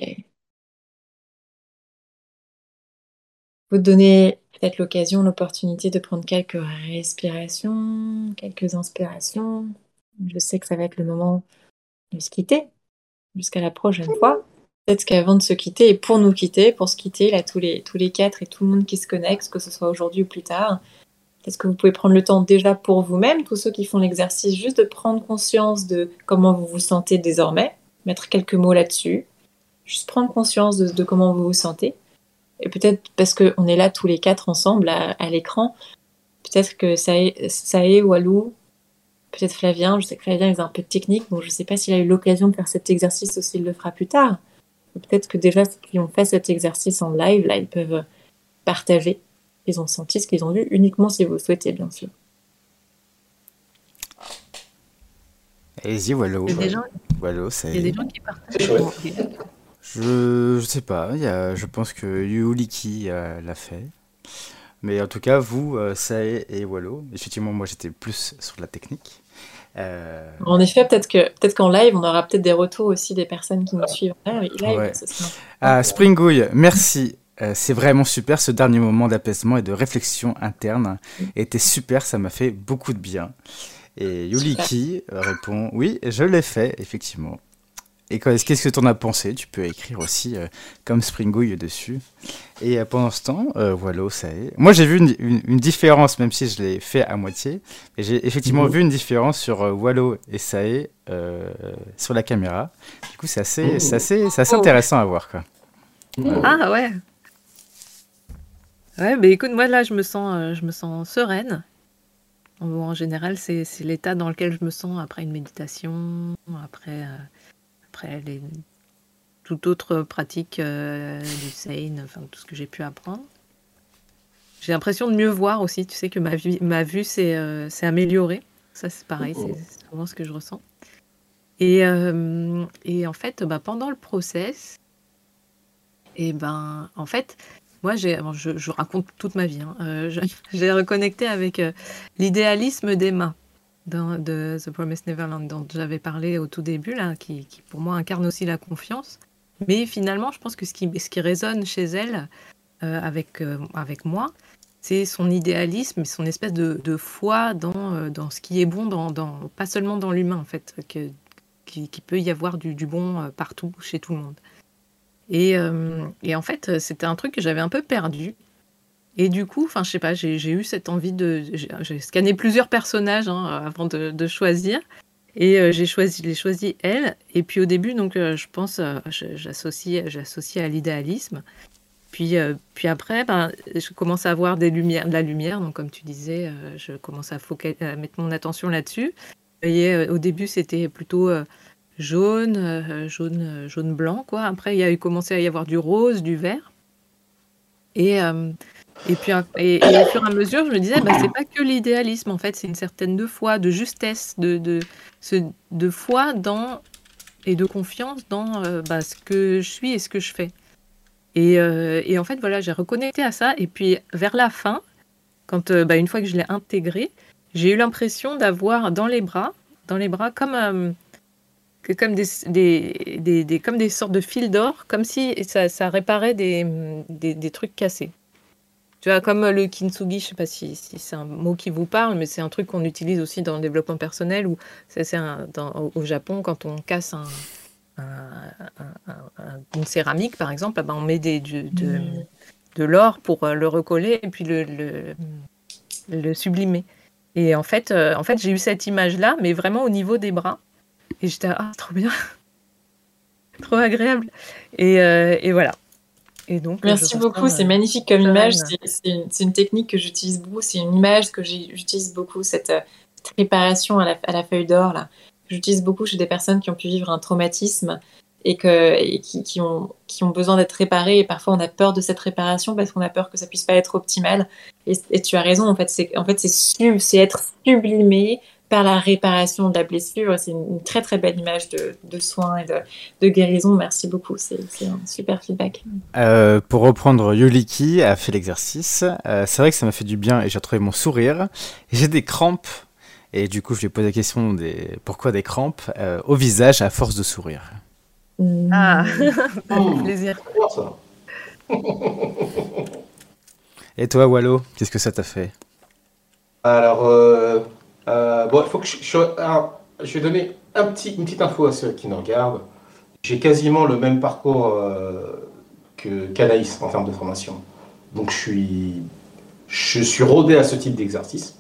Vous donnez peut-être l'occasion, l'opportunité de prendre quelques respirations, quelques inspirations. Je sais que ça va être le moment de se quitter jusqu'à la prochaine fois. Peut-être qu'avant de se quitter, et pour nous quitter, pour se quitter, là, tous les, tous les quatre et tout le monde qui se connecte, que ce soit aujourd'hui ou plus tard, est-ce que vous pouvez prendre le temps déjà pour vous-même, tous ceux qui font l'exercice, juste de prendre conscience de comment vous vous sentez désormais, mettre quelques mots là-dessus, juste prendre conscience de, comment vous vous sentez. Et peut-être parce qu'on est là tous les quatre ensemble à, l'écran, peut-être que ça est Walou, peut-être Flavien, je sais que Flavien est un peu technique, donc je ne sais pas s'il a eu l'occasion de faire cet exercice ou s'il le fera plus tard. Peut-être que déjà ceux qui ont fait cet exercice en live, là, ils peuvent partager ils ont senti ce qu'ils ont vu, uniquement si vous le souhaitez, bien sûr. Allez-y, Wallo. Il y a des gens, Wallo, il y a des gens qui partagent. Je, je sais pas, il y a, je pense que Yuliki euh, l'a fait. Mais en tout cas, vous, euh, Sae et Wallo, effectivement, moi j'étais plus sur la technique. Euh... En effet, peut-être que peut-être qu'en live, on aura peut-être des retours aussi des personnes qui nous suivent en live. Ouais. Ah, Springouille, merci. Euh, c'est vraiment super, ce dernier moment d'apaisement et de réflexion interne était super, ça m'a fait beaucoup de bien. Et Yuliki répond Oui, je l'ai fait, effectivement. Et qu'est-ce que tu en as pensé? Tu peux écrire aussi euh, comme Springouille dessus. Et euh, pendant ce temps, voilà, ça est. Moi, j'ai vu une, différence, même si je l'ai fait à moitié. J'ai effectivement mhm. vu une différence sur Wallo et Sae sur la caméra. Du coup, c'est assez, oh. assez, assez, intéressant à voir. Quoi. Ah ouais Ouais, mais écoute, moi là, je me sens, euh, je me sens sereine. en général, c'est l'état dans lequel je me sens après une méditation, après, euh, après les toute autre pratique euh, du Seine, enfin tout ce que j'ai pu apprendre. J'ai l'impression de mieux voir aussi. Tu sais que ma vue, ma vue s'est améliorée. Ça, c'est pareil, c'est souvent ce que je ressens. Et, et en fait, bah, pendant le process, et ben, en fait, moi, j'ai, je, raconte toute ma vie. Hein. Euh, j'ai reconnecté avec euh, l'idéalisme d'Emma de The Promised Neverland, dont j'avais parlé au tout début, là, qui, pour moi incarne aussi la confiance. Mais finalement, je pense que ce qui, ce qui résonne chez elle, euh, avec, avec moi, c'est son idéalisme, son espèce de, de foi dans, dans ce qui est bon, dans, dans pas seulement dans l'humain, en fait, qui, peut y avoir du, du bon partout, chez tout le monde. Et, euh, et en fait, c'était un truc que j'avais un peu perdu. Et du coup, enfin, je sais pas, j'ai eu cette envie de. J'ai scanné plusieurs personnages hein, avant de, choisir. Et euh, j'ai choisi, choisi elle. Et puis au début, donc, euh, je pense, j'associe, j'associe à l'idéalisme. Puis, puis après, ben, je commence à avoir des lumières, de la lumière. Donc, comme tu disais, je commence à, à mettre mon attention là-dessus. Et au début, c'était plutôt jaune, euh, jaune, euh, jaune blanc quoi. Après, il a commencé à y avoir du rose, du vert. Et euh, et puis et, au fur et à mesure, je me disais, bah, c'est pas que l'idéalisme en fait, c'est une certaine de foi, de justesse, de de, de foi dans et de confiance dans bah, ce que je suis et ce que je fais. Et, et en fait, voilà, j'ai reconnecté à ça. Et puis vers la fin, quand bah, une fois que je l'ai intégré, j'ai eu l'impression d'avoir dans les bras, dans les bras comme que comme des, des, des, comme des sortes de fils d'or, comme si ça, ça réparait des, des, trucs cassés. Tu vois, comme le kintsugi, je sais pas si, si c'est un mot qui vous parle, mais c'est un truc qu'on utilise aussi dans le développement personnel, ou c'est au Japon, quand on casse un, une céramique, par exemple, ah ben on met des, de, de l'or pour le recoller et puis le, le, le sublimer. Et en fait, en fait j'ai eu cette image-là, mais vraiment au niveau des bras. Et j'étais, ah, trop bien, trop agréable. Et, et voilà. Et donc, Merci beaucoup, c'est magnifique comme image. C'est une, technique que j'utilise beaucoup, c'est une image que j'utilise beaucoup, cette, cette, réparation à la, à la feuille d'or. là j'utilise beaucoup chez des personnes qui ont pu vivre un traumatisme et, que, qui, ont, qui ont besoin d'être réparées. Et parfois, on a peur de cette réparation parce qu'on a peur que ça puisse pas être optimal. Et, tu as raison, en fait, c'est en fait, c'est être sublimé par la réparation de la blessure. C'est une, très très belle image de, de soins et de, de, guérison. Merci beaucoup, c'est un super feedback. Euh, pour reprendre, Yuliki a fait l'exercice. Euh, c'est vrai que ça m'a fait du bien et j'ai retrouvé mon sourire. J'ai des crampes et du coup, je lui ai posé la question des pourquoi des crampes euh, au visage à force de sourire. Ah, mmh. plaisir. Et toi, Wallo, qu'est-ce que ça t'a fait? Alors, euh, euh, bon, je, vais donner une petite info à ceux qui nous regardent. J'ai quasiment le même parcours qu'Anaïs en termes de formation. Donc, je suis, je rodé à ce type d'exercice.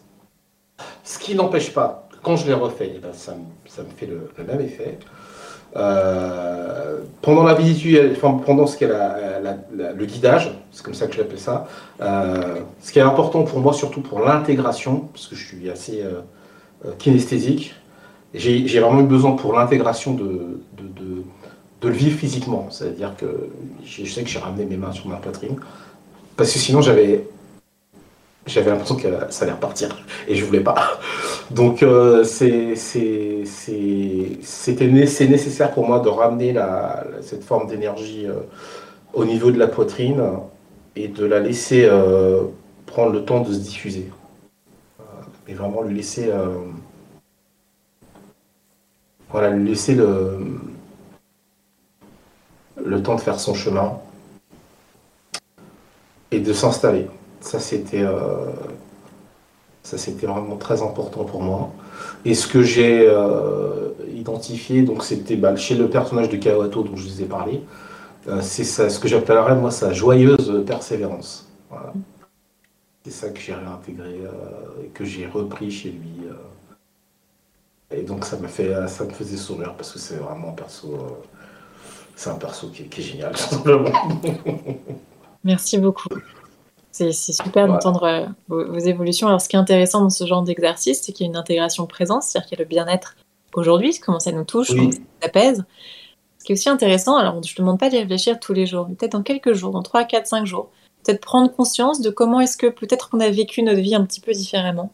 Ce qui n'empêche pas, quand je l'ai refait, eh ben, ça, me, fait le, même effet. Euh, pendant la visite, pendant ce qu'est le guidage, c'est comme ça que je l'appelle ça, euh, ce qui est important pour moi, surtout pour l'intégration, parce que je suis assez euh, kinesthésique, j'ai vraiment eu besoin pour l'intégration de, le vivre physiquement. C'est-à-dire que je sais que j'ai ramené mes mains sur ma poitrine, parce que sinon j'avais j'avais l'impression que ça allait repartir et je voulais pas. Donc euh, c'est nécessaire pour moi de ramener la, cette forme d'énergie euh, au niveau de la poitrine et de la laisser euh, prendre le temps de se diffuser. Et vraiment lui laisser voilà, lui laisser le, le temps de faire son chemin et de s'installer. Ça, c'était euh, ça, c'était vraiment très important pour moi. Et ce que j'ai euh, identifié, donc c'était bah, chez le personnage de Kawato dont je vous ai parlé, euh, c'est ce que j'appellerais moi sa joyeuse persévérance. C'est ça que j'ai réintégré et que j'ai repris chez lui. Et donc ça me fait, ça me faisait sourire parce que c'est vraiment un perso, c'est un perso qui, qui est génial. Merci beaucoup. C'est super d'entendre euh, vos, évolutions. Alors, ce qui est intéressant dans ce genre d'exercice, c'est qu'il y a une intégration présente, c'est-à-dire qu'il y a le bien-être aujourd'hui, comment ça nous touche, comment ça nous apaise. Ce qui est aussi intéressant, alors je ne te demande pas d'y réfléchir tous les jours, mais peut-être dans quelques jours, dans 3, 4, 5 jours, peut-être prendre conscience de comment est-ce que peut-être qu'on a vécu notre vie un petit peu différemment.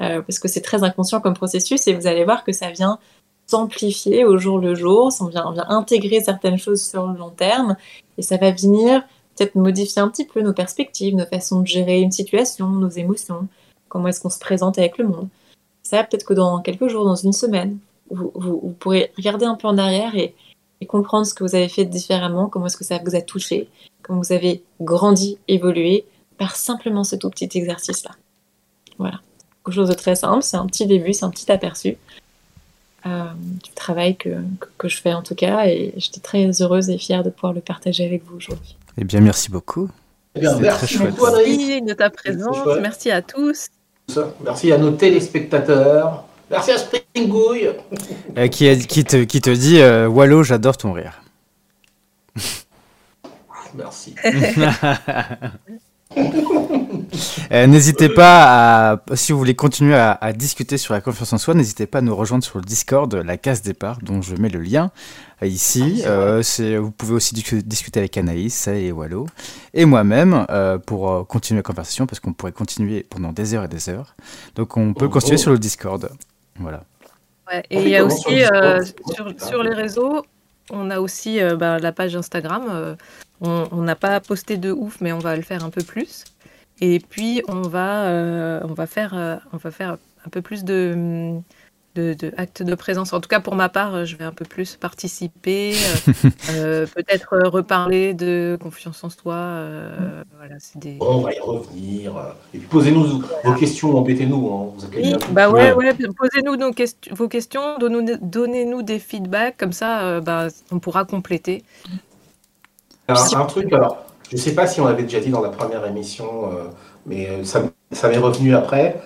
Euh, parce que c'est très inconscient comme processus et vous allez voir que ça vient s'amplifier au jour le jour, ça vient, vient intégrer certaines choses sur le long terme et ça va venir peut-être modifier un petit peu nos perspectives, nos façons de gérer une situation, nos émotions, comment est-ce qu'on se présente avec le monde. Ça, peut-être que dans quelques jours, dans une semaine, vous, pourrez regarder un peu en arrière et, comprendre ce que vous avez fait différemment, comment est-ce que ça vous a touché, comment vous avez grandi, évolué par simplement ce tout petit exercice-là. Voilà. Quelque chose de très simple, c'est un petit début, c'est un petit aperçu euh, du travail que, que, je fais en tout cas et j'étais très heureuse et fière de pouvoir le partager avec vous aujourd'hui. Eh bien, merci beaucoup. Eh bien, merci Merci de ta présence. Merci à tous. Merci à nos téléspectateurs. Merci à Springouille. Euh, qui, qui, te, qui te dit euh, Wallo, j'adore ton rire. Merci. Euh, n'hésitez pas à, si vous voulez continuer à, discuter sur la confiance en soi, n'hésitez pas à nous rejoindre sur le Discord, la case départ, dont je mets le lien euh, ici. Ah, euh, vous pouvez aussi discuter avec Anaïs et Wallo et moi-même pour continuer la conversation parce qu'on pourrait continuer pendant des heures et des heures. Donc on peut oh, continuer oh. sur le Discord. Voilà. et il y a aussi sur, sur, les réseaux, on a aussi bah, la page Instagram on n'a pas posté de ouf, mais on va le faire un peu plus. Et puis on va, euh, on va faire, euh, on va faire un peu plus de, de, actes de présence. En tout cas, pour ma part, je vais un peu plus participer, euh, peut-être reparler de confiance en soi. voilà, des... on va y revenir. Et puis posez-nous vos questions, embêtez-nous. Hein, oui, bah ouais, ouais, posez-nous vos questions, donnez-nous des feedbacks, comme ça, bah, on pourra compléter. Un, truc, alors, Je ne sais pas si on l'avait déjà dit dans la première émission, mais ça, ça m'est revenu après.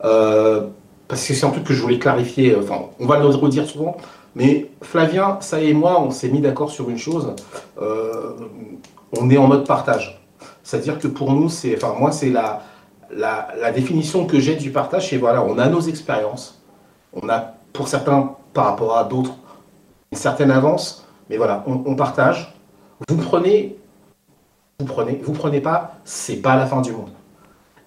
parce que c'est un truc que je voulais clarifier. Enfin, on va le redire souvent. Mais Flavien, ça et moi, on s'est mis d'accord sur une chose. on est en mode partage. C'est-à-dire que pour nous, c'est, enfin moi, c'est la, la, définition que j'ai du partage, c'est voilà, on a nos expériences, on a pour certains par rapport à d'autres une certaine avance, mais voilà, on, partage. Vous prenez, vous prenez, vous prenez pas, c'est pas la fin du monde.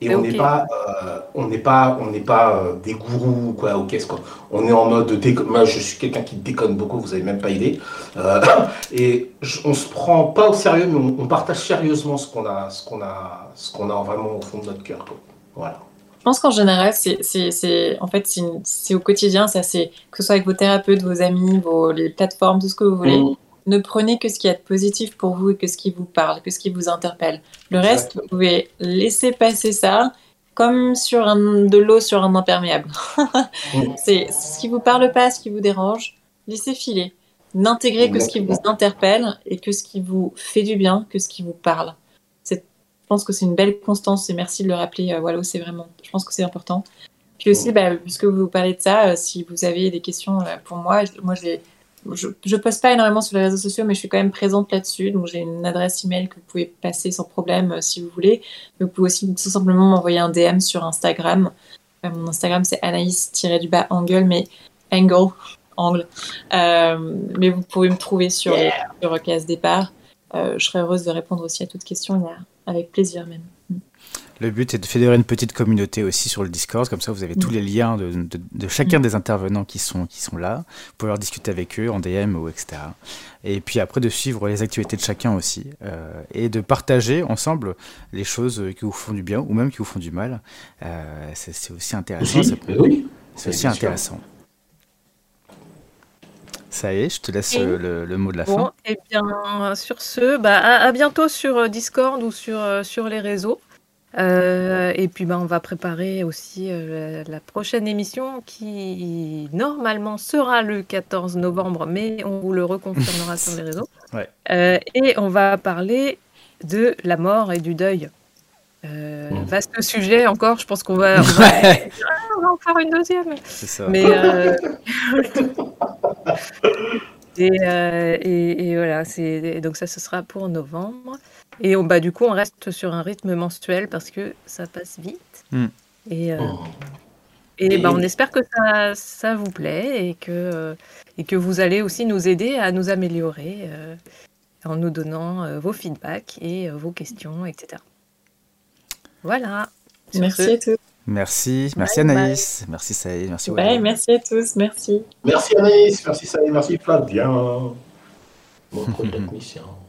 Et on n'est pas, euh, on n'est pas, on n'est pas euh, des gourous quoi, au caisse quoi. On est en mode Moi, je suis quelqu'un qui déconne beaucoup, vous avez même pas idée. Euh, et on se prend pas au sérieux, mais on, partage sérieusement ce qu'on a, ce qu'on a, ce qu'on a vraiment au fond de notre cœur. Voilà. Je pense qu'en général, c'est, en fait, c'est, au quotidien, ça, c'est que ce soit avec vos thérapeutes, vos amis, vos, les plateformes, tout ce que vous voulez. Mm. Ne prenez que ce qui est positif pour vous et que ce qui vous parle, que ce qui vous interpelle. Le reste, vous pouvez laisser passer ça comme sur un, de l'eau sur un imperméable. C'est ce qui vous parle pas, ce qui vous dérange, laissez filer. N'intégrez que ce qui vous interpelle et que ce qui vous fait du bien, que ce qui vous parle. Je pense que c'est une belle constance et merci de le rappeler, euh, Wallo, c'est vraiment, je pense que c'est important. Puis aussi, bah, puisque vous parlez de ça, euh, si vous avez des questions euh, pour moi, moi je, je, poste pas énormément sur les réseaux sociaux, mais je suis quand même présente là-dessus. Donc j'ai une adresse email que vous pouvez passer sans problème si vous voulez. vous pouvez aussi tout simplement m'envoyer un DM sur Instagram. mon Instagram c'est Anaïs-angle, mais angle, angle. mais vous pouvez me trouver sur, sur Case Départ. je serais heureuse de répondre aussi à toutes questions. Avec plaisir même. Le but est de fédérer une petite communauté aussi sur le Discord, comme ça vous avez tous mm. les liens de, chacun des intervenants qui sont, qui sont là. Vous pouvez leur discuter avec eux en DM ou etc. Et puis après de suivre les activités de chacun aussi. Euh, et de partager ensemble les choses qui vous font du bien ou même qui vous font du mal. Euh, c'est aussi intéressant. C'est aussi intéressant. Ça y est, je te laisse euh, le, mot de la fin. Et eh bien, sur ce, bah, à, bientôt sur Discord ou sur, sur les réseaux. Et puis, bah, on va préparer aussi la prochaine émission qui, normalement, sera le 14 novembre, mais on vous le reconfirmera sur les réseaux. et on va parler de la mort et du deuil. Euh, vaste sujet encore, je pense qu'on va, on va, en faire une deuxième. Ça. Mais euh, euh, et, et, voilà, donc ça ce sera pour novembre. Et on, bah, du coup, on reste sur un rythme mensuel parce que ça passe vite. Hmm. Et, oh. et, bah, on espère que ça, ça vous plaît et que, et que vous allez aussi nous aider à nous améliorer en nous donnant vos feedbacks et vos questions, etc. Voilà. Merci à tous. Merci, merci Anaïs, merci Saïd, merci ouais, Merci à tous, merci. Merci Anaïs, merci Saïd, merci Flavien.